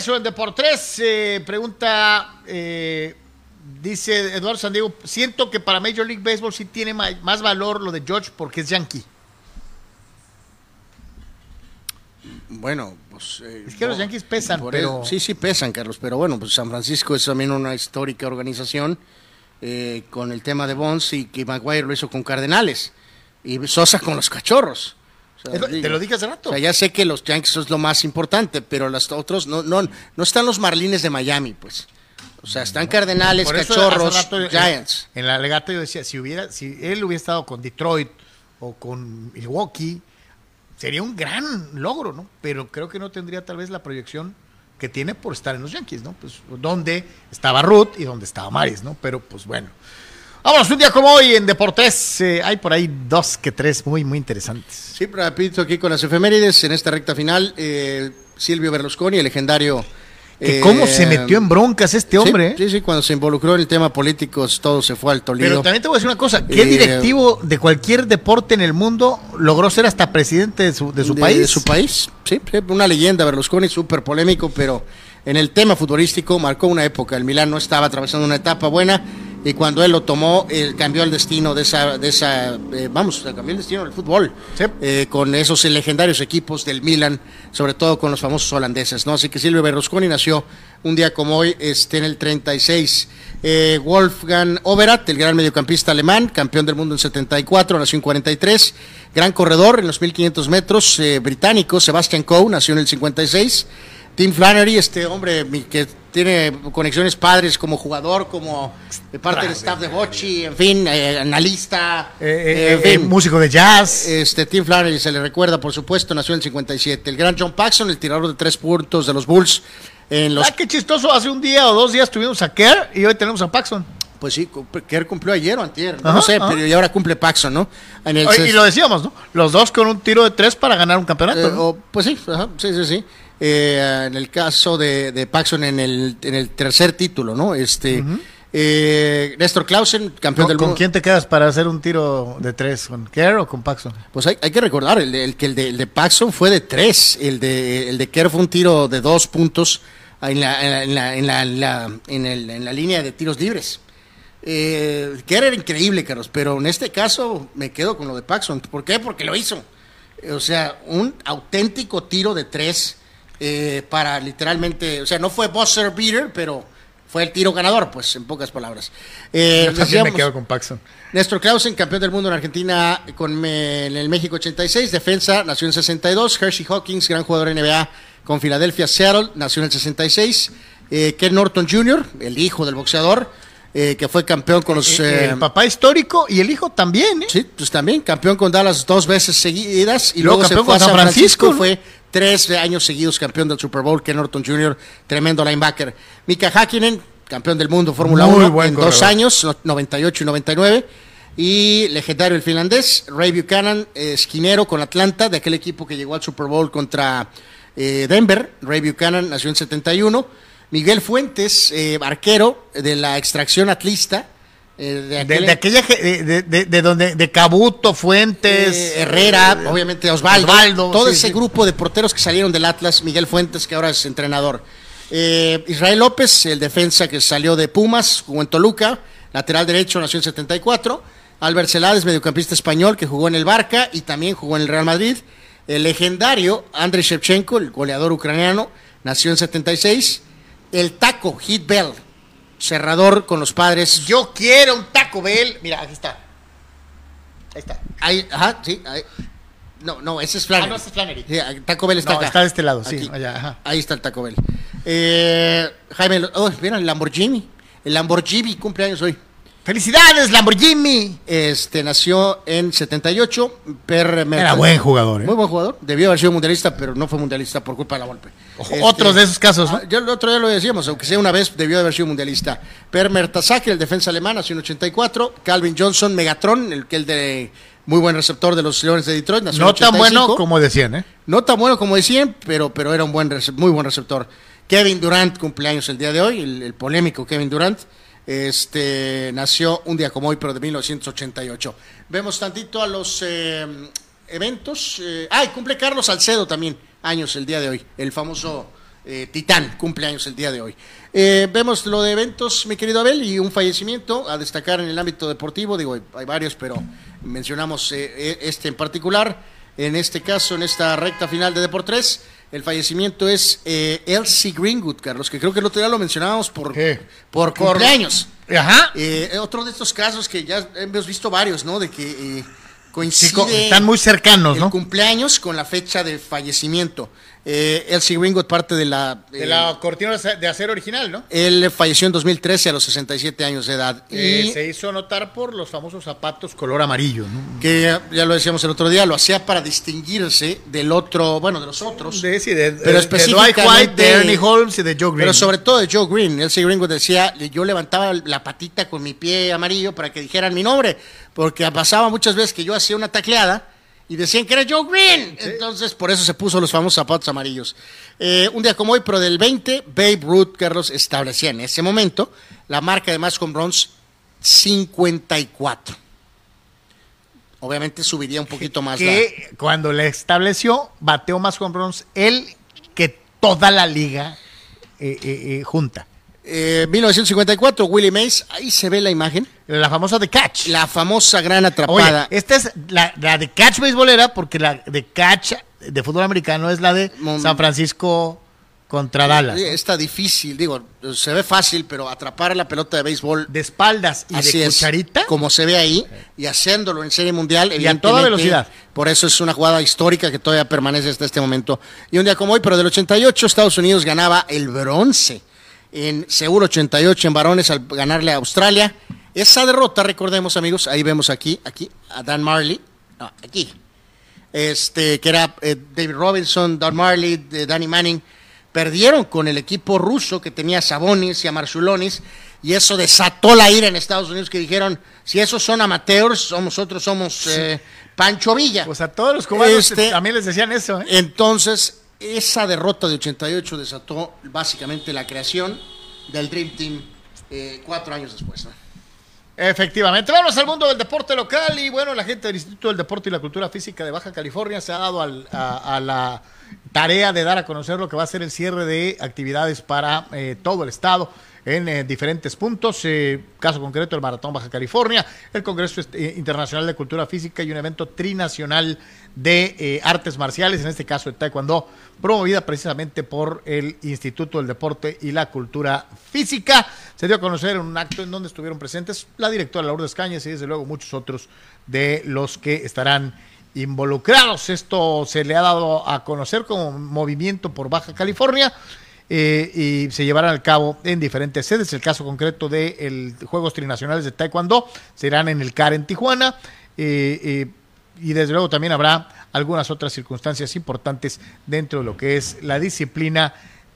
De regreso en Deportes, eh, pregunta eh, Dice Eduardo Sandiego, siento que para Major League Baseball sí tiene más valor lo de George porque es yankee. Bueno, pues... eh, Es que los Yankees pesan, por pero- sí, sí pesan, Carlos, pero bueno, pues San Francisco es también una histórica organización eh, con el tema de Bonds y que Maguire lo hizo con Cardenales y Sosa con los Cachorros. O sea, te lo dije hace rato. O sea, ya sé que los Yankees es lo más importante, pero los otros no, no, no están los Marlines de Miami, pues. O sea, están Cardenales, Por eso Cachorros, rato, Giants. En la legata yo decía, si hubiera, si él hubiera estado con Detroit o con Milwaukee, sería un gran logro, ¿no? Pero creo que no tendría tal vez la proyección que tiene por estar en los Yankees, ¿no? Pues donde estaba Ruth y donde estaba Maris, ¿no? Pero pues bueno. Vámonos, un día como hoy en Deportes, eh, hay por ahí dos que tres muy, muy interesantes. Sí, rapidito aquí con las efemérides en esta recta final. eh, Silvio Berlusconi, el legendario. Que eh, cómo se metió en broncas este hombre, ¿eh? Sí, sí, sí, cuando se involucró en el tema político, todo se fue al Pero Toledo. también te voy a decir una cosa, ¿qué Eh, directivo de cualquier deporte en el mundo logró ser hasta presidente de su, de su país? De su país, sí, sí, una leyenda, Berlusconi, súper polémico, pero en el tema futbolístico marcó una época. El Milán no estaba atravesando una etapa buena y cuando él lo tomó, eh, cambió el destino de esa, de esa eh, vamos, cambió el destino del fútbol, Sí. eh, con esos legendarios equipos del Milan, sobre todo con los famosos holandeses, ¿no? Así que Silvio Berlusconi nació un día como hoy, este, en el 36. Eh, Wolfgang Overath, el gran mediocampista alemán, campeón del mundo en 74, nació en 43. Gran corredor en los 1500 metros, eh, británico, Sebastian Coe, nació en el 56. Tim Flannery, este hombre mi- que tiene conexiones padres como jugador, como de parte del staff de Bochi, en fin, eh, analista, Eh, eh, en eh, fin. músico de jazz. Este, Tim Flannery se le recuerda, por supuesto, nació en el 57. El gran John Paxson, el tirador de tres puntos de los Bulls. En los, Ah, qué chistoso, hace un día o dos días tuvimos a Kerr y hoy tenemos a Paxson. pues sí, Kerr cumplió ayer o antier, Ajá, no sé, ajá. pero y ahora cumple Paxson, ¿no? En el y lo decíamos, ¿no? Los dos con un tiro de tres para ganar un campeonato. Eh, ¿no? o- pues sí, ajá, sí, sí, sí. Eh, en el caso de, de Paxson en el, en el tercer título, ¿no? Este, eh, Néstor Clausen, campeón ¿Con, del con mundo. quién te quedas para hacer un tiro de tres? ¿Con Kerr o con Paxson? Pues hay, hay que recordar, el, de- el que el de, el de Paxson fue de tres, el de, el de Kerr fue un tiro de dos puntos en la, en la, en la, en la, en el- en la línea de tiros libres. Eh, Kerr era increíble, Carlos, pero en este caso me quedo con lo de Paxson. ¿Por qué? Porque lo hizo. O sea, un auténtico tiro de tres eh, para literalmente, o sea, no fue buzzer beater, pero fue el tiro ganador, pues, en pocas palabras. Eh, Yo también me quedo con Paxson. Néstor Clausen, campeón del mundo en Argentina con en el México 86, defensa, nació en 62. Hershey Hawkins, gran jugador NBA con Filadelfia Seattle, nació en el 66. Eh, Ken Norton Jr., el hijo del boxeador, eh, que fue campeón con los... Eh, eh, el papá histórico y el hijo también, ¿eh? Sí, pues también campeón con Dallas dos veces seguidas y Luego luego, se campeón fue a con San San Francisco, Francisco, ¿no? fue tres años seguidos campeón del Super Bowl, Ken Norton Jr., tremendo linebacker. Mika Hakkinen, campeón del mundo Fórmula Muy 1 buen en dos años, no- 98 y 99. Y legendario el finlandés, Ray Buchanan, esquinero con Atlanta, de aquel equipo que llegó al Super Bowl contra eh, Denver. Ray Buchanan nació en 71. Miguel Fuentes, eh, arquero de la extracción atlista. Eh, de De, aquel- de aquella, de, de- de- de donde, de Cabuto, Fuentes, eh, Herrera, obviamente Osvaldo, Osvaldo, todo sí, ese sí. grupo de porteros que salieron del Atlas, Miguel Fuentes, que ahora es entrenador. Eh, Israel López, el defensa que salió de Pumas, jugó en Toluca, lateral derecho, nació en 74. Albert Celades, mediocampista español, que jugó en el Barca y también jugó en el Real Madrid. El legendario Andrei Shevchenko, el goleador ucraniano, nació en 76. El Taco, Hit Bell, cerrador con los padres. Yo quiero un Taco Bell. Mira, aquí está. Ahí está. Ahí, ajá, sí. ahí. No, no, ese es Flannery. Ah, no, ese es Flannery. Sí, Taco Bell está No, acá. está de este lado, sí, allá, ajá. Ahí está el Taco Bell. Eh, Jaime, oh, mira, el Lamborghini. El Lamborghini cumpleaños hoy. ¡Felicidades, Lamborghini! Este nació en 78. Per Era buen jugador, ¿eh? Muy buen jugador. Debió haber sido mundialista, pero no fue mundialista por culpa de la golpe. Otros de esos casos, ¿no? Ah, Ya el otro día lo decíamos, aunque sea una vez, debió haber sido mundialista. Per Mertesacker, el defensa alemán, nació en 84. Calvin Johnson, Megatron, el que el de muy buen receptor de los Leones de Detroit, nació No en tan bueno 85. como decían, ¿eh? No tan bueno como decían, pero, pero era un buen muy buen receptor. Kevin Durant, cumpleaños el día de hoy, el, el polémico Kevin Durant. Este nació un día como hoy, pero de 1988. Vemos tantito a los eh, eventos. Eh, ah, y cumple Carlos Salcedo también, años el día de hoy. El famoso eh, Titán, cumpleaños el día de hoy. Vemos lo de eventos, mi querido Abel, y un fallecimiento a destacar en el ámbito deportivo. Digo, hay, hay varios, pero mencionamos eh, este en particular. En este caso, en esta recta final de Deportes, el fallecimiento es eh, Elsie Greenwood, Carlos, que creo que el otro día lo mencionábamos por, ¿Qué? por cumpleaños. Ajá. Eh, otro de estos casos que ya hemos visto varios, ¿no? De que eh, Sí, coincide co- están muy cercanos, el ¿no? cumpleaños con la fecha de fallecimiento. Eh, Elsie Greenwood, parte de la... De eh, la cortina de acero original, ¿no? él falleció en 2013 a los 67 años de edad. Eh, y se hizo notar por los famosos zapatos color amarillo, ¿no? que ya, ya lo decíamos el otro día, lo hacía para distinguirse del otro, bueno, de los otros. De, sí, de, Pero de específicamente- Dwight White, de Ernie Holmes y de Joe Green. Pero sobre todo de Joe Green. Elsie Greenwood decía, yo levantaba la patita con mi pie amarillo para que dijeran mi nombre, porque pasaba muchas veces que yo hacía una tacleada y decían que era Joe Green. Entonces, por eso se puso los famosos zapatos amarillos. Eh, un día como hoy, pero del 20, Babe Ruth, Carlos, establecía en ese momento la marca de más home runs 54. Obviamente subiría un poquito más. la- que cuando le estableció, bateó más home runs él que toda la liga eh, eh, junta. Eh, 1954, Willie Mays, ahí se ve la imagen. La famosa de catch. La famosa gran Oye, atrapada. esta es la, la de catch beisbolera, porque la de catch de fútbol americano es la de San Francisco contra Dallas. Sí, Está difícil, digo, se ve fácil, pero atrapar la pelota de béisbol De espaldas y así de es, cucharita. como se ve ahí, y haciéndolo en serie mundial, Y a toda velocidad. Por eso es una jugada histórica que todavía permanece hasta este momento. Y un día como hoy, pero del 88, Estados Unidos ganaba el bronce en Seúl 88 en varones al ganarle a Australia. Esa derrota, recordemos amigos, ahí vemos aquí, aquí, a Dan Marley, no, aquí, este, que era eh, David Robinson, Don Marley, de Danny Manning, perdieron con el equipo ruso que tenía a Sabonis y a Marzulonis, y eso desató la ira en Estados Unidos que dijeron, si esos son amateurs, nosotros somos eh, Pancho Villa. Pues a todos los cubanos Este- también les decían eso. ¿eh? Entonces, esa derrota de 88 desató básicamente la creación del Dream Team eh, cuatro años después. Efectivamente, vamos al mundo del deporte local y bueno, la gente del Instituto del Deporte y la Cultura Física de Baja California se ha dado a la tarea de dar a conocer lo que va a ser el cierre de actividades para eh, todo el estado en eh, diferentes puntos, eh, caso concreto el Maratón Baja California, el Congreso eh, Internacional de Cultura Física y un evento trinacional de eh, artes marciales, en este caso el Taekwondo, promovida precisamente por el Instituto del Deporte y la Cultura Física. Se dio a conocer en un acto en donde estuvieron presentes la directora Lourdes Cañas y desde luego muchos otros de los que estarán involucrados. Esto se le ha dado a conocer como movimiento por Baja California eh, y se llevarán al cabo en diferentes sedes. El caso concreto de los Juegos Trinacionales de Taekwondo serán en el CAR en Tijuana. eh, eh, y desde luego también habrá algunas otras circunstancias importantes dentro de lo que es la disciplina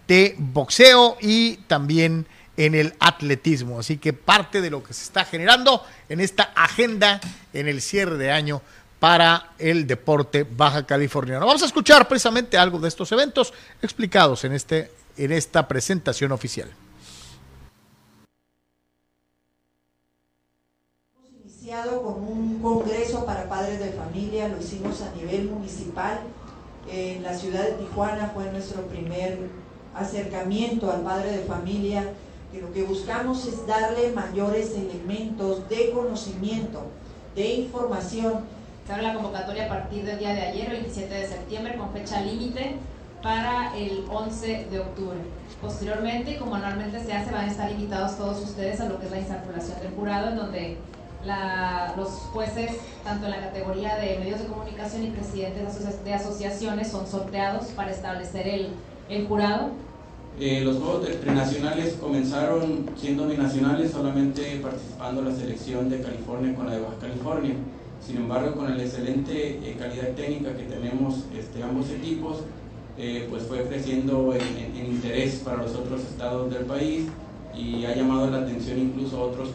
de boxeo y también en el atletismo. Así que parte de lo que se está generando en esta agenda en el cierre de año para el deporte baja californiano. Vamos a escuchar precisamente algo de estos eventos explicados en, este, en esta presentación oficial. iniciado con un congreso para padres de familia, lo hicimos a nivel municipal. En la ciudad de Tijuana fue nuestro primer acercamiento al padre de familia, que lo que buscamos es darle mayores elementos de conocimiento, de información. Se abre la convocatoria a partir del día de ayer, 27 de septiembre, con fecha límite para el 11 de octubre. Posteriormente, como anualmente se hace, van a estar invitados todos ustedes a lo que es la instalación del jurado, en donde la- los jueces, tanto en la categoría de medios de comunicación y presidentes de, asocia- de asociaciones, son sorteados para establecer el, el jurado. Eh, los Juegos Trinacionales comenzaron siendo binacionales, solamente participando la selección de California con la de Baja California. Sin embargo, con la excelente eh, calidad técnica que tenemos este, ambos equipos, eh, pues fue creciendo en, en- en interés para los otros estados del país y ha llamado la atención incluso a otros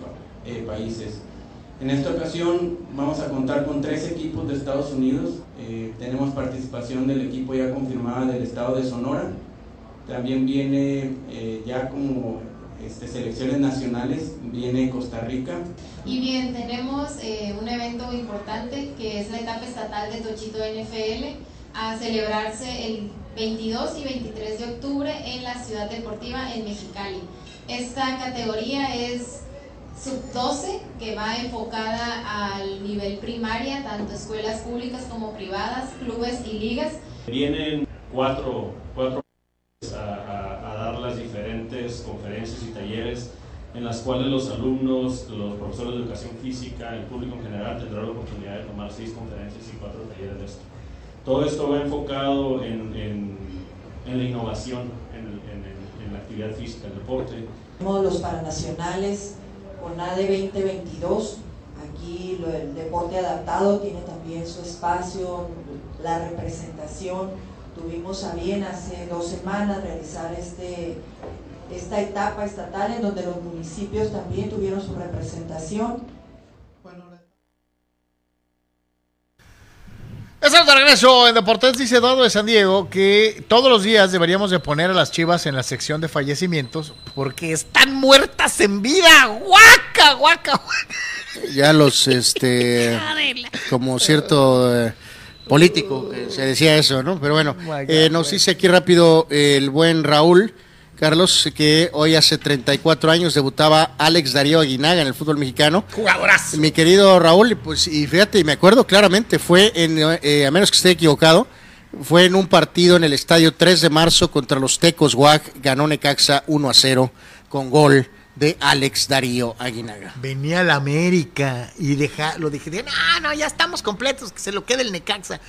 eh, países. En esta ocasión vamos a contar con tres equipos de Estados Unidos. Eh, tenemos participación del equipo ya confirmada del estado de Sonora. También viene eh, ya como este, selecciones nacionales, viene Costa Rica. Y bien, tenemos eh, un evento importante que es la etapa estatal de Tochito NFL. a celebrarse el 22 y 23 de octubre en la Ciudad Deportiva en Mexicali. Esta categoría es sub-12 que va enfocada al nivel primaria, tanto escuelas públicas como privadas, clubes y ligas. Vienen cuatro, cuatro a, a dar las diferentes conferencias y talleres en las cuales los alumnos, los profesores de educación física, el público en general tendrá la oportunidad de tomar seis conferencias y cuatro talleres de esto. Todo esto va enfocado en, en, en la innovación, en, en, la actividad física, el deporte. Los paranacionales con AD 2022, aquí lo, el deporte adaptado tiene también su espacio, la representación. Tuvimos a bien hace dos semanas realizar este esta etapa estatal en donde los municipios también tuvieron su representación. Estamos de regreso en Deportes, dice Eduardo de San Diego que todos los días deberíamos de poner a las chivas en la sección de fallecimientos porque están muertas en vida. ¡Guaca, guaca, guaca! Ya los, este, como cierto eh, político que se decía eso, ¿no? Pero bueno, eh, nos dice aquí rápido el buen Raúl Carlos, que hoy hace 34 años debutaba Alex Darío Aguinaga en el fútbol mexicano. Jugadorazo. Mi querido Raúl, pues, y fíjate, y me acuerdo claramente, fue en, eh, a menos que esté equivocado, fue en un partido en el estadio 3 de marzo contra los Tecos Guac, ganó Necaxa 1 a 0 con gol de Alex Darío Aguinaga. Venía la América y deja, lo dije, no, no, ya estamos completos, que se lo quede el Necaxa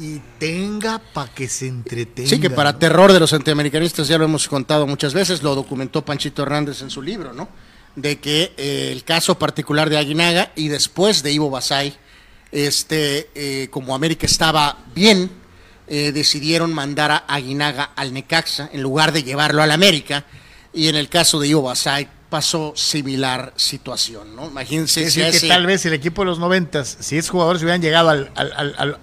y tenga para que se entretenga. Sí, que para terror de los antiamericanistas ya lo hemos contado muchas veces, lo documentó Panchito Hernández en su libro, ¿no? De que eh, el caso particular de Aguinaga y después de Ivo Basay, este, eh, como América estaba bien, eh, decidieron mandar a Aguinaga al Necaxa en lugar de llevarlo al América. Y en el caso de Ivo Basay pasó similar situación, ¿no? Imagínense es decir, que tal vez el equipo de los noventas, si esos jugadores hubieran llegado al, al, al al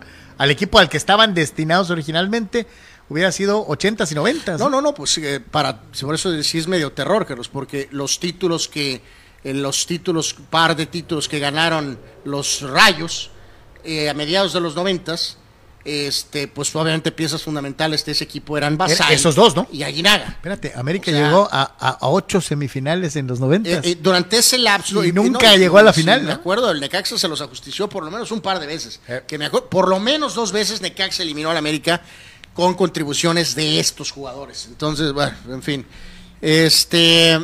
equipo al que estaban destinados originalmente, hubiera sido 80s y 90 No, no, no, pues eh, para, por eso sí es medio terror, Carlos, porque los títulos que, en los títulos, par de títulos que ganaron los Rayos eh, a mediados de los 90 este, pues obviamente piezas fundamentales de ese equipo eran Basay Esos dos, ¿no? Y Aguinaga. Espérate, América llegó a, a, ocho semifinales en los 90. Eh, eh, durante ese lapso. Y, nunca llegó a la final. Me acuerdo, el Necaxa se los ajustició por lo menos un par de veces. Eh. Que me acuerdo, por lo menos dos veces Necaxa eliminó al América con contribuciones de estos jugadores. Entonces, bueno, en fin. Este,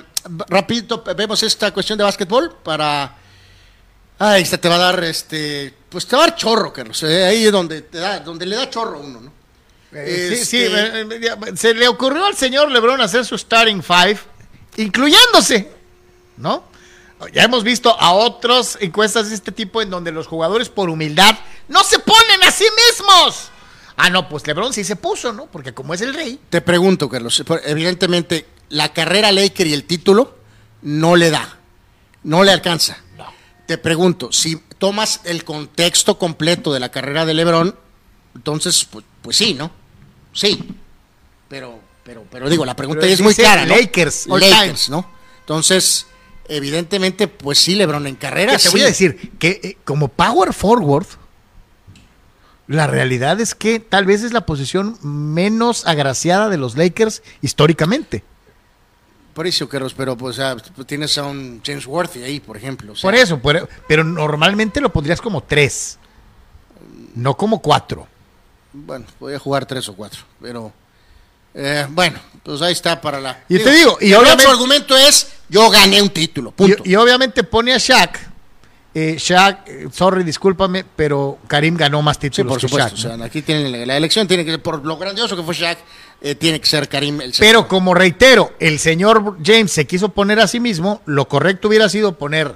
rapidito, vemos esta cuestión de básquetbol para Ahí está, te va a dar, este, pues te va a dar chorro, Carlos. Eh, ahí es donde, te da, donde le da chorro a uno, ¿no? Eh, sí, sí, este, se le ocurrió al señor Lebron hacer su starting five, incluyéndose, ¿no? Ya hemos visto a otras encuestas de este tipo en donde los jugadores por humildad no se ponen a sí mismos. Ah, no, pues LeBron sí se puso, ¿no? Porque como es el rey. Te pregunto, Carlos, evidentemente la carrera Laker y el título no le da, no le alcanza te pregunto, si tomas el contexto completo de la carrera de LeBron, entonces, pues, pues sí, ¿no? Sí. Pero, pero, pero digo, la pregunta es muy clara, ¿no? Lakers, Lakers, ¿no? Entonces, evidentemente, pues sí, LeBron en carrera. Te voy a decir que eh, como power forward, la realidad es que tal vez es la posición menos agraciada de los Lakers históricamente. Por eso, Carlos, pero pues, tienes a un James Worthy ahí, por ejemplo. por eso, pero normalmente lo pondrías como tres, no como cuatro. Bueno, podría jugar tres o cuatro, pero eh, bueno, pues ahí está para la. Y te digo, y obviamente, otro argumento es: yo gané un título, punto. Y, obviamente pone a Shaq. Eh, Shaq, eh, sorry, discúlpame, pero Karim ganó más títulos. Sí, por supuesto. O sea, aquí tienen la, elección, tiene que ser por lo grandioso que fue Shaq eh, tiene que ser Karim el Pero como reitero, el señor James se quiso poner a sí mismo, lo correcto hubiera sido poner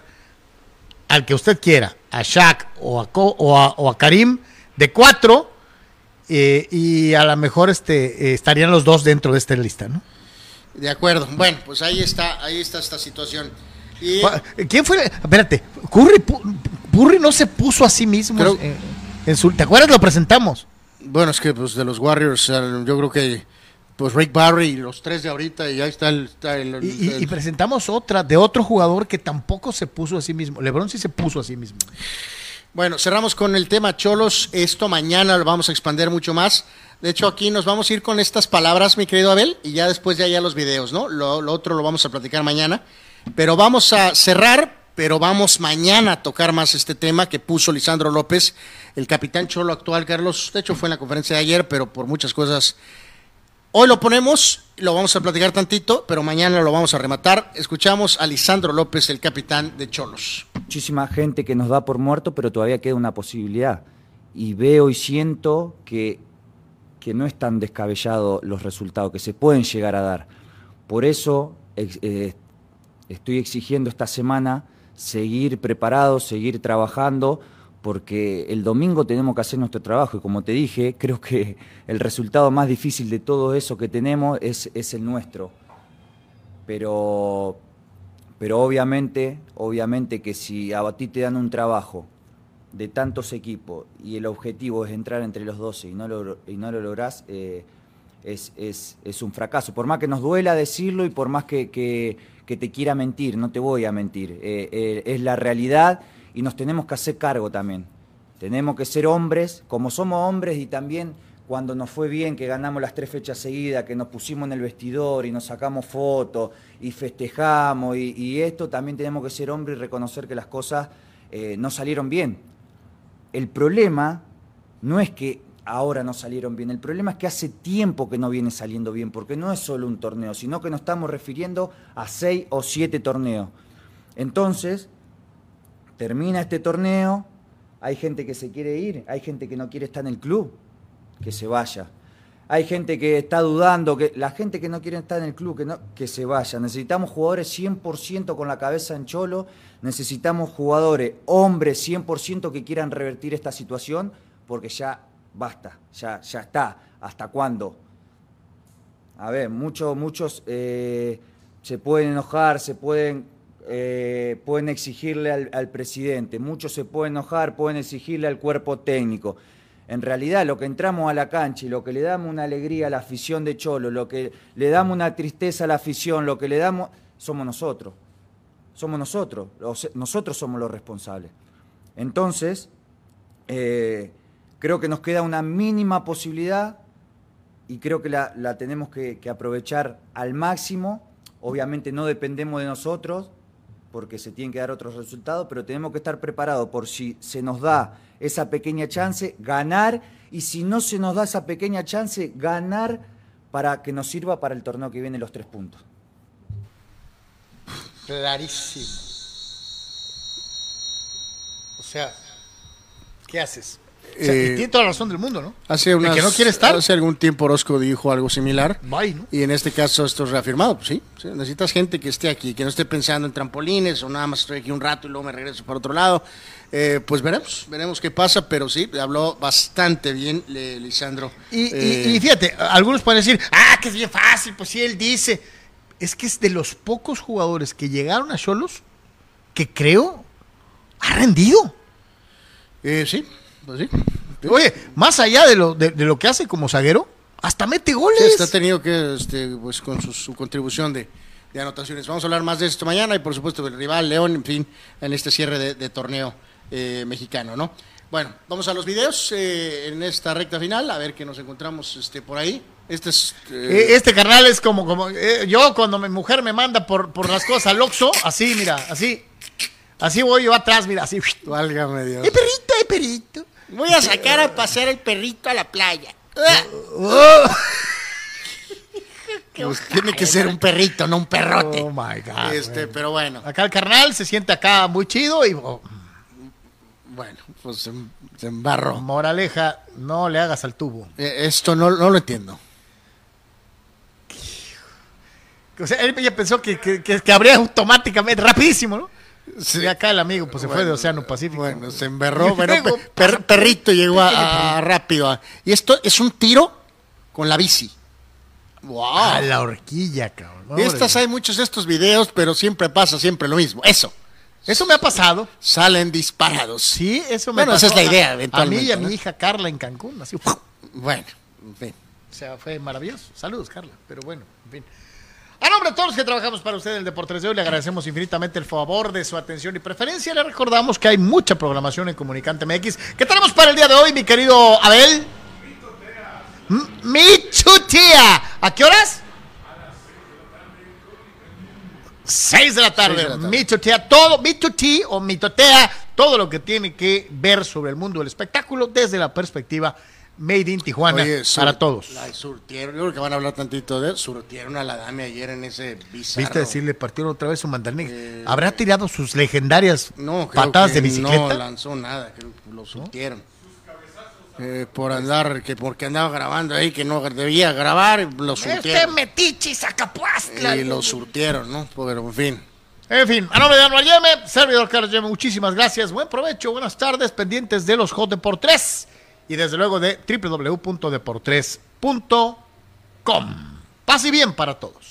al que usted quiera, a Shaq o a, o a, Karim, de cuatro, eh, y a lo mejor este, eh, estarían los dos dentro de esta lista, ¿no? De acuerdo. Bueno, pues ahí está, ahí está esta situación. ¿Quién fue? Espérate, Curry, no se puso a sí mismo en su, ¿Te acuerdas? Lo presentamos. Bueno, es que pues de los Warriors, yo creo que pues Rick Barry y los tres de ahorita y ahí está el... y, presentamos otra de otro jugador que tampoco se puso a sí mismo. Lebron sí se puso a sí mismo. Bueno, cerramos con el tema Cholos. Esto mañana lo vamos a expandir mucho más. De hecho, aquí nos vamos a ir con estas palabras, mi querido Abel, y ya después ya ya los videos, ¿no? Lo, lo otro lo vamos a platicar mañana. Pero vamos a cerrar, pero vamos mañana a tocar más este tema que puso Lisandro López, el capitán Cholo actual, Carlos. De hecho, fue en la conferencia de ayer, pero por muchas cosas. Hoy lo ponemos, lo vamos a platicar tantito, pero mañana lo vamos a rematar. Escuchamos a Lisandro López, el capitán de Cholos. muchísima gente que nos da por muerto, pero todavía queda una posibilidad. Y veo y siento que, que no es tan descabellado los resultados que se pueden llegar a dar. Por eso eh, estoy exigiendo esta semana seguir preparados, seguir trabajando, porque el domingo tenemos que hacer nuestro trabajo y como te dije, creo que el resultado más difícil de todo eso que tenemos es, es el nuestro. Pero pero obviamente, obviamente que si a ti te dan un trabajo de tantos equipos y el objetivo es entrar entre los 12 y no lo, y no lo lográs, eh, es, es- un fracaso. Por más que nos duela decirlo y por más que, que- que te quiera mentir, no te voy a mentir. Eh, eh, es la realidad y nos tenemos que hacer cargo también. Tenemos que ser hombres, como somos hombres y también cuando nos fue bien, que ganamos las tres fechas seguidas, que nos pusimos en el vestidor y nos sacamos fotos y festejamos y, esto, también tenemos que ser hombres y reconocer que las cosas eh, no salieron bien. El problema no es que ahora no salieron bien, el problema es que hace tiempo que no viene saliendo bien, porque no es solo un torneo, sino que nos estamos refiriendo a seis o siete torneos. Entonces, termina este torneo, hay gente que se quiere ir, hay gente que no quiere estar en el club, que se vaya. Hay gente que está dudando, que la gente que no quiere estar en el club, que, que se vaya. Necesitamos jugadores 100% con la cabeza en cholo, necesitamos jugadores, hombres 100% que quieran revertir esta situación, porque ya basta, ya, ya está. ¿Hasta cuándo? A ver, muchos, muchos eh, se pueden enojar, se pueden, eh, pueden exigirle al, presidente, muchos se pueden enojar, pueden exigirle al cuerpo técnico. En realidad, lo que entramos a la cancha y lo que le damos una alegría a la afición de Cholo, lo que le damos una tristeza a la afición, lo que le damos, somos nosotros. Somos nosotros. nosotros somos los responsables. Entonces, eh, creo que nos queda una mínima posibilidad y creo que la, tenemos que aprovechar al máximo. Obviamente no dependemos de nosotros porque se tienen que dar otros resultados, pero tenemos que estar preparados por si se nos da esa pequeña chance, ganar, y si no se nos da esa pequeña chance, ganar para que nos sirva para el torneo que viene los tres puntos. Clarísimo. O sea, ¿qué haces? O sea, Eh, y tiene toda la razón del mundo, ¿no? Hace unas- que no quiere estar. Hace algún tiempo Orozco dijo algo similar. Bye, ¿no? Y en este caso esto es reafirmado, pues sí, sí, Necesitas gente que esté aquí, que no esté pensando en trampolines o nada más estoy aquí un rato y luego me regreso para otro lado. Eh, pues veremos, veremos qué pasa, pero sí, habló bastante bien le- Lisandro. Y, y- Eh, y fíjate, algunos pueden decir, ah, que es bien fácil, pues sí, él dice. Es que es de los pocos jugadores que llegaron a Cholos que creo ha rendido. eh, sí, sí. Oye, más allá de lo, de, de lo que hace como zaguero, hasta mete Sí, goles. está tenido que, este, pues con su, su contribución de, de anotaciones. Vamos a hablar más de esto mañana y por supuesto del rival León, en fin, en este cierre de, de torneo eh, mexicano, ¿no? Bueno, vamos a los videos eh, en esta recta final, a ver qué nos encontramos este, por ahí. Este es... eh, Eh, Este carnal es como, como yo cuando mi mujer me manda por, por las cosas al Oxxo, así, mira, así. Así voy yo atrás, mira, así. Válgame Dios. ¡Eh, perrito, eh, perrito! Voy a sacar a pasear el perrito a la playa. Pues tiene que ser un perrito, no un perrote. Oh my God. Este, pero bueno, Acá el carnal se siente acá muy chido y oh, bueno, pues se, se embarró. moraleja, no le hagas al tubo. Eh, Esto no, no lo entiendo. O sea, él ya pensó que, que, que, que habría automáticamente, rapidísimo, ¿no? Sí. Y acá el amigo, pues se fue de Bueno, Océano Pacífico. Bueno, se emberró. Y Bueno, per- perrito llegó a, a- rápido. a- y esto es un tiro con la bici. ¡Wow! A la horquilla, cabrón. Estas hay muchos de estos videos, pero siempre pasa siempre lo mismo. Eso. Eso me ha pasado. Salen disparados. Sí, eso me Bueno, pasó. esa es la idea, eventualmente, A mí y a ¿no? mi hija Carla en Cancún. Bueno, en fin. O sea, fue maravilloso. Saludos, Carla. Pero bueno, en fin. A nombre de todos los que trabajamos para usted en el Deportes de hoy, le agradecemos infinitamente el favor de su atención y preferencia. Le recordamos que hay mucha programación en Comunicante MX. ¿Qué tenemos para el día de hoy, mi querido Abel? Mi chutia. ¿A qué horas? 6 de la tarde. Mi chutia, todo, mi chuti o mi totea, todo lo que tiene que ver sobre el mundo del espectáculo desde la perspectiva Made in Tijuana Oye, sur- para todos. la surtieron, yo creo que van a hablar tantito de surtieron a la dame ayer en ese bizarro. ¿Viste decirle partieron otra vez su mandarina? ¿Habrá tirado sus legendarias No, creo patadas que de bicicleta? No lanzó nada, creo que lo surtieron. Eh, por andar, que porque andaba grabando ahí, que no debía grabar, lo Este surtieron. metiche Zacapuastla. Y lo surtieron, ¿no? Pero en fin. En fin, a nombre de Anual Yeme, servidor Carlos Yeme, muchísimas gracias. Buen provecho, buenas tardes, pendientes de los Hot por 3 y desde luego de www.deportres.com. Paz y bien para todos.